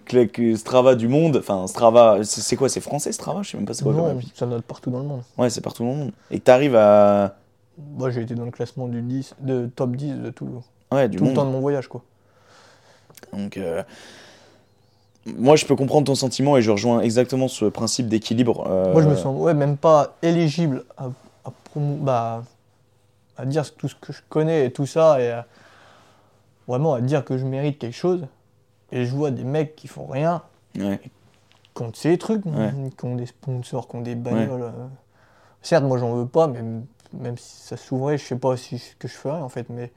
Strava du monde. Enfin, Strava. C'est quoi C'est français Strava? Je sais même pas c'est quoi non, ça note partout dans le monde. Ouais, c'est partout dans le monde. Et que t'arrives à. Moi, j'ai été dans le classement du 10, de top 10 de tout, Ouais, du tout le temps de mon voyage, quoi. Donc, euh, moi, je peux comprendre ton sentiment et je rejoins exactement ce principe d'équilibre. euh, Moi, je me sens ouais, même pas éligible à, à, promo- bah, à dire tout ce que je connais et tout ça, et à- vraiment à dire que je mérite quelque chose. Et je vois des mecs qui font rien, Ouais, qui ont ces trucs, Ouais. qui ont des sponsors, qui ont des bagnoles. euh. Certes, moi, j'en veux pas, mais même si ça s'ouvrait, je sais pas si ce que je ferais, en fait. Mais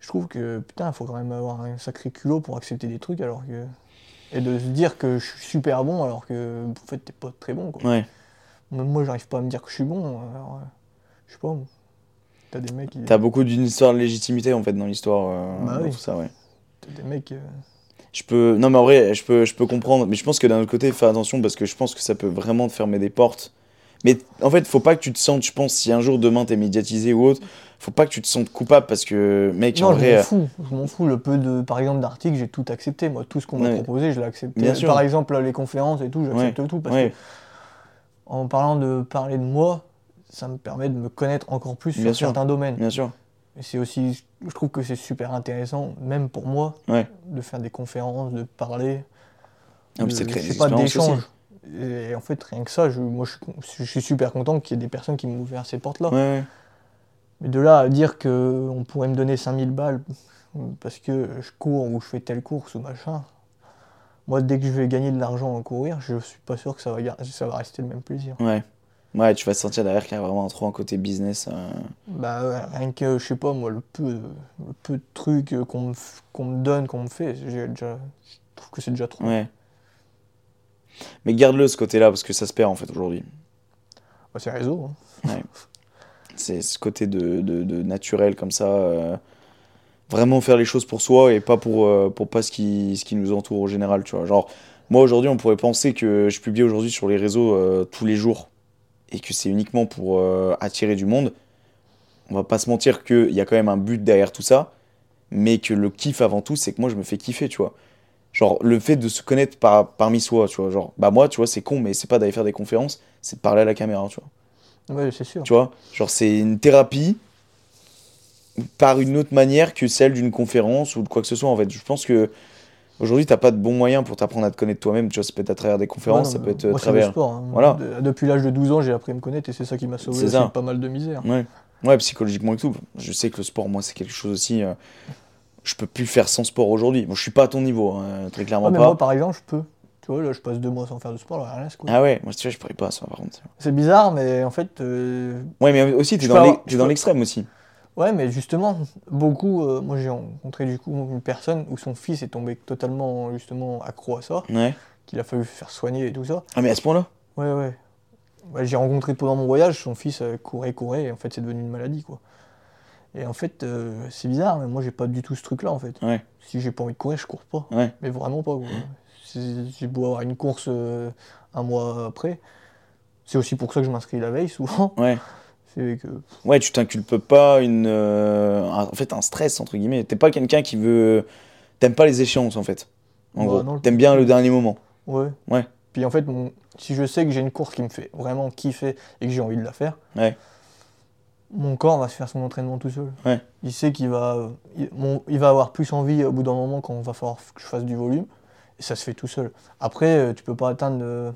je trouve que, putain, il faut quand même avoir un sacré culot pour accepter des trucs, alors que... Et de se dire que je suis super bon, alors que, en fait, t'es pas très bon, quoi. ouais. Même moi, j'arrive pas à me dire que je suis bon. Alors, euh, je sais pas. moi. T'as des mecs qui. T'as beaucoup d'une histoire de légitimité en fait dans l'histoire. euh, Bah dans oui. tout ça, ouais. t'as des mecs. euh, Je peux. Non, mais en vrai, je peux, je peux comprendre. Mais je pense que d'un autre côté, fais attention parce que je pense que ça peut vraiment te fermer des portes. Mais en fait, faut pas que tu te sentes, je pense, si un jour demain t'es médiatisé ou autre, faut pas que tu te sentes coupable parce que, mec, en Non, je vrai. euh, m'en fous. Je m'en fous. Le peu de, par exemple, d'articles, j'ai tout accepté. Moi, tout ce qu'on m'a Ouais. proposé, je l'ai accepté. Bien sûr. Par exemple, les conférences et tout, j'accepte tout parce ouais, que en parlant de parler de moi, ça me permet de me connaître encore plus Bien sur sûr. certains domaines. bien sûr. Et c'est aussi, je trouve que c'est super intéressant, même pour moi, de faire des conférences, de parler. Ah, de- je des sais pas, d'échanges. Et en fait, rien que ça, je, moi, je, je suis super content qu'il y ait des personnes qui m'ont ouvert ces portes-là. Ouais, ouais. Mais de là à dire qu'on pourrait me donner 5000 balles parce que je cours ou je fais telle course ou machin, moi, dès que je vais gagner de l'argent en courir, je suis pas sûr que ça va, ça va rester le même plaisir. Ouais. Ouais, tu vas sentir derrière qu'il y a vraiment trop un côté business. euh, Bah, ouais, rien que, je sais pas, moi, le peu, de- le peu de trucs qu'on me, me donne, qu'on me fait, j'ai déjà, je trouve que c'est déjà trop. Ouais. Mais garde-le ce côté-là parce que ça se perd en fait aujourd'hui. Bah, c'est réseau. hein. C'est ce côté de, naturel comme ça. euh, vraiment faire les choses pour soi et pas pour, euh, pour pas ce qui, ce qui nous entoure au général, tu vois. Genre, moi aujourd'hui, on pourrait penser que je publie aujourd'hui sur les réseaux euh, tous les jours et que c'est uniquement pour attirer du monde. On va pas se mentir qu'il y a quand même un but derrière tout ça, mais que le kiff avant tout, c'est que moi je me fais kiffer, tu vois. Genre, le fait de se connaître par, parmi soi, tu vois. Genre, bah moi, tu vois, c'est con, mais c'est pas d'aller faire des conférences, c'est de parler à la caméra, tu vois. Ouais, c'est sûr. Tu vois Genre, c'est une thérapie par une autre manière que celle d'une conférence ou de quoi que ce soit, en fait. Je pense que Aujourd'hui, t'as pas de bons moyens pour t'apprendre à te connaître toi-même. Tu vois, ça peut être à travers des conférences, Ouais, ça non, peut mais être à moi, c'est le travers. sport. hein. Voilà. De- depuis l'âge de 12 ans, j'ai appris à me connaître et c'est ça qui m'a sauvé C'est aussi ça. de pas mal de misère. Ouais. ouais, psychologiquement et tout. Je sais que le sport, moi, c'est quelque chose aussi. euh, je peux plus faire sans sport aujourd'hui. Bon, je suis pas à ton niveau, hein, très clairement Ouais, mais pas. moi, par exemple, je peux. Tu vois, là, je passe deux mois sans faire de sport, là, rien à. Ah ouais, moi, tu vois, je pourrais pas ça, par contre. C'est bizarre, mais en fait, euh, Ouais, mais aussi, t'es Je dans peux l'e- avoir- t'es je dans peux- l'extrême aussi. ouais, mais justement, beaucoup. euh, moi, j'ai rencontré du coup une personne où son fils est tombé totalement justement accro à ça, Ouais. qu'il a fallu faire soigner et tout ça. Ah, mais à ce point-là? Ouais, ouais. Ouais, j'ai rencontré pendant mon voyage, son fils euh, courait, courait, et en fait, c'est devenu une maladie, quoi. Et en fait, euh, c'est bizarre, mais moi, j'ai pas du tout ce truc-là, en fait. Ouais. Si j'ai pas envie de courir, je cours pas. Ouais. Mais vraiment pas, quoi. J'ai beau avoir une course euh, un mois après. C'est aussi pour ça que je m'inscris la veille, souvent. Ouais. C'est que. Ouais, tu t'inculpes pas une. euh, un- en fait, un stress, entre guillemets. T'es pas quelqu'un qui veut. T'aimes pas les échéances, en fait. En Bah, gros. T'aimes bien le dernier moment. Ouais. Ouais. Puis en fait, mon- si je sais que j'ai une course qui me fait vraiment kiffer et que j'ai envie de la faire, Ouais. mon corps va se faire son entraînement tout seul. Ouais. Il sait qu'il va, il, mon- il va avoir plus envie au bout d'un moment quand on va falloir que je fasse du volume. Et ça se fait tout seul. Après, euh, tu peux pas atteindre euh,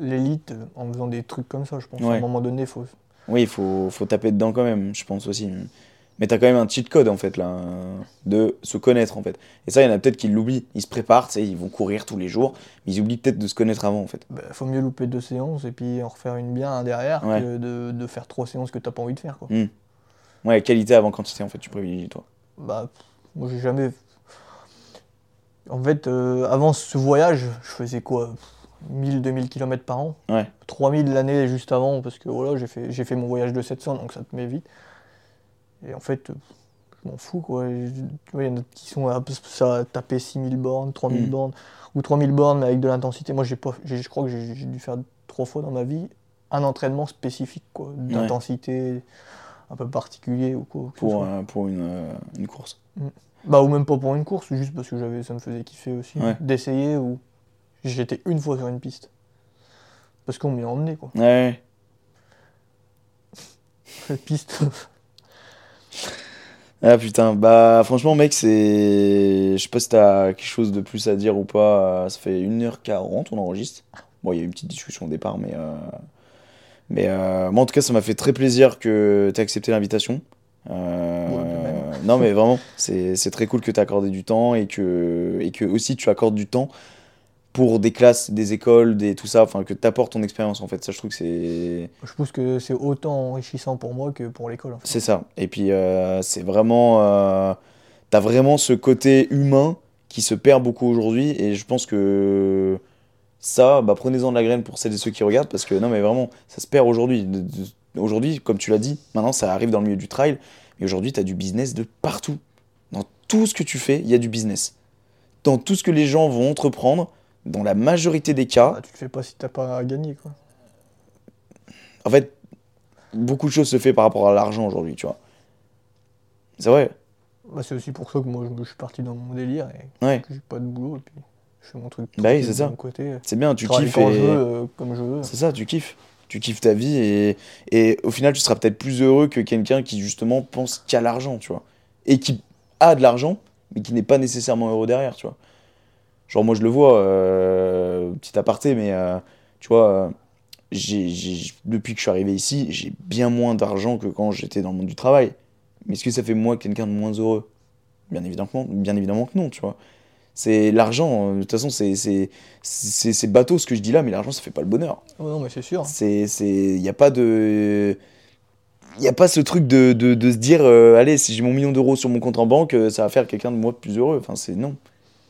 l'élite euh, en faisant des trucs comme ça, je pense. À un moment donné, il faut. Oui, il faut, faut taper dedans quand même, je pense aussi. Mais t'as quand même un cheat code, en fait, là, de se connaître, en fait. Et ça, il y en a peut-être qui l'oublient. Ils se préparent, tu sais, ils vont courir tous les jours, mais ils oublient peut-être de se connaître avant, en fait. bah, faut mieux louper deux séances et puis en refaire une bien un derrière Ouais. que de, de faire trois séances que t'as pas envie de faire. Quoi. Ouais, qualité avant quantité, en fait, tu privilégies, toi. Bah, moi j'ai jamais. En fait, euh, avant ce voyage, je faisais quoi 1000-2000 km par an. Ouais. 3000 l'année juste avant, parce que voilà, j'ai fait, j'ai fait mon voyage de 700, donc ça te met vite. Et en fait, euh, je m'en fous quoi. Il y en a qui sont à, ça, taper 6000 bornes, 3000 Mm. bornes, ou 3000 bornes, mais avec de l'intensité. Moi, j'ai pas, je crois que j'ai dû faire trois fois dans ma vie un entraînement spécifique, quoi, d'intensité un peu particulier ou quoi. Pour, euh, une, euh, une course. Bah, ou même pas pour une course, juste parce que j'avais, ça me faisait kiffer aussi. Ouais. D'essayer ou. J'étais une fois sur une piste. Parce qu'on m'y a emmené, quoi. Ouais. La piste. Ah putain, bah franchement mec, c'est... Je sais pas si t'as quelque chose de plus à dire ou pas, ça fait 1h40 on enregistre. Bon, il y a eu une petite discussion au départ, mais... euh, Mais euh, moi en tout cas, ça m'a fait très plaisir que t'aies accepté l'invitation. Euh, Ouais. Non mais vraiment, c'est très cool que t'aies accordé du temps et que... et que aussi tu accordes du temps pour des classes, des écoles, des tout ça, enfin que t'apportes ton expérience en fait. Ça je trouve que c'est... Je pense que c'est autant enrichissant pour moi que pour l'école. en fait. C'est ça. Et puis, euh, c'est vraiment. euh, T'as vraiment ce côté humain qui se perd beaucoup aujourd'hui. Et je pense que ça, bah, prenez-en de la graine pour celles et ceux qui regardent. Parce que non, mais vraiment, ça se perd aujourd'hui. Aujourd'hui, comme tu l'as dit, maintenant, ça arrive dans le milieu du trail. Mais aujourd'hui, t'as du business de partout. Dans tout ce que tu fais, il y a du business. Dans tout ce que les gens vont entreprendre, dans la majorité des cas, Bah, tu le fais pas si t'as pas à gagner, quoi. en fait, beaucoup de choses se fait par rapport à l'argent aujourd'hui, tu vois. C'est vrai. Bah, c'est aussi pour ça que moi, je, je suis parti dans mon délire et Ouais. que j'ai pas de boulot. Et puis, je fais mon truc. Bah oui, c'est ça. C'est bien, tu kiffes. quand et- je veux, euh, comme je veux. C'est ça, tu kiffes. Tu kiffes ta vie et, au final, tu seras peut-être plus heureux que quelqu'un qui justement pense qu'à l'argent, tu vois. Et qui a de l'argent, mais qui n'est pas nécessairement heureux derrière, tu vois. Genre, moi, je le vois, euh, petit aparté, mais euh, tu vois, euh, depuis que je suis arrivé ici, j'ai bien moins d'argent que quand j'étais dans le monde du travail. Mais est-ce que ça fait moi quelqu'un de moins heureux? Bien évidemment, bien évidemment que non, tu vois. C'est l'argent, euh, de toute façon, c'est, bateau ce que je dis là, mais l'argent, ça fait pas le bonheur. Oh, non, mais c'est sûr. Il y a pas de, il y a pas ce truc de, de, de se dire, euh, allez, si j'ai mon million d'euros sur mon compte en banque, euh, ça va faire quelqu'un de moi plus heureux. Enfin, c'est non,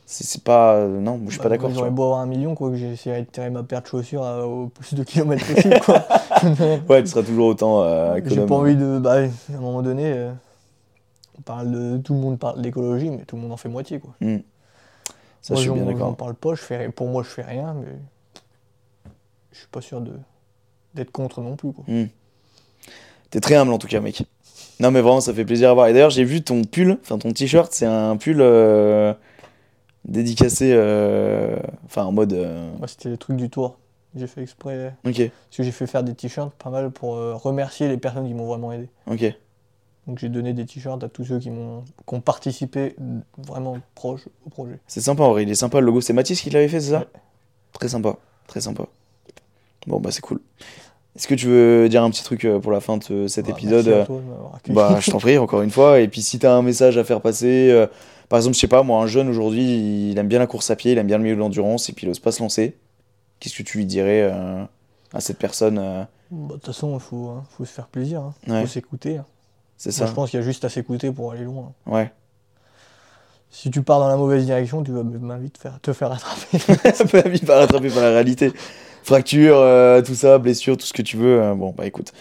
c'est, pas, euh, non, je suis Bah, pas d'accord. J'aurais beau avoir un million, quoi, que j'essaierais de tirer ma paire de chaussures à- au plus de kilomètres possible, quoi. Ouais, tu seras toujours autant euh, J'ai pas envie de. Bah, à un moment donné, euh, on parle de. Tout le monde parle d'écologie, mais tout le monde en fait moitié, quoi. Hmm. Ça, moi, je suis bien d'accord. parle pas, je fais, pour moi, je fais rien, mais. Je suis pas sûr de d'être contre non plus, quoi. Hmm. T'es très humble en tout cas, mec. Non, mais vraiment, ça fait plaisir à voir. Et d'ailleurs, j'ai vu ton pull, enfin ton t-shirt, c'est un pull euh, dédicacé, euh, enfin en mode. euh, Moi, c'était le truc du tour. J'ai fait exprès. Ok, Parce que j'ai fait faire des t-shirts pas mal pour remercier les personnes qui m'ont vraiment aidé. ok. Donc j'ai donné des t-shirts à tous ceux qui, m'ont, qui ont participé vraiment proche au projet. C'est sympa en vrai, il est sympa le logo. C'est Mathis qui l'avait fait, c'est ça Ouais. Très sympa, très sympa. Bon bah c'est cool. Est-ce que tu veux dire un petit truc euh, pour la fin de ce- cet Bah, épisode merci à euh, toi de. Bah je t'en prie encore une fois. Et puis si t'as un message à faire passer, euh, par exemple je sais pas, moi un jeune aujourd'hui, il aime bien la course à pied, il aime bien le milieu de l'endurance et puis il ose pas se lancer. Qu'est-ce que tu lui dirais euh, à cette personne euh, Bah, De toute façon, il faut, hein, faut se faire plaisir. hein. Ouais. faut s'écouter. hein. C'est Moi, ça je pense qu'il y a juste à s'écouter pour aller loin. Ouais. Si tu pars dans la mauvaise direction, tu vas même vite faire, te faire attraper. pas vite par rattraper par la réalité. Fracture, euh, tout ça, blessure, tout ce que tu veux. euh, bon, bah écoute.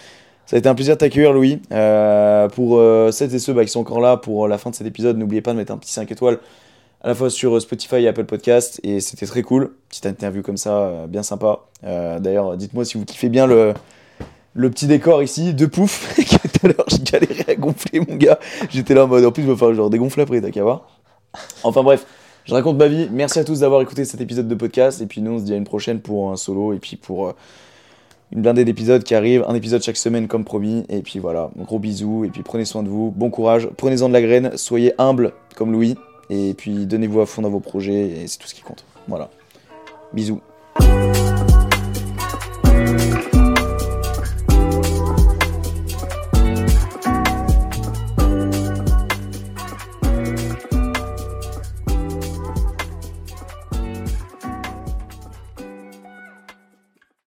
Ça a été un plaisir de t'accueillir, Louis. Euh, pour euh, celles et ceux bah, qui sont encore là pour la fin de cet épisode, n'oubliez pas de mettre un petit 5 étoiles à la fois sur Spotify et Apple Podcast. Et c'était très cool. Petite interview comme ça, bien sympa. D'ailleurs, dites-moi si vous kiffez bien le, le petit décor ici de pouf. Tout à l'heure, j'ai galéré à gonfler, mon gars. J'étais là en mode, en plus, il va falloir genre dégonfler après, t'as qu'à voir. Enfin bref. Je raconte ma vie. Merci à tous d'avoir écouté cet épisode de podcast. Et puis nous, on se dit à une prochaine pour un solo. Et puis pour euh, une blindée d'épisodes qui arrive. Un épisode chaque semaine comme promis. Et puis voilà, gros bisous. Et puis prenez soin de vous. Bon courage. Prenez-en de la graine. Soyez humble comme Louis. Et puis donnez-vous à fond dans vos projets. Et c'est tout ce qui compte. Voilà. Bisous.